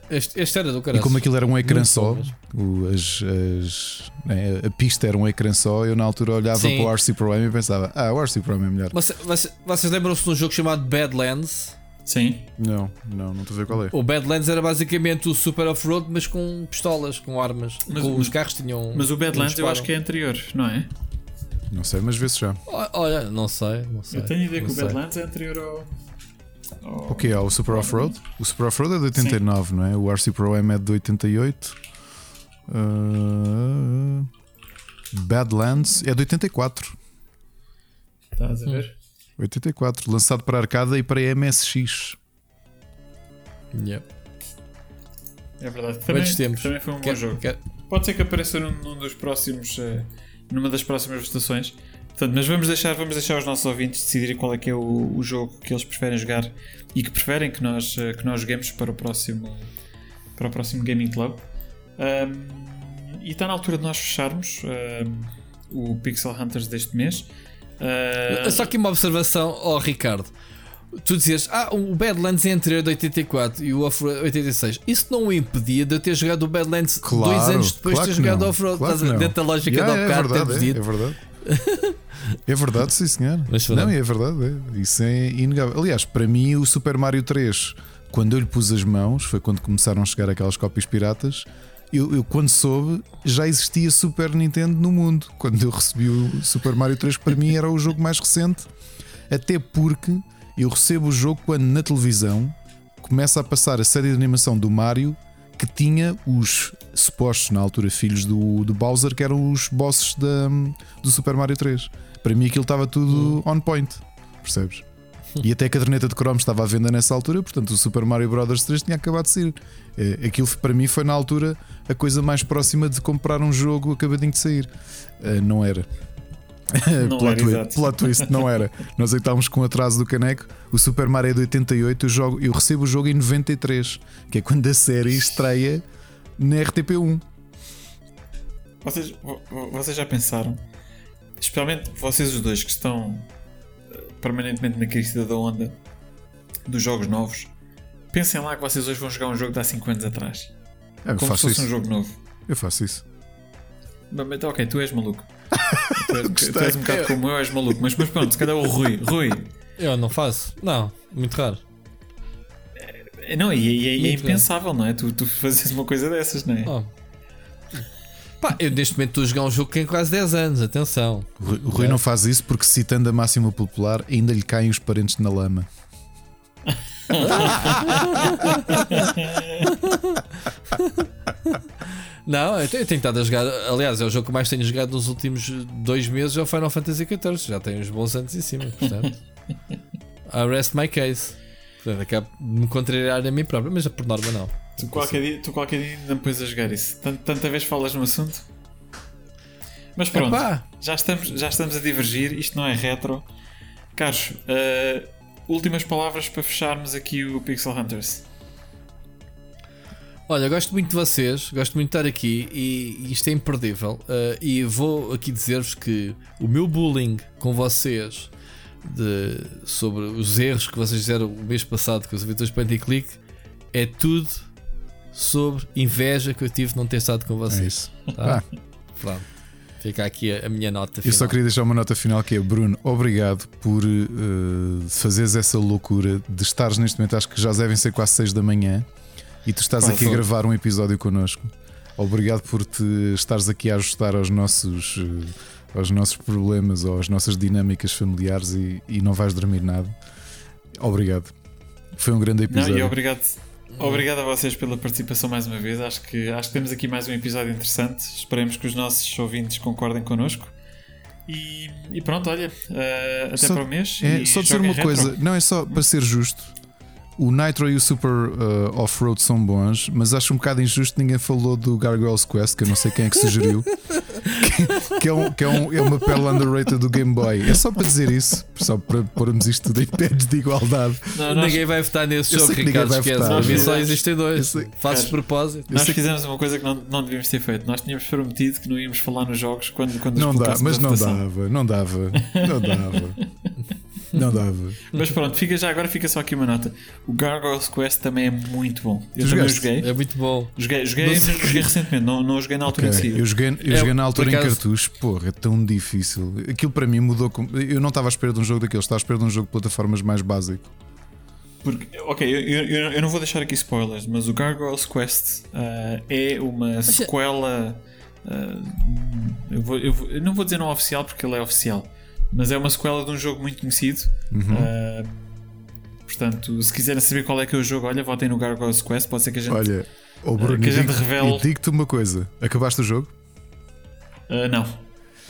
Este, este era do E caralho. como aquilo era um ecrã Muito só, o- as- as- né, a pista era um ecrã só, eu na altura olhava Sim. para o RC Pro M e pensava, ah, o RC Pro M é melhor. Você- você- vocês lembram-se de um jogo chamado Badlands? Sim. Não, não, não estou a ver qual é. O Badlands era basicamente o Super Off-Road, mas com pistolas, com armas. Mas- com, os carros tinham. Mas o Badlands eu acho que é anterior, não é? Não sei, mas vê-se já. Olha, não sei, não sei. Eu tenho a ideia que o sei. Badlands é anterior ao. ao- O que é? O Super Off-Road? O Super Off-Road é de 89, não é? O RC Pro M é de 88. Uh, Badlands é de 84. Estás a ver? 84, lançado para arcada e para MSX. Yep. É verdade. Também, tempos. também foi um bom Quer- jogo. quer- Pode ser que apareça num, num dos próximos. eh, numa das próximas votações. Portanto, mas vamos deixar, vamos deixar os nossos ouvintes decidirem qual é que é o, o jogo que eles preferem jogar e que preferem que nós, eh, que nós joguemos para o próximo, para o próximo Gaming Club. Ahm, e está na altura de nós fecharmos ahm, o Pixel Hunters deste mês. Ah, Só que uma observação ao Ricardo. Tu dizias, ah, o Badlands é anterior de 84 e o Off-Road 86. Isso não o impedia de eu ter jogado o Badlands Claro, dois anos depois claro de ter jogado Off-Road. claro Estás. Dentro da lógica Yeah, é, bocado, verdade, é, é verdade. É verdade, sim senhor. Mas não, é verdade, é. isso é inegável. Aliás, para mim, o Super Mario 3, quando eu lhe pus as mãos, foi quando começaram a chegar aquelas cópias piratas. Eu, eu, quando soube, já existia Super Nintendo no mundo. Quando eu recebi o Super Mario 3, que para mim era o jogo mais recente, até porque eu recebo o jogo quando na televisão começa a passar a série de animação do Mario que tinha os supostos, na altura, filhos do, do Bowser, que eram os bosses da, do Super Mario 3. Para mim aquilo estava tudo on point, percebes? E até a caderneta de cromos estava à venda nessa altura, portanto o Super Mario Bros 3 tinha acabado de sair. Eh, Aquilo para mim foi na altura a coisa mais próxima de comprar um jogo acabadinho de sair. Eh, Não era. Não plot, era, twist, exato. plot twist, não era. Nós estávamos com o atraso do caneco. O Super Mario é de 88, eu, jogo, eu recebo o jogo em 93, que é quando a série estreia na RTP1. Vocês, vo- vo- vocês já pensaram, especialmente vocês os dois que estão eh, permanentemente na crista da onda dos jogos novos, pensem lá que vocês hoje vão jogar um jogo de há 5 anos atrás. É, eu Como se faço fosse um isso. jogo novo. Eu faço isso. Mas, mas, ok, tu és maluco. tu, és, tu és um bocado como eu, és maluco. Mas, mas pronto, se calhar o Rui. Rui. Eu não faço. Não, muito raro. eh, Não, e, e- e é impensável, não é? Tu, tu fazes uma coisa dessas, não é? Oh. Pá, eu neste momento estou a jogar um jogo que tem quase 10 anos, atenção. O Rui, o Rui não faz isso porque, citando a máxima popular, ainda lhe caem os parentes na lama. Não, eu tenho, eu tenho estado a jogar. Aliás, é o jogo que mais tenho jogado nos últimos dois meses. É o Final Fantasy XIV. Já tem uns bons anos em cima, portanto. I rest my case. Portanto, acabo de me contrariar a mim próprio, mas por norma não. Tu qualquer, dia, tu qualquer dia ainda me pões a jogar isso. Tant- tanta vez falas no assunto. Mas pronto, Epá. já estamos, já estamos a divergir. Isto não é retro. Carlos, eh, últimas palavras para fecharmos aqui o Pixel Hunters. Olha, gosto muito de vocês, gosto muito de estar aqui e isto é imperdível. Uh, e vou aqui dizer-vos que o meu bullying com vocês de- sobre os erros que vocês fizeram o mês passado com os aventuras Point and Click é tudo sobre inveja que eu tive de não ter estado com É vocês. isso. Tá? Ah, Pronto. Fica aqui a, minha nota eu final. só queria deixar uma nota final que é Bruno, obrigado por eh, fazeres essa loucura de estares neste momento, acho que já devem ser quase 6 da manhã e tu estás Pá, aqui a foi. gravar um episódio connosco. Obrigado por te estares aqui a ajustar aos nossos, eh, aos nossos problemas ou às nossas dinâmicas familiares e, e não vais dormir nada. Obrigado. Foi um grande Não, episódio. e obrigado, obrigado a vocês pela participação mais uma vez. Acho que, acho que temos aqui mais um episódio interessante. Esperemos que os nossos ouvintes concordem connosco. E, e pronto, olha, eh, até Só- para o mês. É, e só dizer uma retro. coisa, não é só para ser justo. O Nitro e o Super uh, Off-Road são bons, mas acho um bocado injusto ninguém falou do Gargoyles Quest, que eu não sei quem é que sugeriu, que, que é, um- que é um- é uma pérola underrated do Game Boy. É só para dizer isso, só para pormos isto tudo em pés de igualdade. Não, nós, Ninguém vai votar nesse Eu jogo, Ricardo. vai Esquece. votar. Mim só Nós- existem dois. Fazes de propósito. nós que- fizemos uma coisa que não, não devíamos ter feito. Nós tínhamos prometido que não íamos falar nos jogos quando, quando Não dá, mas não dava, não dava, não dava. Não dava. Mas pronto, fica já agora fica só aqui uma nota. O Gargoyles Quest também é muito bom. Eu Tu também joguei. É muito bom. Joguei, joguei, joguei recentemente, não, não joguei na altura Ok, em que saiu. Eu joguei, eu É, joguei na altura por em acaso- cartucho, porra, é tão difícil. Aquilo para mim mudou. com- Eu não estava à espera de um jogo daqueles, estava à espera de um jogo de plataformas mais básico. Porque, ok, eu, eu- eu- não vou deixar aqui spoilers, mas o Gargoyles Quest ah, é uma é- sequela. ah, eu, vou- eu vou- eu não vou dizer não oficial porque ele é oficial, mas é uma sequela de um jogo muito conhecido. Uhum. Ah, portanto, se quiserem saber qual é que é o jogo, olha, votem no Gargoyles Quest. Pode ser que a gente. Olha, oh Bruno, que a gente digo- revele- e digo-te uma coisa: acabaste o jogo? Ah, não,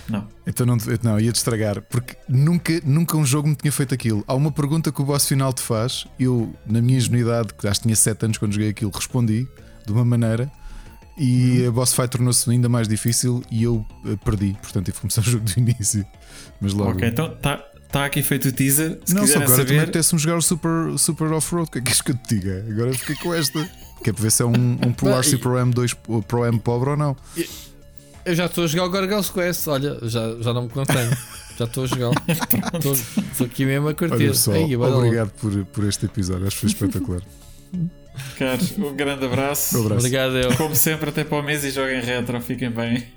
não. Então não, não ia-te estragar, porque nunca, nunca um jogo me tinha feito aquilo. Há uma pergunta que o boss final te faz. Eu, na minha ingenuidade, que acho que tinha 7 anos quando joguei aquilo, respondi de uma maneira. E Uhum. a boss fight tornou-se ainda mais difícil e eu eh, perdi. Portanto, tive que começar o jogo do início. Mas logo. Ok, então está tá aqui feito o teaser. Se não, só agora também saber. apetece-me jogar o Super, super Off-Road. O que é que és que eu te diga? Agora fiquei com esta. Que é para ver se é um, um Polar Bem, Super M2 ou Pro M pobre ou não. Eu já estou a jogar o Gargoyles Quest. Olha, já, já não me contenho. Já estou a jogar. Estou estou aqui mesmo a curtir. Olha pessoal, Ei, obrigado por, por este episódio. Acho que foi espetacular. Caros, um grande abraço. Um abraço. Obrigado, eu. Como sempre, até para o mês e joguem retro. Fiquem bem.